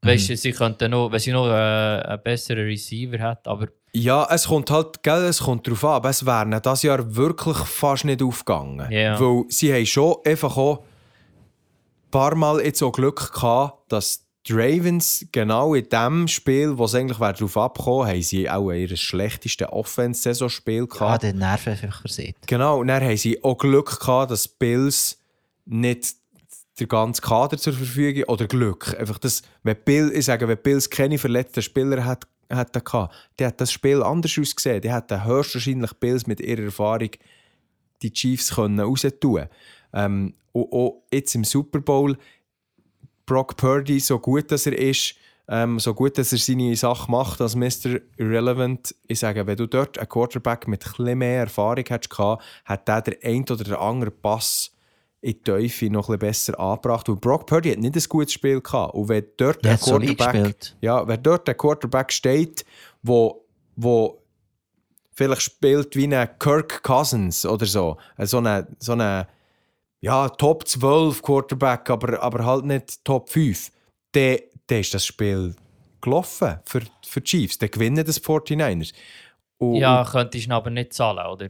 Speaker 2: Weißt du, sie könnten noch, wenn sie noch äh, einen besseren Receiver hat, aber
Speaker 1: Ja, es kommt halt, gell, es kommt darauf an, aber es wäre dieses Jahr wirklich fast nicht aufgegangen.
Speaker 2: Ja.
Speaker 1: Weil sie haben schon einfach auch ein paar Mal jetzt auch Glück gehabt, dass die Ravens genau in dem Spiel, wo es eigentlich darauf abgekommen haben sie auch ihr schlechteste Offense-Saisonspiel
Speaker 3: Ah,
Speaker 1: gehabt.
Speaker 3: der Nerven einfach versehen.
Speaker 1: Genau, und dann haben sie auch Glück gehabt, dass die Bills nicht der ganze Kader zur Verfügung oder Glück. Einfach das, wenn Bill, ich sage, wenn Bills keine verletzten Spieler hat, hätten gehabt, der hat das Spiel anders ausgesehen. Die hätten höchstwahrscheinlich Bills mit ihrer Erfahrung die Chiefs können raustun ähm, und auch jetzt im Super Bowl Brock Purdy, so gut dass er ist, ähm, so gut dass er seine Sache macht als Mr. Irrelevant, ich sage, wenn du dort einen Quarterback mit etwas mehr Erfahrung hättest hat der ein oder der andere Pass in die Teufel noch ein bisschen besser angebracht. Und Brock Purdy hat nicht ein gutes Spiel gehabt. Und wenn dort
Speaker 3: Der
Speaker 1: Quarterback, ja, wenn dort ein Quarterback steht, wo, wo vielleicht spielt wie ein Kirk Cousins oder so, so eine, so eine ja, Top 12 Quarterback, aber, aber halt nicht Top 5, dann, ist das Spiel gelaufen für, für die Chiefs. Dann gewinnen das 49ers. Und,
Speaker 2: Ja, könntest du aber nicht zahlen, oder?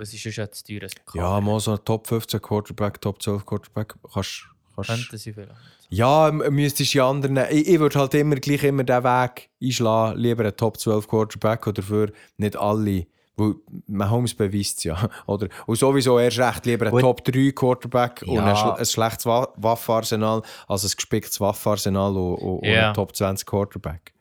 Speaker 2: Es ist ja schon zu teuer. ein
Speaker 1: ja, mal so ein Top 15 Quarterback, Top 12 Quarterback, kannst, kannst
Speaker 2: Könnten sie vielleicht.
Speaker 1: Ja, müsstest du die anderen. Ich, ich würde halt immer gleich immer den Weg einschlagen, lieber einen Top 12 Quarterback oder für nicht alle. Weil Mahomes beweist es ja. Oder? Und sowieso erst recht lieber
Speaker 3: Gut.
Speaker 1: Top 3 Quarterback und
Speaker 3: Ja.
Speaker 1: ein, schl- ein schlechtes Wa- Waffenarsenal als ein gespicktes Waffenarsenal und, und, und
Speaker 2: Ja.
Speaker 1: einen Top 20 Quarterback.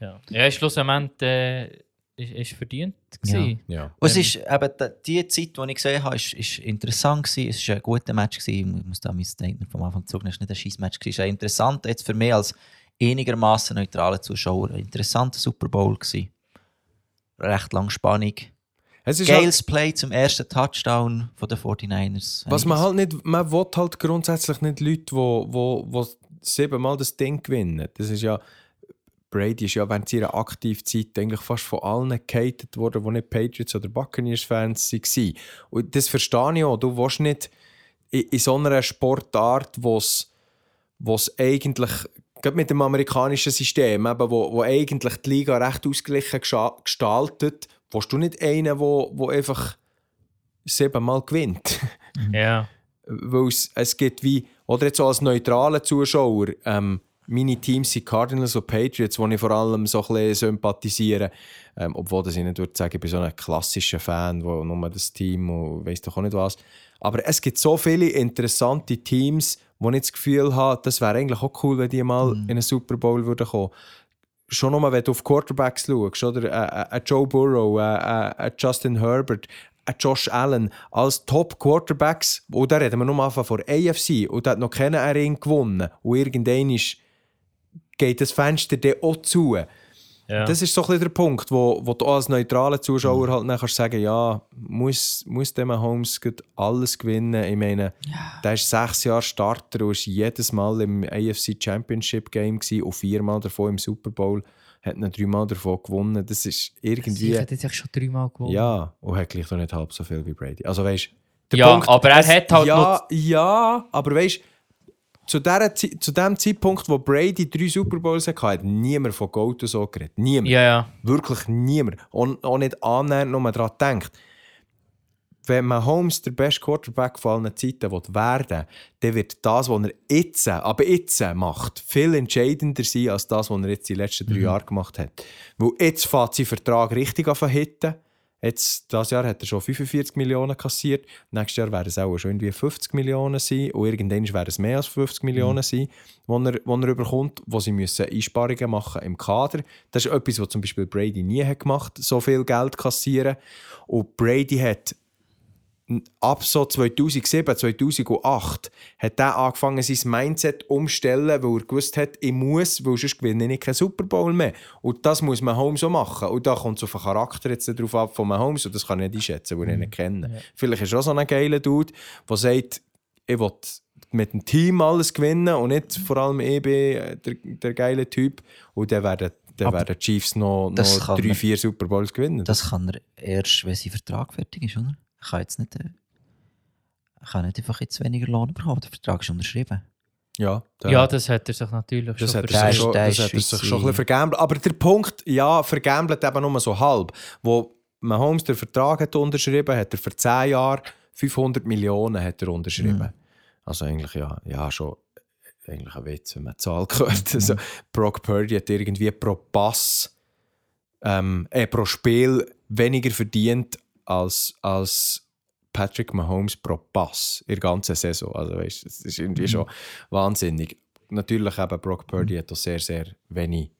Speaker 2: Ja, ja schlussendlich äh, ist, ist verdient. gewesen.
Speaker 1: Ja.
Speaker 3: Und es
Speaker 2: Ähm.
Speaker 3: ist eben die- die Zeit, die ich gesehen habe, ist, ist interessant gewesen. Es war ein guter Match gewesen. Ich muss da mein Statement vom Anfang zurücknehmen. Es war nicht ein scheiß Match gewesen. Es war interessant jetzt für mich als einigermaßen neutraler Zuschauer. Ein interessanter Super Bowl gewesen. Recht lang Spannung.
Speaker 1: Es ist halt,
Speaker 3: Play zum ersten Touchdown von den 49ers.
Speaker 1: was man halt nicht, man will halt grundsätzlich nicht Leute, die wo, wo, wo siebenmal das Ding gewinnen. Das ist ja, Brady ist ja während seiner Aktivzeit eigentlich fast von allen gehatet worden, die nicht Patriots oder Buccaneers-Fans waren. Und das verstehe ich auch. Du willst nicht in, in so einer Sportart, wo es eigentlich, gerade mit dem amerikanischen System, eben, wo, wo eigentlich die Liga recht ausgeglichen gestaltet, willst du nicht einen, wo, wo einfach siebenmal gewinnt.
Speaker 2: Ja.
Speaker 1: Weil es, es gibt wie, oder jetzt so als neutraler Zuschauer, ähm, meine Teams sind Cardinals und Patriots, die ich vor allem so ein bisschen sympathisiere. Ähm, obwohl das ich nicht würde sagen, ich bin so ein klassischer Fan, wo nur das Team und weiss doch auch nicht was. Aber es gibt so viele interessante Teams, wo ich das Gefühl habe, das wäre eigentlich auch cool, wenn die mal in einen Super Bowl würden kommen. Schon nochmal, wenn du auf Quarterbacks schaust, oder? Äh, äh, äh, Joe Burrow, äh, äh, äh, Justin Herbert, Josh Allen, als Top-Quarterbacks, und da reden wir nur Anfang von AFC, und da hat noch keiner einen Ring gewonnen. Und irgendwann ist, geht das Fenster dann auch zu.
Speaker 2: ja.
Speaker 1: Das ist so ein bisschen der Punkt, wo, wo du als neutraler Zuschauer halt dann kannst sagen ja, muss, muss der Mahomes gerade alles gewinnen? Ich meine, der ist sechs Jahre Starter und ist jedes Mal im AFC Championship Game gewesen und viermal davon im Super Bowl, hat ihn dreimal davon gewonnen. Das ist irgendwie...
Speaker 2: Ich hätte jetzt schon dreimal gewonnen.
Speaker 1: Ja, und hat gleich noch nicht halb so viel wie Brady. Also weißt
Speaker 2: Ja, aber er hat halt
Speaker 1: ja,
Speaker 2: noch-
Speaker 1: Ja, aber weißt zu, der, zu dem Zeitpunkt, wo Brady drei Super Bowls hatte, hat niemand von Gold und so geredet. Niemand.
Speaker 2: Ja, ja.
Speaker 1: Wirklich niemand. Und auch nicht annähernd nur daran denkt. Wenn Mahomes der beste Quarterback von allen Zeiten werden dann wird das, was er jetzt, aber jetzt macht, viel entscheidender sein als das, was er jetzt die letzten drei Jahre gemacht hat. Weil jetzt fährt sein Vertrag richtig an hitten. Jetzt, dieses Jahr hat er schon 45 Millionen kassiert. Nächstes Jahr werden es auch schon irgendwie 50 Millionen sein. Und irgendwann werden es mehr als 50 Millionen sein, die er, die er bekommt, wo sie müssen Einsparungen machen im Kader. Das ist etwas, was zum Beispiel Brady nie hat gemacht so viel Geld kassieren. Und Brady hat ab so 2007, 2008 hat er angefangen, sein Mindset umzustellen, weil er gewusst hat, ich muss, weil sonst gewinne ich keinen Super Bowl mehr. Und das muss Mahomes so machen. Und da kommt auf den Charakter jetzt drauf ab von Mahomes und das kann ich nicht einschätzen, weil ich ihn nicht kenne. Vielleicht ist er auch so ein geiler Dude, der sagt, ich will mit dem Team alles gewinnen und nicht vor allem ich bin äh, der, der geile Typ. Und dann werden, dann
Speaker 3: Aber
Speaker 1: werden die Chiefs noch, noch drei,
Speaker 3: man-
Speaker 1: vier Super Bowls gewinnen.
Speaker 3: Das kann er erst, wenn sein Vertrag fertig ist, oder? Er kann jetzt nicht, äh, er kann nicht einfach jetzt weniger Lohn bekommen. Der Vertrag ist unterschrieben.
Speaker 1: ja, da-
Speaker 2: Ja, das hat er sich natürlich
Speaker 1: Das
Speaker 2: schon
Speaker 1: hat,
Speaker 3: Der
Speaker 1: er schon,
Speaker 3: der
Speaker 1: das
Speaker 3: ist
Speaker 1: hat er sich schon ein bisschen vergambelt. Aber der Punkt, ja, vergambelt eben nur so halb. Wo Mahomes den Vertrag hat unterschrieben hat er für 10 Jahre 500 Millionen hat er unterschrieben. Also eigentlich ja, ja schon eigentlich ein Witz, wenn man die Zahl gehört. Also, Brock Purdy hat irgendwie pro Pass, ähm, äh, pro Spiel weniger verdient als, als Patrick Mahomes pro Pass in der ganzen Saison. Also weißt, das ist irgendwie schon wahnsinnig. Natürlich eben Brock Purdy hat auch sehr, sehr wenig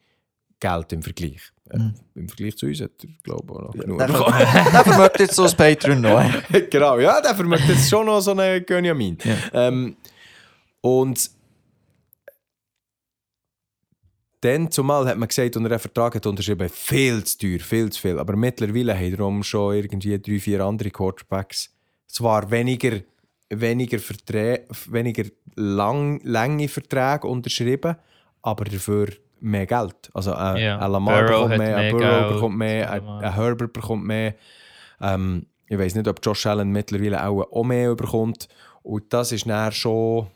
Speaker 1: Geld im Vergleich. Äh, Im Vergleich zu uns hat er, glaube ich, noch genug.
Speaker 3: Der
Speaker 1: bekommen.
Speaker 3: vermögt jetzt so das Patreon noch.
Speaker 1: genau, ja, der vermögt jetzt schon noch so einen Gönjamin. Ähm, und dann zumal hat man gesagt, und er einen Vertrag hat unterschrieben, viel zu teuer, viel zu viel. Aber mittlerweile haben darum schon irgendwie drei, vier andere Quarterbacks zwar weniger, weniger, Verträ weniger lang, lange Verträge unterschrieben, aber dafür mehr Geld. Also ein,
Speaker 2: Ja.
Speaker 1: ein Lamar
Speaker 2: Burrow
Speaker 1: bekommt mehr, ein Burrow bekommt mehr, ein, ein Herbert bekommt mehr. Ähm, ich weiß nicht, ob Josh Allen mittlerweile auch, auch mehr bekommt. Und das ist dann schon,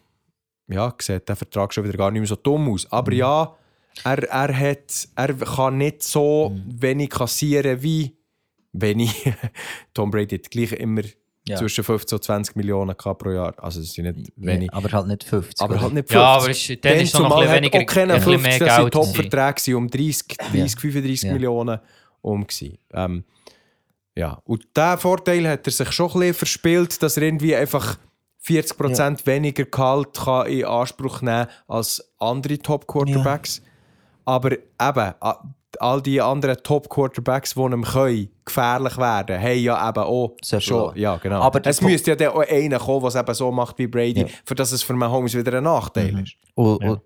Speaker 1: ja, sieht der Vertrag schon wieder gar nicht mehr so dumm aus. Aber
Speaker 2: Mhm.
Speaker 1: ja, er, er, hat, er kann nicht so
Speaker 2: Mhm.
Speaker 1: wenig kassieren wie wenig. Tom Brady hat gleich immer
Speaker 3: Ja.
Speaker 1: zwischen 15 und 20 Millionen pro Jahr. Also es sind nicht wenig.
Speaker 3: Ja, aber halt nicht 50.
Speaker 1: aber
Speaker 3: oder?
Speaker 1: halt nicht 50.
Speaker 2: Ja, aber ist, dann ist es noch ein weniger,
Speaker 1: auch keine
Speaker 2: ein bisschen
Speaker 1: 50,
Speaker 2: mehr
Speaker 1: das waren
Speaker 2: Geld.
Speaker 1: Top-Verträge um 30, 30 35
Speaker 3: Ja.
Speaker 1: Millionen um. Ähm, ja. Und diesen Vorteil hat er sich schon ein bisschen verspielt, dass er irgendwie einfach 40% weniger Gehalt kann in Anspruch nehmen als andere Top-Quarterbacks. Aber eben, all die anderen Top-Quarterbacks, die ihm können, gefährlich werden, haben ja eben auch
Speaker 3: Sehr
Speaker 1: schon. Ja, genau.
Speaker 3: Aber der
Speaker 1: es müsste ja dann auch einer kommen, der es eben so macht wie Brady,
Speaker 3: Ja.
Speaker 1: für das es für Mahomes wieder ein Nachteil
Speaker 3: Mhm.
Speaker 1: ist.
Speaker 3: Und,
Speaker 2: Ja.
Speaker 3: und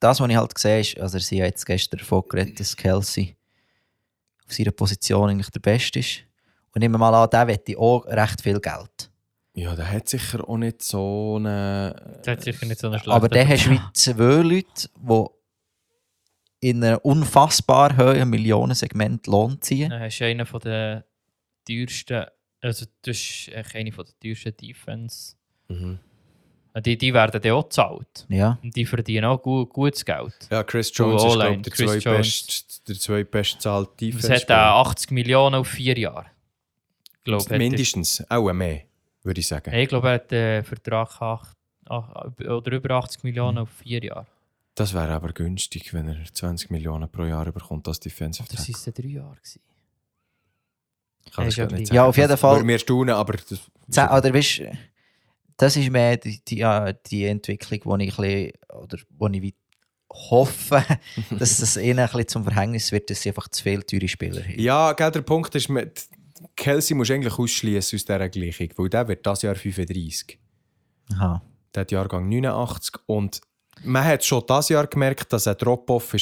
Speaker 3: das, was ich halt gesehen habe, ist, also sie haben jetzt gestern davon geredet, dass Kelsey auf seiner Position eigentlich der Beste ist. Und nehmen wir mal an, der wette auch recht viel Geld.
Speaker 1: Ja, der hat sicher auch nicht so eine.
Speaker 2: Das hat sicher nicht so eine schlechte
Speaker 3: Aber dann hast du wie zwei Leute, die in einem unfassbar hohen Millionensegment Lohn ziehen.
Speaker 2: Dann hast du einen von den teuersten, also das ist eine von den teuersten Defense.
Speaker 1: Mhm.
Speaker 2: Die, die werden dann auch gezahlt.
Speaker 3: Ja.
Speaker 2: Und die verdienen auch gut, gutes Geld.
Speaker 1: Ja, Chris Jones ist glaub, der,
Speaker 2: Chris
Speaker 1: zweitbest, der zweitbest zahlte
Speaker 2: Das
Speaker 1: Defense.
Speaker 2: hat auch 80 Millionen auf vier Jahre. Glaube, hat er-
Speaker 1: Mindestens, auch mehr, würde ich sagen.
Speaker 2: ich glaube, er hat einen Vertrag acht, ach, oder über 80 Millionen auf vier Jahre.
Speaker 1: Das wäre aber günstig, wenn er 20 Millionen pro Jahr bekommt als Defensive Tackle.
Speaker 2: sind es drei Jahre? Gewesen?
Speaker 1: Ich kann das
Speaker 2: ist ja
Speaker 1: grad nicht
Speaker 2: gleich.
Speaker 3: Ja,
Speaker 1: sagen.
Speaker 3: auf jeden
Speaker 1: Das
Speaker 3: Fall-
Speaker 1: Würde mir staunen, aber das,
Speaker 3: Ze- Oder weißt, das ist mehr die, die, die Entwicklung, die ich, ein bisschen, oder, wo ich hoffe, dass das ihnen ein bisschen zum Verhängnis wird, dass sie einfach zu viele teure Spieler haben.
Speaker 1: Ja, gell, der Punkt ist, mit Kelsey muss eigentlich ausschließen aus dieser Gleichung, weil der wird das Jahr 35.
Speaker 3: Aha.
Speaker 1: Der hat Jahrgang 89 und man hat schon das Jahr gemerkt, dass ein Drop-Off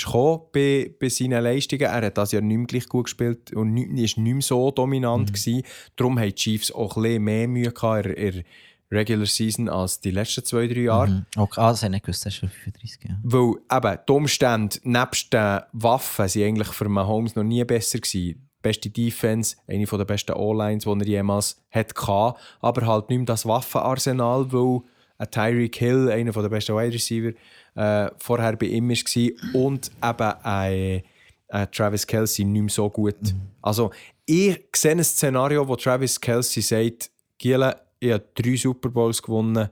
Speaker 1: bei, bei seinen Leistungen. Er hat das Jahr nicht mehr gleich gut gespielt und nicht, ist nicht mehr so dominant gewesen. Darum haben die Chiefs auch ein mehr Mühe gehabt in der- in Regular Season als die letzten zwei, drei Jahre.
Speaker 3: Mhm. Okay, ah, das habe ich nicht gewusst, das ist schon 35. Ja.
Speaker 1: Weil eben die Umstände nebst den Waffen sind eigentlich für Mahomes noch nie besser gewesen. Beste Defense, eine der besten O-Lines, die er jemals hatte, aber halt nicht mehr das Waffenarsenal, weil ein Tyreek Hill, einer der besten Wide Receiver, äh, vorher bei ihm war und eben ein, ein Travis Kelsey nicht mehr so gut. Also ich sehe ein Szenario, wo Travis Kelsey sagt, Giele, ich habe drei Super Bowls gewonnen,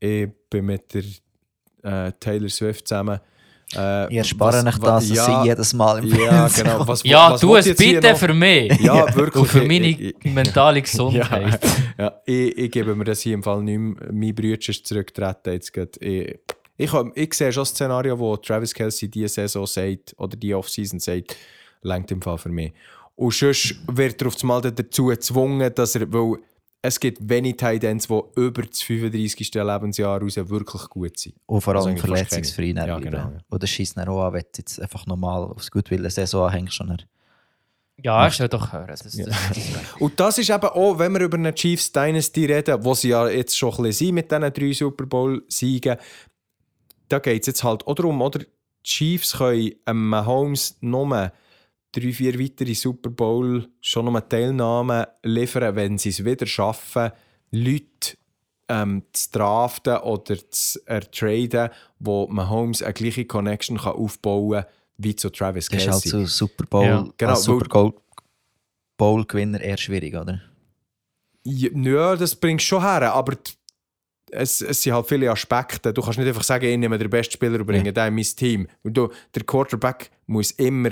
Speaker 1: ich bin mit der äh, Taylor Swift zusammen. Äh,
Speaker 3: Ich erspare
Speaker 1: was-
Speaker 3: nicht
Speaker 1: wa-
Speaker 3: das, dass
Speaker 1: ja,
Speaker 3: sie jedes Mal im
Speaker 1: Ja,
Speaker 3: Fernsehen
Speaker 1: genau. Was,
Speaker 2: Ja,
Speaker 1: was
Speaker 2: tu
Speaker 1: will
Speaker 2: es bitte für mich.
Speaker 1: Ja, wirklich.
Speaker 2: Und für meine
Speaker 1: ich- ich-
Speaker 2: mentale Gesundheit.
Speaker 1: Ja, ja ich, ich gebe mir das hier im Fall nicht mehr. Mein Bruder ist zurückgetreten. Jetzt gerade. ich, ich, ich sehe schon ein Szenario, wo Travis Kelsey diese Saison sagt, oder die Offseason sagt, längt im Fall für mich. Und sonst wird er auf einmal dazu gezwungen, dass er, weil es gibt wenig Tight Ends, die über das 35. Lebensjahr raus wirklich gut sind.
Speaker 3: Und vor
Speaker 1: Also
Speaker 3: allem
Speaker 1: fast
Speaker 3: verletzungsfrei ja,
Speaker 1: genau, ja.
Speaker 3: Oder schießt dann auch an, wenn du jetzt einfach nochmal aufs Gutwillen Saison anhängst. Schon dann.
Speaker 2: Ja, ich will doch hören. Das, das, das,
Speaker 1: Und das ist eben auch, wenn wir über eine Chiefs Dynasty reden, wo sie ja jetzt schon ein bisschen sind mit diesen drei Super Bowl-Siegen, da geht es jetzt halt auch darum, oder? Die Chiefs können einem Mahomes nur drei, vier weitere Super Bowl schon noch Teilnahmen liefern, wenn sie es wieder schaffen, Leute ähm, zu draften oder zu ertraden, wo Mahomes eine gleiche Connection kann aufbauen kann wie zu Travis
Speaker 3: Das ist
Speaker 1: Kelsey.
Speaker 3: halt so Super Bowl,
Speaker 2: Ja,
Speaker 1: genau,
Speaker 3: Super Bowl, Bowl Gewinner eher schwierig, oder?
Speaker 1: Ja, das bringst du schon her, aber es, es sind halt viele Aspekte. Du kannst nicht einfach sagen, ich nehme den besten Spieler und bringe
Speaker 3: Ja.
Speaker 1: den in mein Team. Und du, der Quarterback muss immer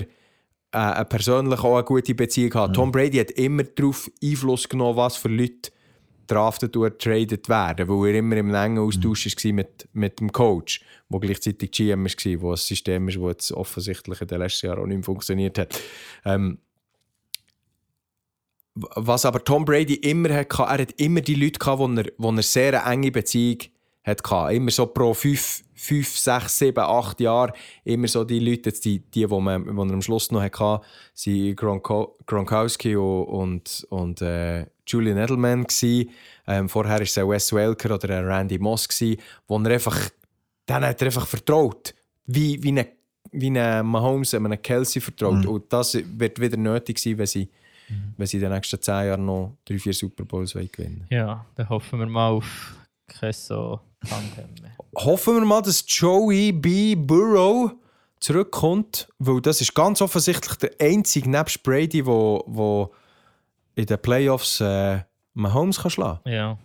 Speaker 1: äh, persönlich auch eine gute Beziehung haben. Tom Brady hat immer darauf Einfluss genommen, was für Leute draftet oder traded werden, weil er immer im engen Austausch war mit, mit dem Coach, der gleichzeitig GM war, wo ein System ist, das jetzt offensichtlich in den letzten Jahren auch nicht mehr funktioniert hat. Ähm, was aber Tom Brady immer hat, er hat immer die Leute gehabt, wo er, wo er sehr eine enge Beziehung hatte. Immer so pro 5, 5 6, 7, 8 Jahre, immer so die Leute, die, die, die, man, die man am Schluss noch hatte, waren Gronko, Gronkowski und, und, und äh, Julian Edelman. Gewesen. Ähm, vorher war es ein Wes Welker oder ein Randy Moss, gewesen, wo er einfach, denen hat er einfach vertraut. Wie, wie ein wie ein Mahomes einem Kelsey vertraut.
Speaker 3: Mhm.
Speaker 1: Und das wird wieder nötig sein, wenn sie, wenn sie in den nächsten 10 Jahren noch 3, 4 Super Bowls wollen gewinnen
Speaker 2: Ja, dann hoffen wir mal auf kein so Tandem mehr.
Speaker 1: Hoffen wir mal, dass Joey B. Burrow zurückkommt, weil das ist ganz offensichtlich der einzige nebst Brady, wo, wo in den Playoffs äh, Mahomes kann schlagen
Speaker 2: Ja.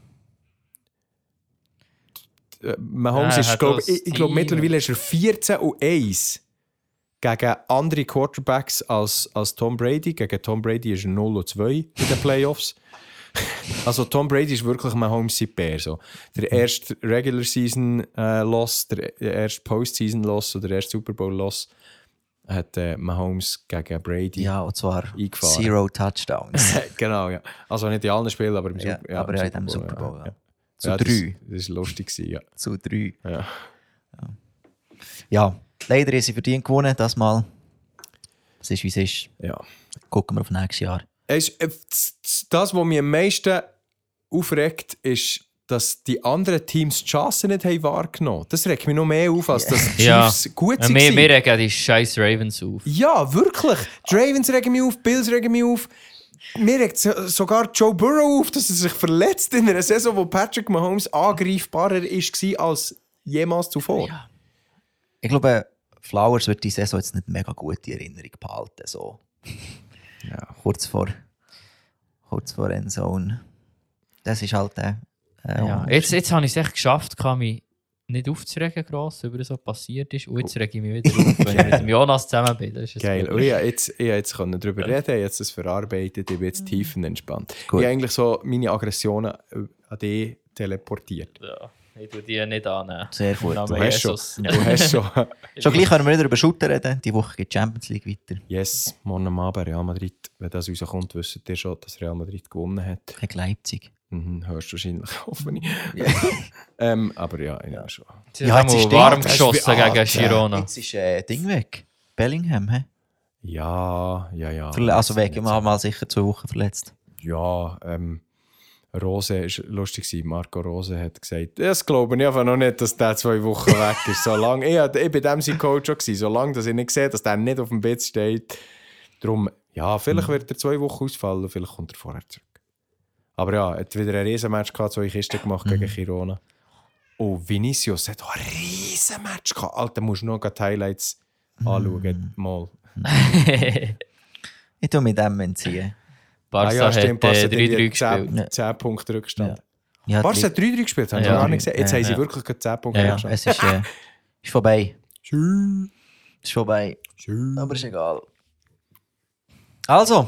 Speaker 1: Mahomes
Speaker 2: er
Speaker 1: ist, glaub, ich, ich glaube, mittlerweile ist er 14 und 1 gegen andere Quarterbacks als, als Tom Brady. Gegen Tom Brady ist er 0 und 2 in den Playoffs. Also Tom Brady ist wirklich Mahomes sein Bär. So. Der erste Regular Season äh, der erste Postseason Loss oder der erste Super Bowl Loss hat äh, Mahomes gegen Brady.
Speaker 3: Ja, und zwar
Speaker 1: Eingefahren.
Speaker 3: Zero Touchdowns.
Speaker 1: genau, ja. Also nicht in allen Spielen, aber im,
Speaker 3: Ja,
Speaker 1: Super,
Speaker 3: aber
Speaker 1: im
Speaker 3: ja, dem Super
Speaker 1: Bowl, ja.
Speaker 3: ja.
Speaker 1: Ja.
Speaker 3: Zu
Speaker 1: Ja,
Speaker 3: drei.
Speaker 1: Das, war lustig, ja.
Speaker 3: Zu drei.
Speaker 1: ja.
Speaker 3: Ja, leider ist sie verdient gewonnen, das Mal. Es ist, wie es ist.
Speaker 1: ja.
Speaker 3: Gucken wir auf nächstes Jahr.
Speaker 1: Es äh, das, was mich am meisten aufregt, ist, dass die anderen Teams die Chance nicht haben wahrgenommen haben. Das regt mich noch mehr auf, als dass die
Speaker 2: Ja.
Speaker 1: Chiefs gut
Speaker 2: Ja,
Speaker 1: sind.
Speaker 2: wir, wir regen die scheiß Ravens auf.
Speaker 1: ja, wirklich. Die Ravens regen mich auf, die Bills regen mich auf. Mir regt so- sogar Joe Burrow auf, dass er sich verletzt in einer Saison, wo Patrick Mahomes angreifbarer war als jemals zuvor.
Speaker 3: Ich glaube, Flowers wird die Saison jetzt nicht mega gut in Erinnerung behalten. So.
Speaker 1: Ja.
Speaker 3: Kurz vor, kurz vor Endzone. Das ist halt der. Äh,
Speaker 2: Ja. Jetzt, jetzt habe ich es echt geschafft, kann mich nicht aufzuregen, gross, über das, was passiert ist. Und jetzt rege ich mich wieder auf, wenn ich mit dem Jonas zusammen bin. Das ist
Speaker 1: Geil. Und ich konnte jetzt, ich jetzt können darüber reden, ich habe jetzt das verarbeitet, ich bin jetzt tiefenentspannt. Ich
Speaker 3: Gut.
Speaker 1: habe eigentlich so meine Aggressionen äh, an dich teleportiert.
Speaker 2: Ja, ich tue die nicht annehmen.
Speaker 3: Sehr gut.
Speaker 1: Du hast schon. Du hast schon.
Speaker 3: Schon gleich können wir wieder über Shooter reden. Die Woche geht die Champions League weiter.
Speaker 1: Yes, morgen am Abend Real Madrid. Wenn das rauskommt, wisst ihr schon, dass Real Madrid gewonnen hat.
Speaker 3: Gegen Leipzig.
Speaker 1: Mhm, hörst du wahrscheinlich, hoffe ich. ähm, aber ja, ich nehme schon.
Speaker 2: Sie
Speaker 3: Ja,
Speaker 2: haben
Speaker 3: jetzt ist
Speaker 2: mal
Speaker 3: der-
Speaker 2: warm geschossen gegen
Speaker 1: Alter.
Speaker 2: Girona.
Speaker 3: Jetzt ist äh, Ding weg. Bellingham, hä?
Speaker 1: Ja, ja, ja.
Speaker 3: Also wegen
Speaker 1: nicht
Speaker 3: mal, mal sicher zwei Wochen verletzt.
Speaker 1: Ja, ähm, Rose ist lustig gewesen. Marco Rose hat gesagt, das glaube ich einfach noch nicht, dass der zwei Wochen weg ist. Solange, ich, hab- ich bin dem sein Coach schon gewesen, solange dass ich nicht sehe, dass der nicht auf dem Bett steht. Darum, ja, vielleicht wird er zwei Wochen ausfallen, vielleicht kommt er vorher zurück. Aber ja, er hat wieder ein Riesenmatch gehabt, zwei Kisten gemacht gegen Girona. Und Vinicius hat auch ein Riesenmatch gehabt. Alter, musst du noch die Highlights anschauen. Mal.
Speaker 3: Ich tue mit dem entziehen.
Speaker 2: Barca
Speaker 1: ah ja, stimmt,
Speaker 2: hat
Speaker 1: Barca
Speaker 2: äh,
Speaker 1: hat irgendwie
Speaker 2: 3-3 gespielt.
Speaker 1: 10, 10 Punkte Rückstand.
Speaker 3: Ja,
Speaker 1: Barca hat 3-3 gespielt, haben
Speaker 2: Ja.
Speaker 1: wir gar nicht gesehen. Jetzt
Speaker 3: Ja.
Speaker 1: haben sie
Speaker 2: Ja.
Speaker 1: wirklich gerade 10 Punkte
Speaker 3: ja, ja,
Speaker 1: Rückstand.
Speaker 3: es ist, äh, ist vorbei.
Speaker 1: Schön.
Speaker 3: Ist vorbei.
Speaker 1: Schön.
Speaker 3: Aber ist egal. Also,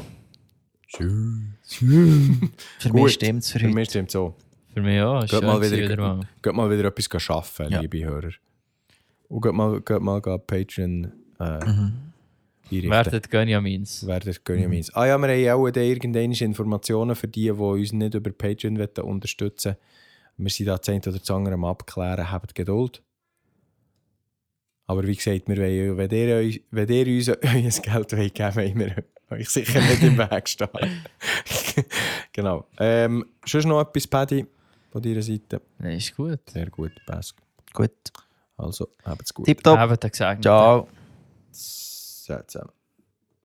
Speaker 1: Schön.
Speaker 3: für mich stimmt es für
Speaker 1: Für
Speaker 3: heute.
Speaker 1: mich stimmt so.
Speaker 2: Für mich auch. Ist
Speaker 1: Geht
Speaker 2: schön
Speaker 1: mal wieder,
Speaker 2: wieder mal.
Speaker 1: geht mal wieder etwas arbeiten,
Speaker 3: Ja.
Speaker 1: liebe Hörer. Und geht mal, geht mal Patreon äh,
Speaker 3: Mhm.
Speaker 1: Einrichten.
Speaker 2: Werdet Gönjamins.
Speaker 1: Werdet Gönjamins. Ah ja, wir haben auch dann irgendwelche Informationen für die, die uns nicht über Patreon wollen unterstützen Wir sind da eine oder andere am Abklären. Habt Geduld. Aber wie gesagt, wir wollen, wenn, ihr, euch- wenn ihr uns euer Geld wollt geben wollen wir euch sicher nicht im Weg stehen. genau. Ähm, sonst noch etwas, Paddy, von deiner Seite?
Speaker 2: Nee, ist gut.
Speaker 1: Sehr gut, Pask.
Speaker 3: Gut.
Speaker 1: Also, habt's gut.
Speaker 3: Tipptopp.
Speaker 2: Habt ihr gesagt.
Speaker 3: Ciao.
Speaker 1: Sehr zusammen.